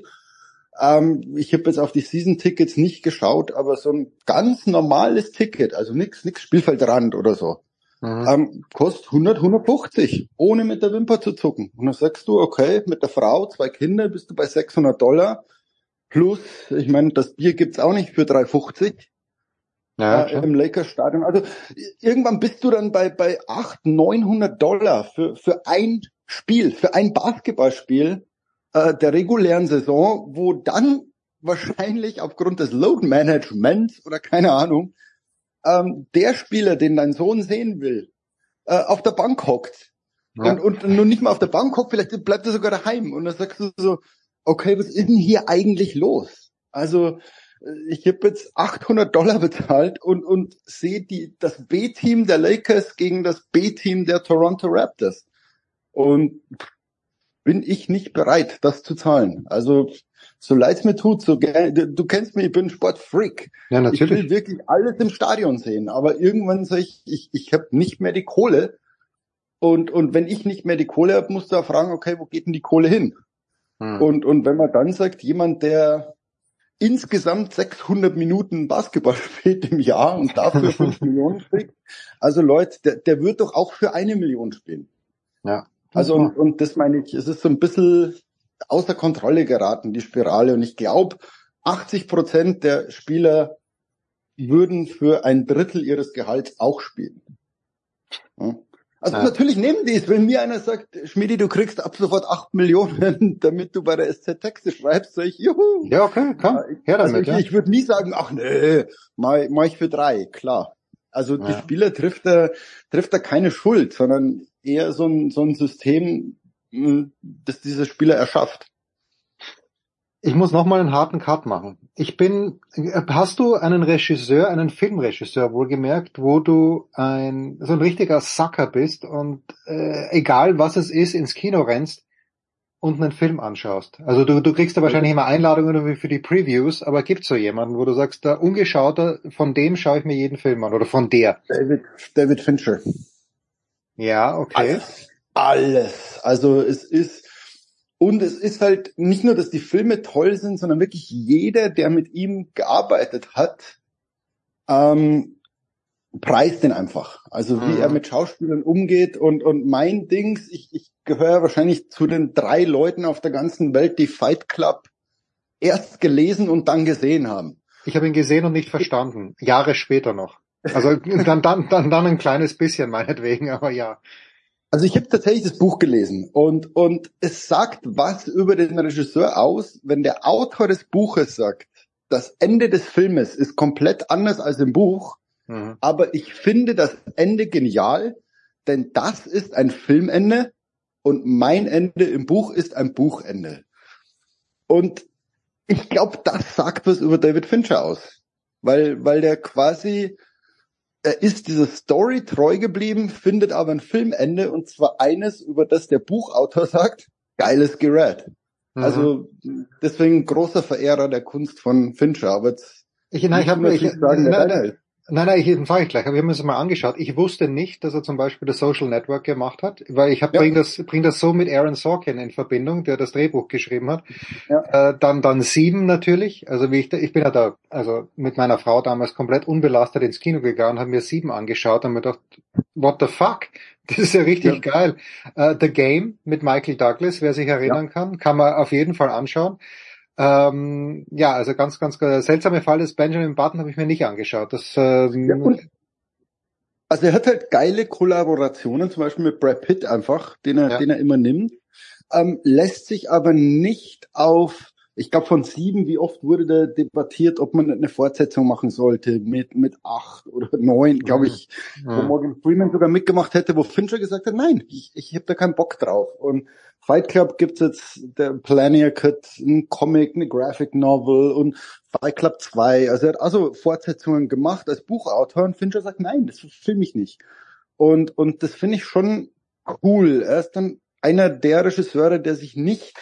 ähm, ich habe jetzt auf die Season-Tickets nicht geschaut, aber so ein ganz normales Ticket, also nix, nix Spielfeldrand oder so, mhm. ähm, kostet 100, 150, ohne mit der Wimper zu zucken. Und dann sagst du, okay, mit der Frau, zwei Kinder, bist du bei 600 Dollar. Plus, ich meine, das Bier gibt's auch nicht für 3,50 ja, äh, im Lakers Stadion. Also irgendwann bist du dann bei bei 800, 900 Dollar für für ein Spiel, für ein Basketballspiel äh, der regulären Saison, wo dann wahrscheinlich aufgrund des Load Managements oder keine Ahnung ähm, der Spieler, den dein Sohn sehen will, äh, auf der Bank hockt. Ja. Und, und nur nicht mal auf der Bank hockt, vielleicht bleibt er sogar daheim. Und dann sagst du so, okay, was ist denn hier eigentlich los? Also ich habe jetzt 800 Dollar bezahlt und, und sehe die, das B-Team der Lakers gegen das B-Team der Toronto Raptors. Und bin ich nicht bereit, das zu zahlen. Also so leid es mir tut, so gerne, du kennst mich, ich bin Sportfreak. Ja, natürlich. Ich will wirklich alles im Stadion sehen, aber irgendwann sage ich, ich, ich habe nicht mehr die Kohle. Und, und wenn ich nicht mehr die Kohle habe, musst du auch fragen, okay, wo geht denn die Kohle hin? Hm. Und, und wenn man dann sagt, jemand, der insgesamt 600 Minuten Basketball spielt im Jahr und dafür 5 Millionen kriegt, also Leute, der, der wird doch auch für eine Million spielen. Ja. Also und, und das meine ich, es ist so ein bisschen außer Kontrolle geraten, die Spirale. Und ich glaube, 80 Prozent der Spieler würden für ein Drittel ihres Gehalts auch spielen. Ja. Also ja. natürlich nehmen die es. Wenn mir einer sagt, Schmidi, du kriegst ab sofort acht Millionen, damit du bei der SZ Texte schreibst, sag ich, juhu. Ja, okay, komm, her also damit. Ich, ja. ich würde nie sagen, ach nee, mach, mach ich für drei, klar. Also die Spieler trifft er, trifft er keine Schuld, sondern eher so ein, so ein System, hm, das dieser Spieler erschafft. Ich muss nochmal einen harten Cut machen. Ich bin, hast du einen Regisseur, einen Filmregisseur wohlgemerkt, wo du ein, so ein richtiger Sucker bist und äh, egal was es ist, ins Kino rennst und einen Film anschaust? Also du, du kriegst da wahrscheinlich immer Einladungen für die Previews, aber gibt so jemanden, wo du sagst, da ungeschauter, von dem schaue ich mir jeden Film an oder von der? David, David Fincher. Ja, okay. Alles. Alles. Also es ist, und es ist halt nicht nur, dass die Filme toll sind, sondern wirklich jeder, der mit ihm gearbeitet hat, ähm, preist den einfach. Also wie mhm. er mit Schauspielern umgeht und, und mein Dings, ich, ich gehöre wahrscheinlich zu den drei Leuten auf der ganzen Welt, die Fight Club erst gelesen und dann gesehen haben. Ich habe ihn gesehen und nicht verstanden. Jahre später noch. Also dann, dann, dann, dann ein kleines bisschen meinetwegen, aber ja. Also ich habe tatsächlich das Buch gelesen und, und es sagt was über den Regisseur aus, wenn der Autor des Buches sagt, das Ende des Filmes ist komplett anders als im Buch, mhm. aber ich finde das Ende genial, denn das ist ein Filmende und mein Ende im Buch ist ein Buchende. Und ich glaube, das sagt was über David Fincher aus, weil, weil der quasi er ist dieser Story treu geblieben, findet aber ein Filmende und zwar eines, über das der Buchautor sagt, geiles Gerät. Mhm. Also deswegen großer Verehrer der Kunst von Fincher. Aber jetzt ich, nein, ich habe ich, sagen, nein, nein, Nein, ich frage ich gleich, aber wir haben es mal angeschaut. Ich wusste nicht, dass er zum Beispiel das Social Network gemacht hat, weil ich hab, ja. bring das bring das so mit Aaron Sorkin in Verbindung, der das Drehbuch geschrieben hat. Ja. Äh, dann dann sieben natürlich, also wie ich ich bin ja da, also mit meiner Frau damals komplett unbelastet ins Kino gegangen, haben mir sieben angeschaut und mir gedacht, what the fuck? Das ist ja richtig ja. geil. Uh, The Game mit Michael Douglas, wer sich erinnern kann, kann man auf jeden Fall anschauen. Ähm, ja, also ganz, ganz seltsame Fall des Benjamin Button habe ich mir nicht angeschaut. Das, ähm, ja, also er hat halt geile Kollaborationen, zum Beispiel mit Brad Pitt einfach, den er, ja. den er immer nimmt, ähm, lässt sich aber nicht auf ich glaube von sieben, wie oft wurde da debattiert, ob man eine Fortsetzung machen sollte mit, mit acht oder neun, glaube ich, mhm. wo Morgan Freeman sogar mitgemacht hätte, wo Fincher gesagt hat, nein, ich, ich habe da keinen Bock drauf. Und Fight Club gibt's jetzt der Planier Cut, ein Comic, eine Graphic Novel und Fight Club 2. Also er hat also Fortsetzungen gemacht als Buchautor und Fincher sagt, nein, das filme ich nicht. Und, und das finde ich schon cool. Er ist dann einer der Regisseure, der sich nicht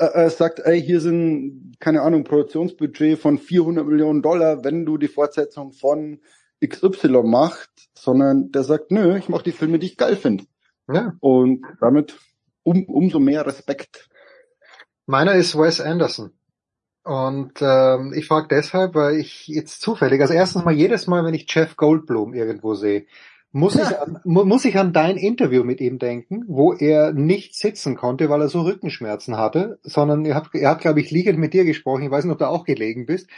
äh, äh, sagt, ey, hier sind, keine Ahnung, Produktionsbudget von 400 Millionen Dollar, wenn du die Fortsetzung von XY machst, sondern der sagt, nö, ich mache die Filme, die ich geil finde. Ja. Und damit um, umso mehr Respekt. Meiner ist Wes Anderson. Und ähm, ich frage deshalb, weil ich jetzt zufällig, also erstens mal jedes Mal, wenn ich Jeff Goldblum irgendwo sehe, muss, ich an, muss ich an dein Interview mit ihm denken, wo er nicht sitzen konnte, weil er so Rückenschmerzen hatte, sondern er hat, er hat glaube ich, liegend mit dir gesprochen. Ich weiß nicht, ob du auch gelegen bist.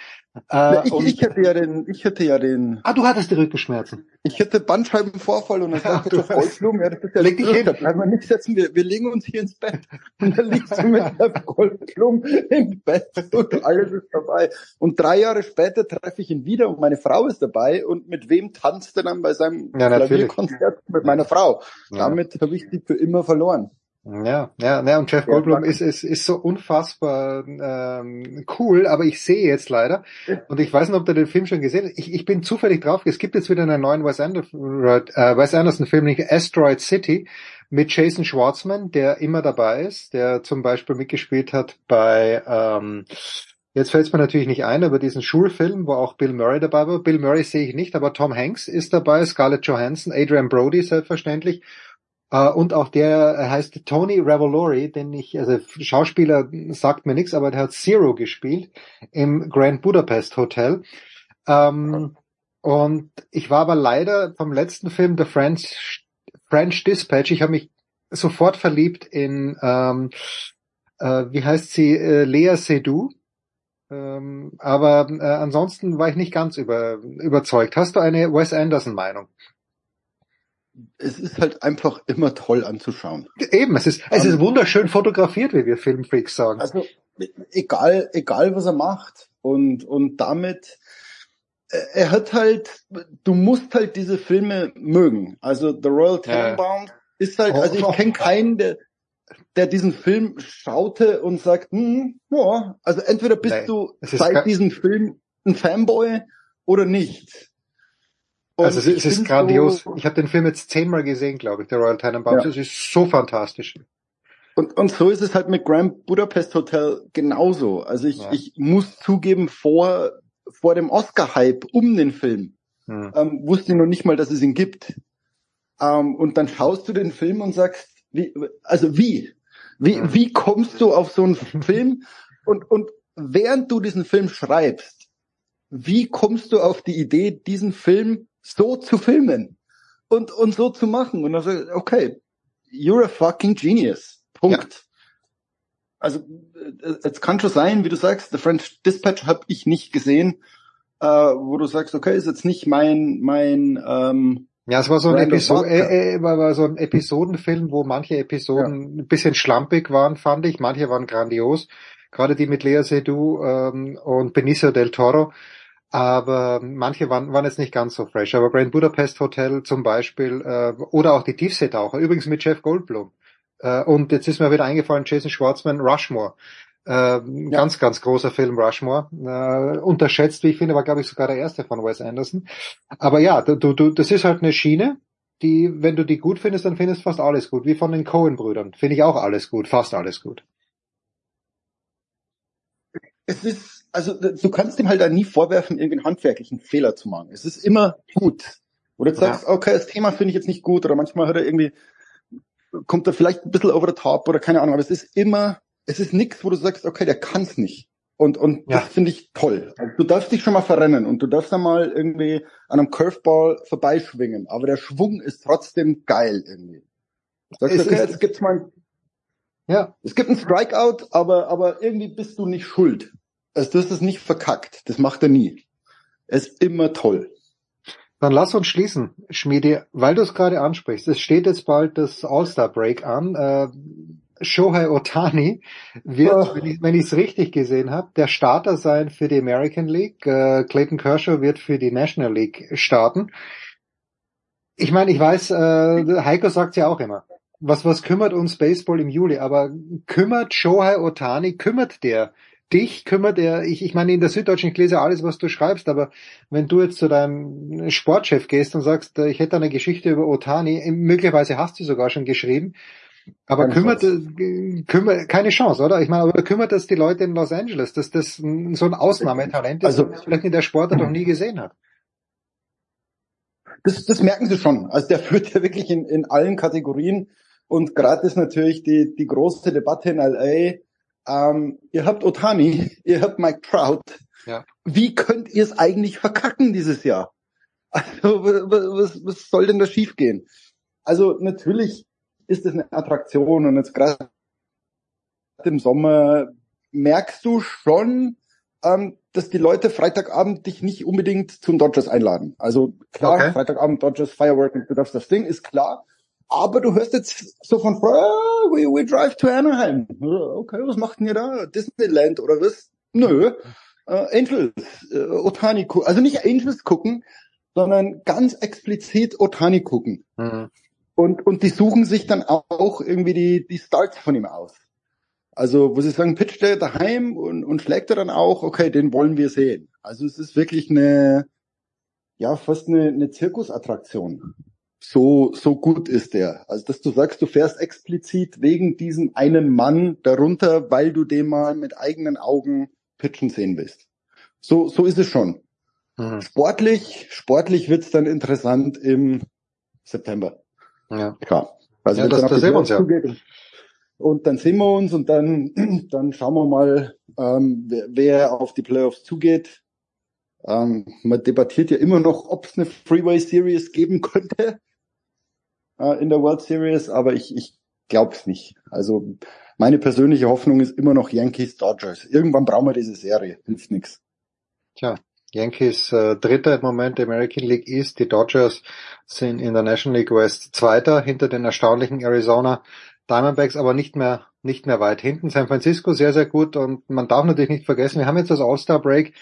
Äh, ich, ich hatte ja den, ich hatte ja den. Ah, du hattest die Rückenschmerzen. Ich hatte Bandscheibenvorfall und dann sagte ja, Goldblum, ja, das ist ja Leg dich hin. Da wir nicht setzen, wir, wir legen uns hier ins Bett. Und dann liegst du mit der Goldblum im Bett und alles ist dabei. Und drei Jahre später treffe ich ihn wieder und meine Frau ist dabei und mit wem tanzt er dann bei seinem ja, Klavierkonzert? Mit meiner Frau. Ja. Damit habe ich die für immer verloren. Ja, ja, ja, und Jeff Goldblum ist, ist, ist so unfassbar ähm, cool, aber ich sehe jetzt leider, und ich weiß nicht, ob du den Film schon gesehen hast, ich, ich bin zufällig drauf, es gibt jetzt wieder einen neuen Wes Anderson, äh, Wes Anderson Film, nämlich Asteroid City, mit Jason Schwartzman, der immer dabei ist, der zum Beispiel mitgespielt hat bei, ähm, jetzt fällt es mir natürlich nicht ein, aber diesen Schulfilm, wo auch Bill Murray dabei war. Bill Murray sehe ich nicht, aber Tom Hanks ist dabei, Scarlett Johansson, Adrian Brody selbstverständlich Uh, und auch der heißt Tony Revolori, den ich, also Schauspieler sagt mir nichts, aber der hat Zero gespielt im Grand Budapest Hotel. Um, und ich war aber leider vom letzten Film The French, French Dispatch, ich habe mich sofort verliebt in, ähm, äh, wie heißt sie, äh, Lea Seydoux. Ähm, aber äh, ansonsten war ich nicht ganz über, überzeugt. Hast du eine Wes Anderson Meinung? es ist halt einfach immer toll anzuschauen. Eben, es ist, es ist ähm, wunderschön fotografiert, wie wir Filmfreaks sagen. Also, egal, egal was er macht und, und damit, äh, er hat halt, du musst halt diese Filme mögen. Also The Royal Tenenbaum ja. ist halt, also ich kenne keinen, der, der diesen Film schaute und sagt, hm, ja, also entweder bist Nein, du seit diesem Film ein Fanboy oder nicht. Und also es, ist grandios. So, ich habe den Film jetzt zehnmal gesehen, glaube ich, der Royal Tenenbaums. Ja. Es ist so fantastisch. Und, und so ist es halt mit Grand Budapest Hotel genauso. Also ich, ja. ich muss zugeben, vor, vor dem Oscar-Hype um den Film hm. ähm, wusste ich noch nicht mal, dass es ihn gibt. Ähm, und dann schaust du den Film und sagst, wie, also wie? Wie, wie kommst du auf so einen Film? Und, und während du diesen Film schreibst, wie kommst du auf die Idee, diesen Film so zu filmen und, und so zu machen. Und dann sage ich, okay, you're a fucking genius. Punkt. Ja. Also äh, es kann schon sein, wie du sagst, The French Dispatch habe ich nicht gesehen, äh, wo du sagst, okay, ist jetzt nicht mein mein ähm, ja, es war so ein, Episo äh, äh, war, war so ein Episodenfilm, wo manche Episoden ja. ein bisschen schlampig waren, fand ich. Manche waren grandios. Gerade die mit Lea Seydoux ähm, und Benicio del Toro aber manche waren, waren jetzt nicht ganz so fresh. Aber Grand Budapest Hotel zum Beispiel äh, oder auch die Tiefseetaucher, übrigens mit Jeff Goldblum. Äh, und jetzt ist mir wieder eingefallen, Jason Schwartzman, Rushmore. Äh, ja. Ganz, ganz großer Film Rushmore. Äh, unterschätzt, wie ich finde, war glaube ich sogar der erste von Wes Anderson. Aber ja, du, du, das ist halt eine Schiene, die, wenn du die gut findest, dann findest du fast alles gut. Wie von den Cohen-Brüdern. Finde ich auch alles gut, fast alles gut. Es ist also du kannst ihm halt da nie vorwerfen, irgendeinen handwerklichen Fehler zu machen. Es ist immer gut. Oder du sagst, okay, das Thema finde ich jetzt nicht gut, oder manchmal hat er irgendwie, kommt er vielleicht ein bisschen over the top oder keine Ahnung, aber es ist immer, es ist nichts, wo du sagst, okay, der kann es nicht. Und, und ja. das finde ich toll. Also, du darfst dich schon mal verrennen und du darfst dann mal irgendwie an einem Curveball vorbeischwingen, aber der Schwung ist trotzdem geil irgendwie. Sagst es okay, jetzt gibt's mal, ja, es gibt einen Strikeout, aber, aber irgendwie bist du nicht schuld. Also du hast es nicht verkackt. Das macht er nie. Er ist immer toll. Dann lass uns schließen, Schmiede, weil du es gerade ansprichst. Es steht jetzt bald das All-Star Break an. Äh, Shohei Otani wird, Oh. wenn ich es richtig gesehen habe, der Starter sein für die American League. Äh, Clayton Kershaw wird für die National League starten. Ich meine, ich weiß, äh, Heiko sagt ja auch immer, was, was kümmert uns Baseball im Juli, aber kümmert Shohei Otani, kümmert der dich, kümmert er, ich, ich meine, in der Süddeutschen, ich lese alles, was du schreibst, aber wenn du jetzt zu deinem Sportchef gehst und sagst, äh, ich hätte eine Geschichte über Otani, äh, möglicherweise hast du sogar schon geschrieben, aber Keine kümmert, äh, kümmert, keine Chance, oder? Ich meine, aber kümmert das die Leute in Los Angeles, dass das so ein Ausnahmetalent ist, Also- das vielleicht in der Sportart noch nie gesehen hat? Das, das merken sie schon. Also der führt ja wirklich in, in allen Kategorien. Und gerade ist natürlich die, die große Debatte in LA. Ähm, ihr habt Otani, ihr habt Mike Trout. Ja. Wie könnt ihr es eigentlich verkacken dieses Jahr? Also wa- wa- was, was soll denn da schiefgehen? Also natürlich ist es eine Attraktion und jetzt gerade im Sommer merkst du schon, ähm, dass die Leute Freitagabend dich nicht unbedingt zum Dodgers einladen. Also klar, Okay. Freitagabend Dodgers Firework und du darfst das Ding, ist klar. Aber du hörst jetzt so von, ah, we, we drive to Anaheim. Okay, was macht denn ihr da? Disneyland oder was? Nö. Äh, Angels, äh, Otani gucken. Also nicht Angels gucken, sondern ganz explizit Otani gucken. Und, und die suchen sich dann auch irgendwie die, die Starts von ihm aus. Also, wo sie sagen, pitcht der daheim und, und schlägt er dann auch, okay, den wollen wir sehen. Also es ist wirklich eine, ja, fast eine, eine Zirkusattraktion. So, so gut ist der. Also, dass du sagst, du fährst explizit wegen diesem einen Mann darunter, weil du den mal mit eigenen Augen pitchen sehen willst. So, so ist es schon. Sportlich, sportlich wird's dann interessant im September. Ja. Klar. Also Ja, wenn das- das die sehen wir uns Playoffs ja. zugeht Und dann sehen wir uns und dann, dann schauen wir mal, ähm, wer, wer auf die Playoffs zugeht. Ähm, man debattiert ja immer noch, ob es eine Freeway Series geben könnte äh, in der World Series, aber ich, ich glaube es nicht. Also meine persönliche Hoffnung ist immer noch Yankees Dodgers. Irgendwann brauchen wir diese Serie, hilft nichts. Tja, Yankees äh, Dritter im Moment der American League East, die Dodgers sind in der National League West Zweiter hinter den erstaunlichen Arizona Diamondbacks, aber nicht mehr nicht mehr weit hinten. San Francisco sehr sehr gut und man darf natürlich nicht vergessen, wir haben jetzt das All-Star Break.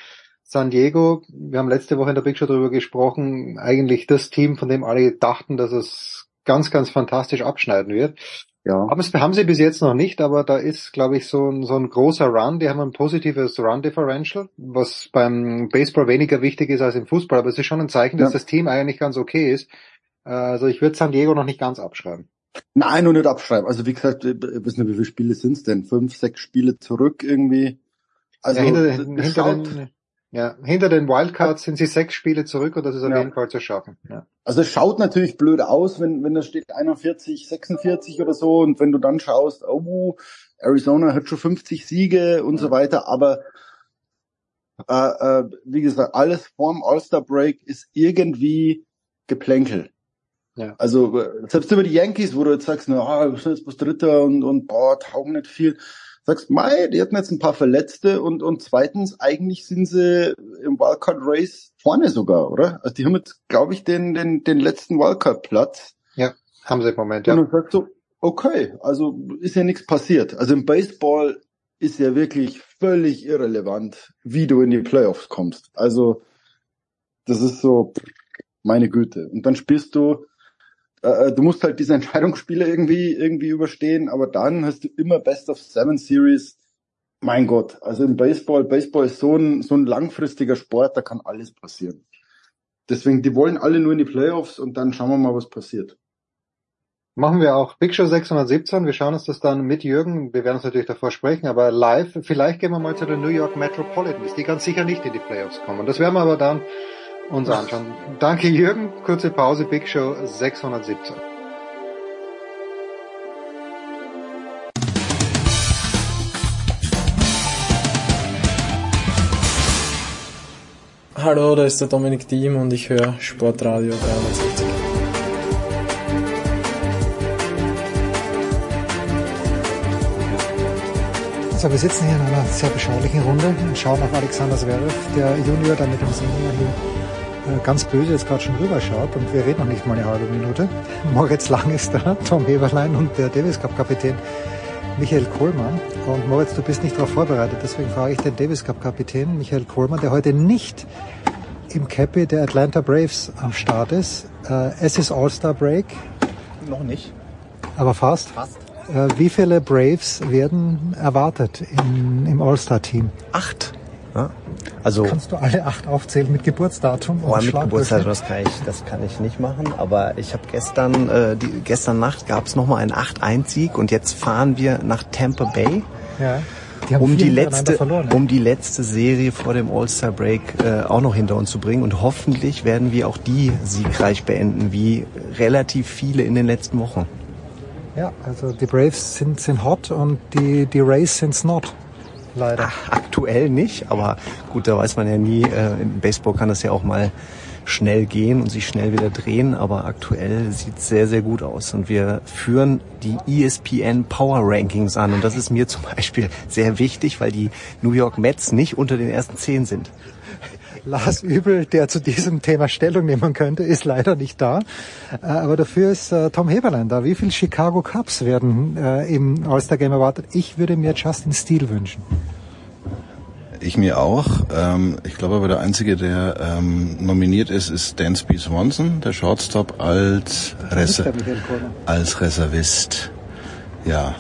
San Diego, wir haben letzte Woche in der Big Show darüber gesprochen, eigentlich das Team, von dem alle dachten, dass es ganz, ganz fantastisch abschneiden wird. Ja. Haben, es- haben sie bis jetzt noch nicht, aber da ist, glaube ich, so ein, so ein großer Run. Die haben ein positives Run-Differential, was beim Baseball weniger wichtig ist als im Fußball, aber es ist schon ein Zeichen, dass Ja. das Team eigentlich ganz okay ist. Also ich würde San Diego noch nicht ganz abschreiben. Nein, nur nicht abschreiben. Also wie gesagt, ich weiß nicht, wie viele Spiele sind's denn? Fünf, sechs Spiele zurück irgendwie. Also ja, hinter, hinter, den, ja, hinter den Wildcards sind sie sechs Spiele zurück und das ist auf Ja. jeden Fall zu schaffen. Ja. Also es schaut natürlich blöd aus, wenn, wenn da steht 41, 46 oder so und wenn du dann schaust, oh, Arizona hat schon 50 Siege und so weiter, aber äh, äh, wie gesagt, alles vorm All-Star Break ist irgendwie Geplänkel. Ja. Also äh, selbst über die Yankees, wo du jetzt sagst, na, ah, wir sind jetzt bloß Dritter und, und boah, taugen nicht viel. Sagst, mei, die hatten jetzt ein paar Verletzte und, und zweitens, eigentlich sind sie im Wildcard Race vorne sogar, oder? Also die haben jetzt, glaube ich, den, den, den letzten Wildcard Platz. ja, haben sie im Moment, Und ja. dann sagst du, okay, also ist ja nichts passiert. Also im Baseball ist ja wirklich völlig irrelevant, wie du in die Playoffs kommst. Also das ist so, meine Güte. Und dann spielst du, äh, du musst halt diese Entscheidungsspiele irgendwie irgendwie überstehen, aber dann hast du immer Best of Seven Series. Mein Gott, also im Baseball, Baseball ist so ein so ein langfristiger Sport, da kann alles passieren. Deswegen, die wollen alle nur in die Playoffs und dann schauen wir mal, was passiert. Machen wir auch Big Show 617. Wir schauen uns das dann mit Jürgen. Wir werden uns natürlich davor sprechen, aber live. Vielleicht gehen wir mal zu den New York Metropolitans, die ganz sicher nicht in die Playoffs kommen. Das werden wir aber dann uns anschauen. Danke Jürgen. Kurze Pause. Big Show 617. Hallo, da ist der Dominik Diem und ich höre Sportradio 360. So, wir sitzen hier in einer sehr beschaulichen Runde und schauen auf Alexander Zverev, der Junior, der mit dem Senior hier ganz böse jetzt gerade schon rüberschaut und wir reden noch nicht mal eine halbe Minute. Moritz Lang ist da, Tom Heberlein und der Davis Cup Kapitän Michael Kohlmann. Und Moritz, du bist nicht darauf vorbereitet, deswegen frage ich den Davis Cup Kapitän Michael Kohlmann, der heute nicht im Cappy der Atlanta Braves am Start ist. Äh, es ist All-Star Break. Noch nicht. Aber fast. Fast. Äh, wie viele Braves werden erwartet im, im All-Star-Team? Acht. Ja. Also Kannst du alle acht aufzählen mit Geburtsdatum? Oh, und mit Schlagwürfel? Geburtstag, das kann ich, das kann ich nicht machen. Aber ich habe gestern, äh, die, gestern Nacht gab es nochmal einen 8-1-Sieg und jetzt fahren wir nach Tampa Bay, Ja. Die um die letzte, verloren. ne? um die letzte Serie vor dem All-Star Break äh, auch noch hinter uns zu bringen. Und hoffentlich werden wir auch die siegreich beenden, wie relativ viele in den letzten Wochen. Ja, also die Braves sind, sind hot und die, die Rays sind's not. Leider. Aktuell nicht, aber gut, da weiß man ja nie. Äh, Im Baseball kann das ja auch mal schnell gehen und sich schnell wieder drehen, aber aktuell sieht es sehr, sehr gut aus. Und wir führen die ESPN Power Rankings an. Und das ist mir zum Beispiel sehr wichtig, weil die New York Mets nicht unter den ersten zehn sind. Lars Übel, der zu diesem Thema Stellung nehmen könnte, ist leider nicht da. Äh, Aber dafür ist äh, Tom Heberlein da. Wie viele Chicago Cubs werden äh, im All-Star Game erwartet? Ich würde mir Justin Steele wünschen. Ich mir auch. Ähm, ich glaube aber der Einzige, der ähm, nominiert ist, ist Dansby Swanson, der Shortstop als, Reser als Reservist. Ja.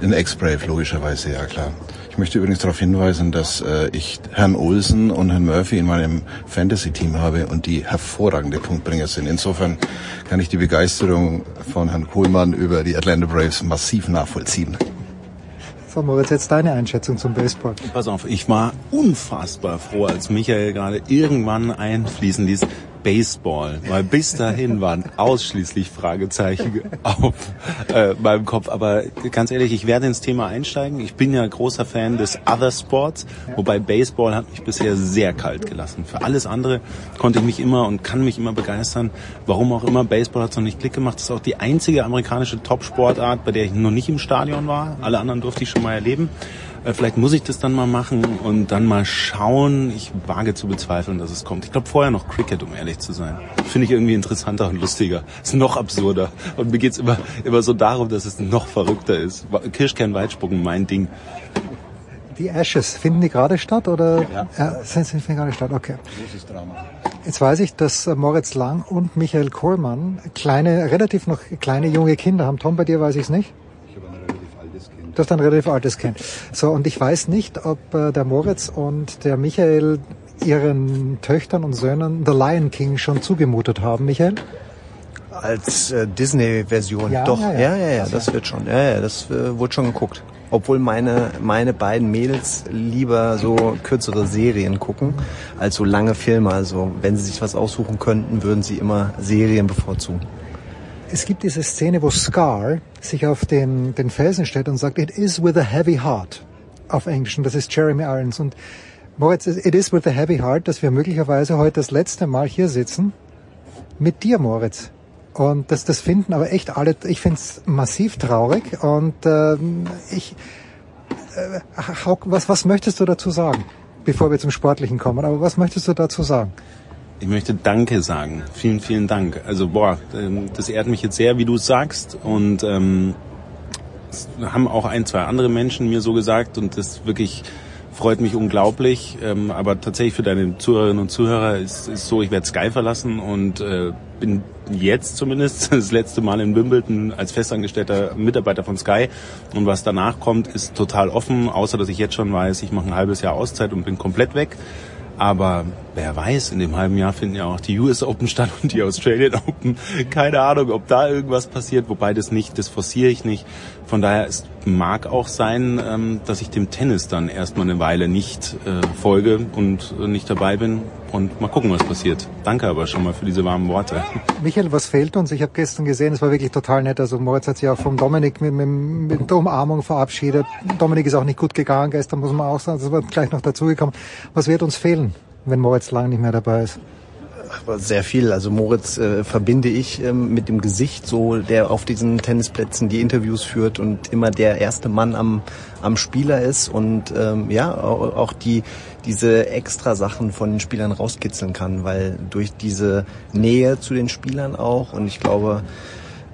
In Ex-Brave, logischerweise, ja klar. Ich möchte übrigens darauf hinweisen, dass äh, ich Herrn Olsen und Herrn Murphy in meinem Fantasy-Team habe und die hervorragende Punktbringer sind. Insofern kann ich die Begeisterung von Herrn Kohlmann über die Atlanta Braves massiv nachvollziehen. So, Moritz, jetzt deine Einschätzung zum Baseball. Pass auf, ich war unfassbar froh, als Michael gerade irgendwann einfließen ließ, Baseball, weil bis dahin waren ausschließlich Fragezeichen auf äh, meinem Kopf. Aber ganz ehrlich, ich werde ins Thema einsteigen. Ich bin ja großer Fan des Other Sports, wobei Baseball hat mich bisher sehr kalt gelassen. Für alles andere konnte ich mich immer und kann mich immer begeistern. Warum auch immer, Baseball hat es noch nicht Klick gemacht. Das ist auch die einzige amerikanische Top-Sportart, bei der ich noch nicht im Stadion war. Alle anderen durfte ich schon mal erleben. Äh, Vielleicht muss ich das dann mal machen und dann mal schauen. Ich wage zu bezweifeln, dass es kommt. Ich glaube vorher noch Cricket, um ehrlich zu sein. Finde ich irgendwie interessanter und lustiger. Ist noch absurder. Und mir geht's immer, immer so darum, dass es noch verrückter ist. Kirschkern-Weitspucken, mein Ding. Die Ashes, finden die gerade statt oder ja. sind sie gerade statt? Okay. Großes Drama. Jetzt weiß ich, dass Moritz Lang und Michael Kohlmann kleine, relativ noch kleine junge Kinder haben. Tom, bei dir weiß ich es nicht. Du hast ein relativ altes Kind. So, und ich weiß nicht, ob äh, der Moritz und der Michael ihren Töchtern und Söhnen The Lion King schon zugemutet haben, Michael? Als äh, Disney-Version, Ja, doch. ja, Ja, ja. ja, ja, Also- das wird schon. Ja, ja, das äh, wurde schon geguckt. Obwohl meine, meine beiden Mädels lieber so kürzere Serien gucken, als so lange Filme. Also wenn sie sich was aussuchen könnten, würden sie immer Serien bevorzugen. Es gibt diese Szene, wo Scar sich auf den, den Felsen stellt und sagt, it is with a heavy heart. Auf Englisch. Und das ist Jeremy Irons. Und Moritz, it is with a heavy heart, dass wir möglicherweise heute das letzte Mal hier sitzen. Mit dir, Moritz. Und das, das finden aber echt alle, ich find's massiv traurig. Und ähm, ich, äh, Hauk, was, was möchtest du dazu sagen, bevor wir zum Sportlichen kommen? Aber was möchtest du dazu sagen? Ich möchte Danke sagen. Vielen, vielen Dank. Also boah, ähm, das ehrt mich jetzt sehr, wie du es sagst. Und ähm, es haben auch ein, zwei andere Menschen mir so gesagt und das wirklich freut mich unglaublich. Ähm, aber tatsächlich für deine Zuhörerinnen und Zuhörer ist es so, ich werde Sky verlassen und äh, bin jetzt zumindest das letzte Mal in Wimbledon als festangestellter Mitarbeiter von Sky. Und was danach kommt, ist total offen, außer dass ich jetzt schon weiß, ich mache ein halbes Jahr Auszeit und bin komplett weg. Aber wer weiß, in dem halben Jahr finden ja auch die US Open statt und die Australian Open. Keine Ahnung, ob da irgendwas passiert, wobei das nicht, das forciere ich nicht. Von daher, es mag auch sein, ähm, dass ich dem Tennis dann erstmal eine Weile nicht äh, folge und äh, nicht dabei bin. Und mal gucken, was passiert. Danke aber schon mal für diese warmen Worte. Michael, was fehlt uns? Ich habe gestern gesehen, es war wirklich total nett. Also Moritz hat sich auch vom Dominik mit, mit, mit der Umarmung verabschiedet. Dominik ist auch nicht gut gegangen gestern, muss man auch sagen. Das war gleich noch dazugekommen. Was wird uns fehlen, wenn Moritz lang nicht mehr dabei ist? Aber sehr viel. Also Moritz äh, verbinde ich ähm, mit dem Gesicht, so der auf diesen Tennisplätzen die Interviews führt und immer der erste Mann am, am Spieler ist und ähm, ja auch, die diese extra Sachen von den Spielern rauskitzeln kann, weil durch diese Nähe zu den Spielern auch und ich glaube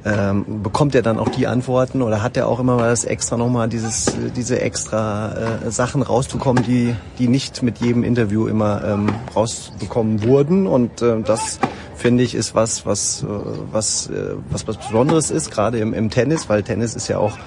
ähm, bekommt er dann auch die Antworten oder hat er auch immer mal das extra nochmal dieses, diese extra äh, Sachen rauszukommen, die, die nicht mit jedem Interview immer ähm, rausbekommen wurden und äh, das finde ich ist was, was, äh, was, äh, was, was Besonderes ist, gerade im, im Tennis, weil Tennis ist ja auch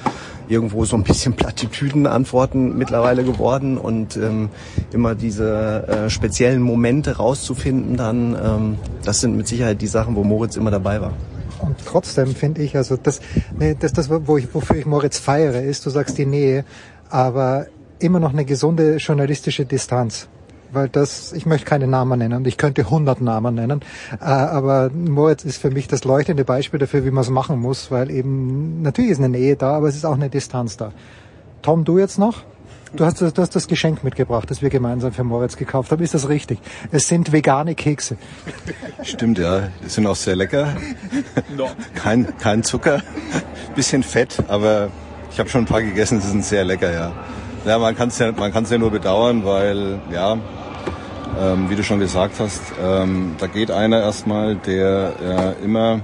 irgendwo so ein bisschen Plattitüden-Antworten mittlerweile geworden und ähm, immer diese äh, speziellen Momente rauszufinden dann, ähm, das sind mit Sicherheit die Sachen, wo Moritz immer dabei war. Und trotzdem finde ich, also das, nee, das, das wo ich, wofür ich Moritz feiere, ist, du sagst die Nähe, aber immer noch eine gesunde journalistische Distanz. Weil das, ich möchte keine Namen nennen ich könnte hundert Namen nennen, äh, aber Moritz ist für mich das leuchtende Beispiel dafür, wie man es machen muss, weil eben, natürlich ist eine Nähe da, aber es ist auch eine Distanz da. Tom, du jetzt noch? Du hast, du hast das Geschenk mitgebracht, das wir gemeinsam für Moritz gekauft haben. Ist das richtig? Es sind vegane Kekse. Stimmt, ja. Die sind auch sehr lecker. Kein, kein Zucker. Bisschen Fett, aber ich habe schon ein paar gegessen, sie sind sehr lecker, ja. Ja, man kann es ja, man kann's ja nur bedauern, weil, ja, ähm, wie du schon gesagt hast, ähm, da geht einer erstmal, der äh, immer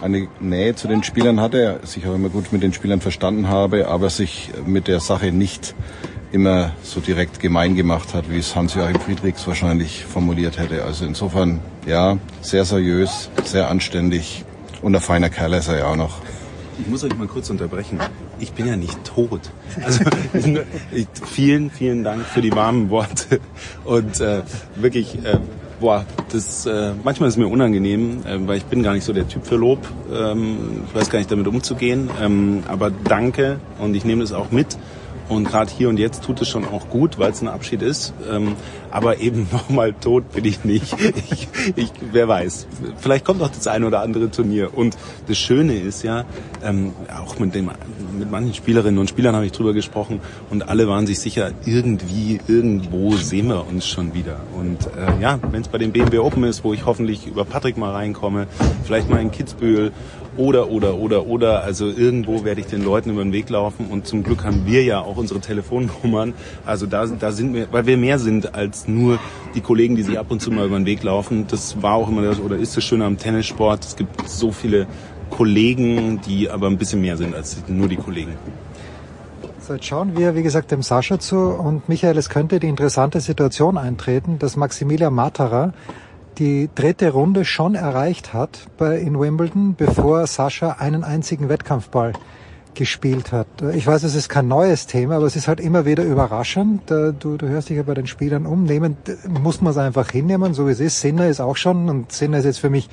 eine Nähe zu den Spielern hatte, sich auch immer gut mit den Spielern verstanden habe, aber sich mit der Sache nicht immer so direkt gemein gemacht hat, wie es Hans-Joachim Friedrichs wahrscheinlich formuliert hätte. Also insofern, ja, sehr seriös, sehr anständig und ein feiner Kerl ist er ja auch noch. Ich muss euch mal kurz unterbrechen. Ich bin ja nicht tot. Also vielen, vielen Dank für die warmen Worte und äh, wirklich. Äh, Boah, das äh, manchmal ist mir unangenehm, äh, weil ich bin gar nicht so der Typ für Lob. Ähm, ich weiß gar nicht damit umzugehen. Ähm, aber danke und ich nehme das auch mit. Und gerade hier und jetzt tut es schon auch gut, weil es ein Abschied ist. Ähm, aber eben nochmal tot bin ich nicht. Ich, ich, wer weiß. Vielleicht kommt auch das eine oder andere Turnier. Und das Schöne ist ja, ähm, auch mit, dem, mit manchen Spielerinnen und Spielern habe ich drüber gesprochen und alle waren sich sicher, irgendwie, irgendwo sehen wir uns schon wieder. Und äh, ja, wenn es bei dem BMW Open ist, wo ich hoffentlich über Patrick mal reinkomme, vielleicht mal in Kitzbühel oder, oder, oder, oder. Also irgendwo werde ich den Leuten über den Weg laufen und zum Glück haben wir ja auch unsere Telefonnummern. Also da, da sind wir, weil wir mehr sind als nur die Kollegen, die sich ab und zu mal über den Weg laufen. Das war auch immer das, oder ist das Schöne am Tennissport. Es gibt so viele Kollegen, die aber ein bisschen mehr sind als nur die Kollegen. So, jetzt schauen wir, wie gesagt, dem Sascha zu und Michael, es könnte die interessante Situation eintreten, dass Maximilian Matara die dritte Runde schon erreicht hat bei, in Wimbledon, bevor Sascha einen einzigen Wettkampfball gespielt hat. Ich weiß, es ist kein neues Thema, aber es ist halt immer wieder überraschend. Du, du hörst dich ja bei den Spielern um. Nehmen muss man es einfach hinnehmen, so wie es ist. Sinner ist auch schon und Sinner ist jetzt für mich,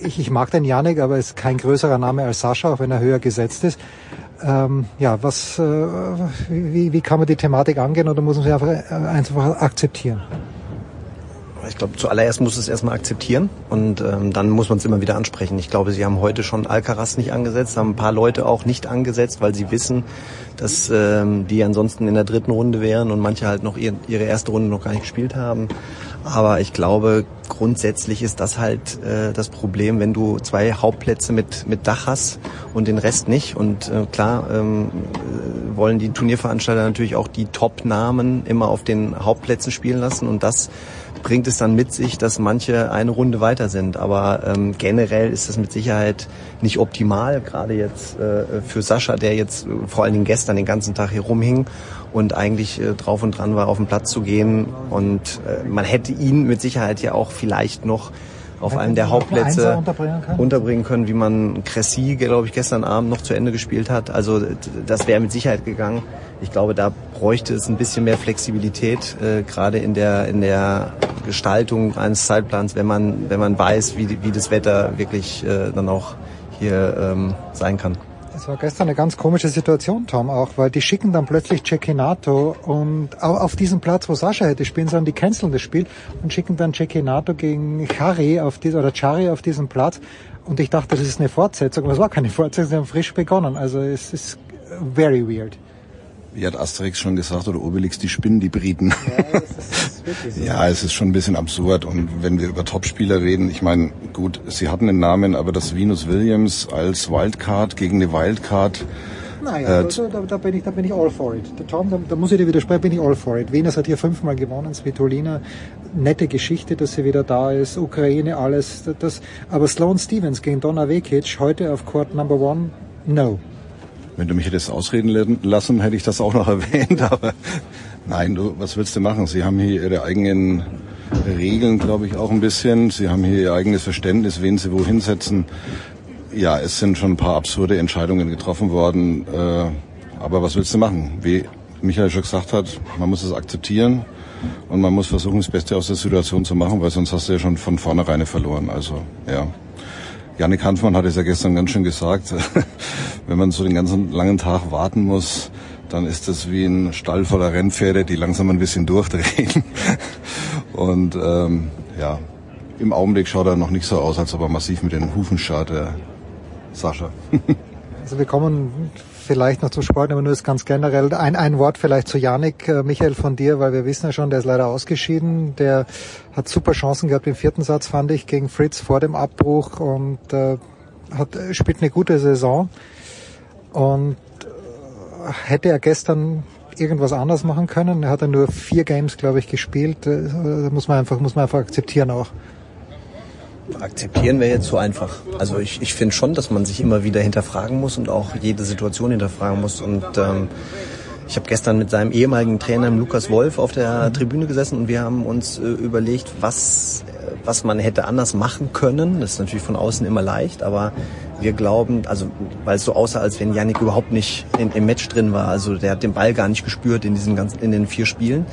ich, ich mag den Janik, aber ist kein größerer Name als Sascha, auch wenn er höher gesetzt ist. Ähm, ja, was, äh, wie, wie kann man die Thematik angehen oder muss man sie einfach, äh, einfach akzeptieren? Ich glaube, zuallererst muss es erstmal akzeptieren und ähm, dann muss man es immer wieder ansprechen. Ich glaube, sie haben heute schon Alcaraz nicht angesetzt, haben ein paar Leute auch nicht angesetzt, weil sie wissen, dass ähm, die ansonsten in der dritten Runde wären und manche halt noch ihr, ihre erste Runde noch gar nicht gespielt haben. Aber ich glaube, grundsätzlich ist das halt äh, das Problem, wenn du zwei Hauptplätze mit, mit Dach hast und den Rest nicht. Und äh, klar ähm, äh, wollen die Turnierveranstalter natürlich auch die Top-Namen immer auf den Hauptplätzen spielen lassen und das bringt es dann mit sich, dass manche eine Runde weiter sind. Aber ähm, generell ist das mit Sicherheit nicht optimal, gerade jetzt äh, für Sascha, der jetzt äh, vor allen Dingen gestern den ganzen Tag hier rumhing und eigentlich äh, drauf und dran war, auf den Platz zu gehen. Und äh, man hätte ihn mit Sicherheit ja auch vielleicht noch auf einem der Hauptplätze unterbringen können? wie man Cressy, glaube ich, gestern Abend noch zu Ende gespielt hat. Also das wäre mit Sicherheit gegangen. Ich glaube, da bräuchte es ein bisschen mehr Flexibilität, äh, gerade in der in der Gestaltung eines Zeitplans, wenn man wenn man weiß, wie wie das Wetter wirklich äh, dann auch hier ähm, sein kann. Es war gestern eine ganz komische Situation, Tom, auch, weil die schicken dann plötzlich Cecchinato und auf diesen Platz, wo Sascha hätte spielen sollen, die canceln das Spiel und schicken dann Cecchinato gegen Chari auf diesen, oder Chari auf diesen Platz. Und ich dachte, das ist eine Fortsetzung, aber es war keine Fortsetzung, sie haben frisch begonnen. Also es ist very weird. Wie hat Asterix schon gesagt oder Obelix, die spinnen die Briten. Ja, so. ja, es ist schon ein bisschen absurd. Und wenn wir über Topspieler reden, ich meine, gut, sie hatten einen Namen, aber das Venus Williams als Wildcard gegen eine Wildcard Naja, äh, da, da, bin ich, da bin ich all for it. Der Tom, da, da muss ich dir widersprechen, bin ich all for it. Venus hat hier fünfmal gewonnen, Svitolina, nette Geschichte, dass sie wieder da ist, Ukraine, alles. Das, aber Sloane Stevens gegen Donna Vekic heute auf Court Number One, no. Wenn du mich hättest ausreden lassen, hätte ich das auch noch erwähnt, aber nein, du, was willst du machen? Sie haben hier ihre eigenen Regeln, glaube ich, auch ein bisschen. Sie haben hier ihr eigenes Verständnis, wen sie wohin setzen ja, es sind schon ein paar absurde Entscheidungen getroffen worden. Äh, aber was willst du machen? Wie Michael schon gesagt hat, man muss es akzeptieren und man muss versuchen, das Beste aus der Situation zu machen, weil sonst hast du ja schon von vornherein verloren. Also, ja. Janik Hanfmann hat es ja gestern ganz schön gesagt. Wenn man so den ganzen langen Tag warten muss, dann ist das wie ein Stall voller Rennpferde, die langsam ein bisschen durchdrehen. Und ähm, ja, im Augenblick schaut er noch nicht so aus, als ob er massiv mit den Hufen schaut. Sascha. also wir kommen vielleicht noch zum Sport, aber nur ist ganz generell ein, ein Wort vielleicht zu Janik, äh, Michael von dir, weil wir wissen ja schon, der ist leider ausgeschieden. Der hat super Chancen gehabt im vierten Satz, fand ich, gegen Fritz vor dem Abbruch und äh, hat, spielt eine gute Saison. Und äh, hätte er gestern irgendwas anders machen können. Er hat ja nur vier Games, glaube ich, gespielt. Äh, muss man einfach, muss man einfach akzeptieren auch. Akzeptieren wäre jetzt so einfach. Also ich, ich finde schon, dass man sich immer wieder hinterfragen muss und auch jede Situation hinterfragen muss. Und ähm, ich habe gestern mit seinem ehemaligen Trainer Lukas Wolf auf der Tribüne gesessen und wir haben uns äh, überlegt, was, was man hätte anders machen können. Das ist natürlich von außen immer leicht, aber wir glauben, also weil es so aussah, als wenn Yannick überhaupt nicht in, im Match drin war. Also der hat den Ball gar nicht gespürt in diesen ganzen, in den vier Spielen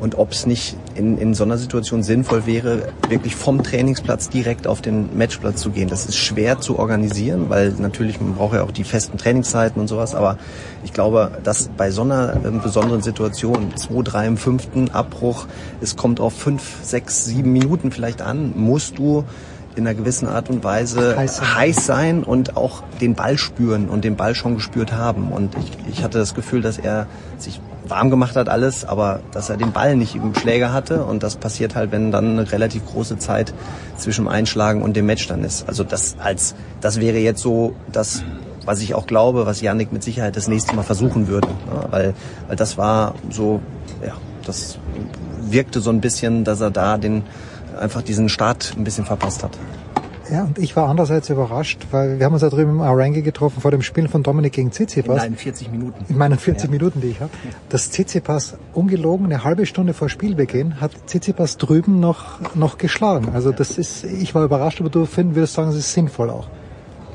und ob es nicht in, in so einer Situation sinnvoll wäre, wirklich vom Trainingsplatz direkt auf den Matchplatz zu gehen. Das ist schwer zu organisieren, weil natürlich man braucht ja auch die festen Trainingszeiten und sowas, aber ich glaube, dass bei so einer äh, besonderen Situation, zwei, drei im fünften Abbruch, es kommt auf fünf, sechs, sieben Minuten vielleicht an, musst du in einer gewissen Art und Weise heiß sein. heiß sein, und auch den Ball spüren und den Ball schon gespürt haben. Und ich, ich hatte das Gefühl, dass er sich warm gemacht hat alles, aber dass er den Ball nicht im Schläger hatte und das passiert halt, wenn dann eine relativ große Zeit zwischen dem Einschlagen und dem Match dann ist. Also das als das wäre jetzt so das was ich auch glaube, was Yannick mit Sicherheit das nächste Mal versuchen würde, ja, weil weil das war so ja, das wirkte so ein bisschen, dass er da den einfach diesen Start ein bisschen verpasst hat. Ja, und ich war andererseits überrascht, weil wir haben uns da drüben im Arangi getroffen vor dem Spiel von Dominik gegen Tsitsipas. In meinen 40 Minuten. In meinen 40 ja. Minuten, die ich habe. Dass Tsitsipas ungelogen eine halbe Stunde vor Spielbeginn hat Tsitsipas drüben noch, noch geschlagen. Also das ist, ich war überrascht, aber du finden würdest sagen, es ist sinnvoll auch.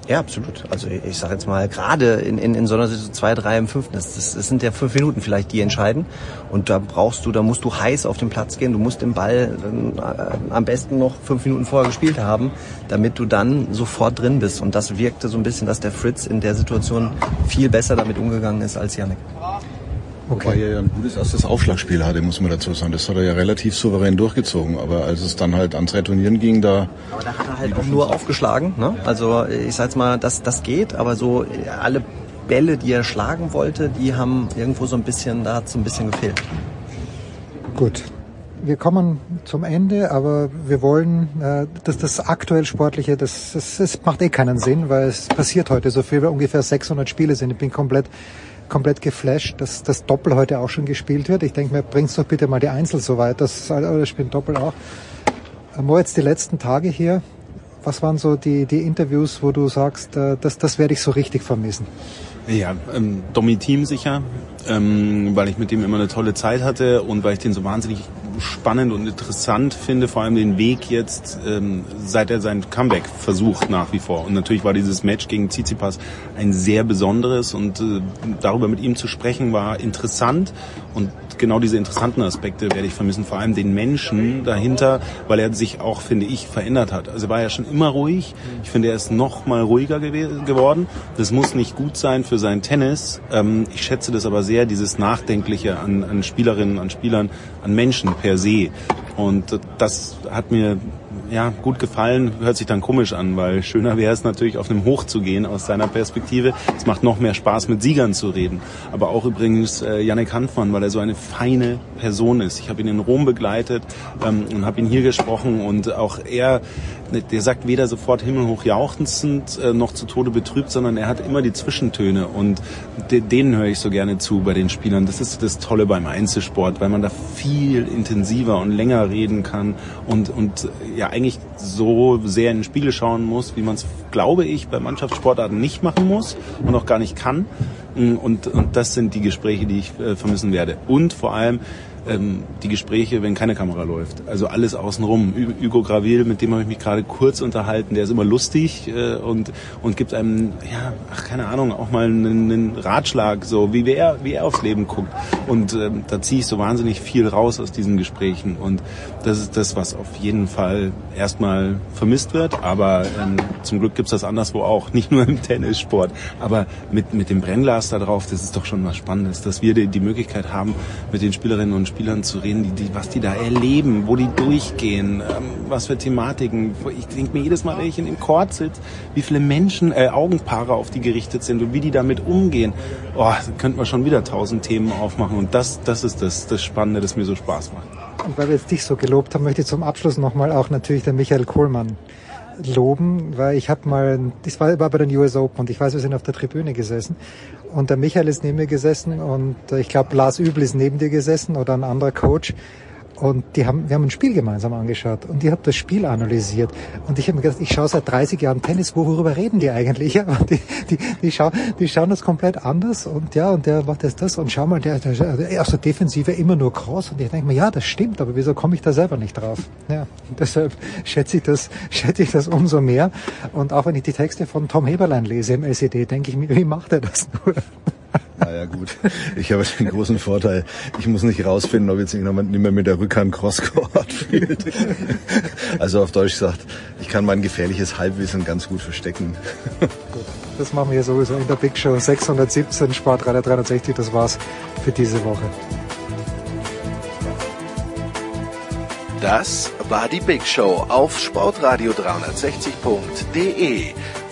Ja, absolut. Also ich sage jetzt mal, gerade in, in, in so einer Situation zwei, drei im fünften, das, das, das sind ja fünf Minuten vielleicht, die entscheiden. Und da brauchst du, da musst du heiß auf den Platz gehen, du musst den Ball äh, am besten noch fünf Minuten vorher gespielt haben, damit du dann sofort drin bist. Und das wirkte so ein bisschen, dass der Fritz in der Situation viel besser damit umgegangen ist als Janik. Okay. Wobei er ja ein gutes erstes Aufschlagspiel hatte, muss man dazu sagen. Das hat er ja relativ souverän durchgezogen. Aber als es dann halt ans Returnieren ging, da... Aber da hat er halt auch nur aufgeschlagen. Ne? Also ich sag's mal, das, das geht, aber so alle Bälle, die er schlagen wollte, die haben irgendwo so ein bisschen, da hat so ein bisschen gefehlt. Gut. Wir kommen zum Ende, aber wir wollen, äh, dass das aktuell Sportliche, das, das, das macht eh keinen Sinn, weil es passiert heute so viel, weil ungefähr 600 Spiele sind. Ich bin komplett komplett geflasht, dass das Doppel heute auch schon gespielt wird. Ich denke mir, bringst doch bitte mal die Einzel so weit, das, oder spielt Doppel auch. jetzt die letzten Tage hier, was waren so die, die Interviews, wo du sagst, äh, das, das werde ich so richtig vermissen? Ja, ähm, Domi Team sicher, ähm, weil ich mit dem immer eine tolle Zeit hatte und weil ich den so wahnsinnig spannend und interessant finde, vor allem den Weg jetzt, ähm, seit er sein Comeback versucht nach wie vor. Und natürlich war dieses Match gegen Tsitsipas ein sehr besonderes und äh, darüber mit ihm zu sprechen war interessant und genau diese interessanten Aspekte werde ich vermissen, vor allem den Menschen dahinter, weil er sich auch, finde ich, verändert hat. Also er war ja schon immer ruhig. Ich finde, er ist noch mal ruhiger geworden. Das muss nicht gut sein für sein Tennis. Ähm, ich schätze das aber sehr, dieses Nachdenkliche an, an Spielerinnen, an Spielern, an Menschen per se. Und das hat mir ja, gut gefallen, hört sich dann komisch an, weil schöner wäre es natürlich auf einem Hoch zu gehen aus seiner Perspektive. Es macht noch mehr Spaß, mit Siegern zu reden. Aber auch übrigens äh, Yannick Hanfmann, weil er so eine feine Person ist. Ich habe ihn in Rom begleitet ähm, und habe ihn hier gesprochen und auch er der sagt weder sofort himmelhoch jauchzend äh, noch zu Tode betrübt, sondern er hat immer die Zwischentöne und de denen höre ich so gerne zu bei den Spielern. Das ist das Tolle beim Einzelsport, weil man da viel intensiver und länger reden kann und, und ja eigentlich so sehr in den Spiegel schauen muss, wie man es, glaube ich, bei Mannschaftssportarten nicht machen muss und auch gar nicht kann. Und, und das sind die Gespräche, die ich äh, vermissen werde. Und vor allem ähm, die Gespräche, wenn keine Kamera läuft. Also alles außenrum. Hugo Gravil, mit dem habe ich mich gerade kurz unterhalten, der ist immer lustig äh, und, und gibt einem, ja, ach keine Ahnung, auch mal einen, einen Ratschlag, so wie er, wie er aufs Leben guckt. Und ähm, da ziehe ich so wahnsinnig viel raus aus diesen Gesprächen. Und das ist das, was auf jeden Fall erstmal vermisst wird. Aber ähm, zum Glück gibt's das anderswo auch, nicht nur im Tennissport. Aber mit, mit dem Brennglas da drauf, das ist doch schon was Spannendes, dass wir die, die Möglichkeit haben, mit den Spielerinnen und Spielern zu reden, die, die, was die da erleben, wo die durchgehen, ähm, was für Thematiken. Ich denke mir jedes Mal, wenn ich in dem Court sitze, wie viele Menschen, äh, Augenpaare auf die gerichtet sind und wie die damit umgehen. Oh, da könnten wir schon wieder tausend Themen aufmachen. Und das, das ist das, das Spannende, das mir so Spaß macht. Und weil wir jetzt dich so gelobt haben, möchte ich zum Abschluss nochmal auch natürlich den Michael Kohlmann loben, weil ich habe mal, das war, war bei den US Open und ich weiß, wir sind auf der Tribüne gesessen und der Michael ist neben mir gesessen und ich glaube Lars Übel ist neben dir gesessen oder ein anderer Coach und die haben, wir haben ein Spiel gemeinsam angeschaut und die haben das Spiel analysiert. Und ich habe mir gedacht, ich schaue seit 30 Jahren Tennis, worüber reden die eigentlich? Ja, die, die, die, schauen, die schauen das komplett anders und ja, und der macht jetzt das und schau mal, der, der, der aus der Defensive immer nur Cross. Und ich denke mir, ja, das stimmt, aber wieso komme ich da selber nicht drauf? Ja, deshalb schätze ich das, schätze ich das umso mehr. Und auch wenn ich die Texte von Tom Heberlein lese im SED, denke ich mir, wie macht er das nur? Naja gut, ich habe den großen Vorteil, ich muss nicht rausfinden, ob jetzt jemand nicht mehr mit der Rückhand Crosscourt spielt. Also auf Deutsch gesagt, ich kann mein gefährliches Halbwissen ganz gut verstecken. Gut, das machen wir sowieso in der Big Show 617 Sportradio 360, das war's für diese Woche. Das war die Big Show auf sportradio360.de.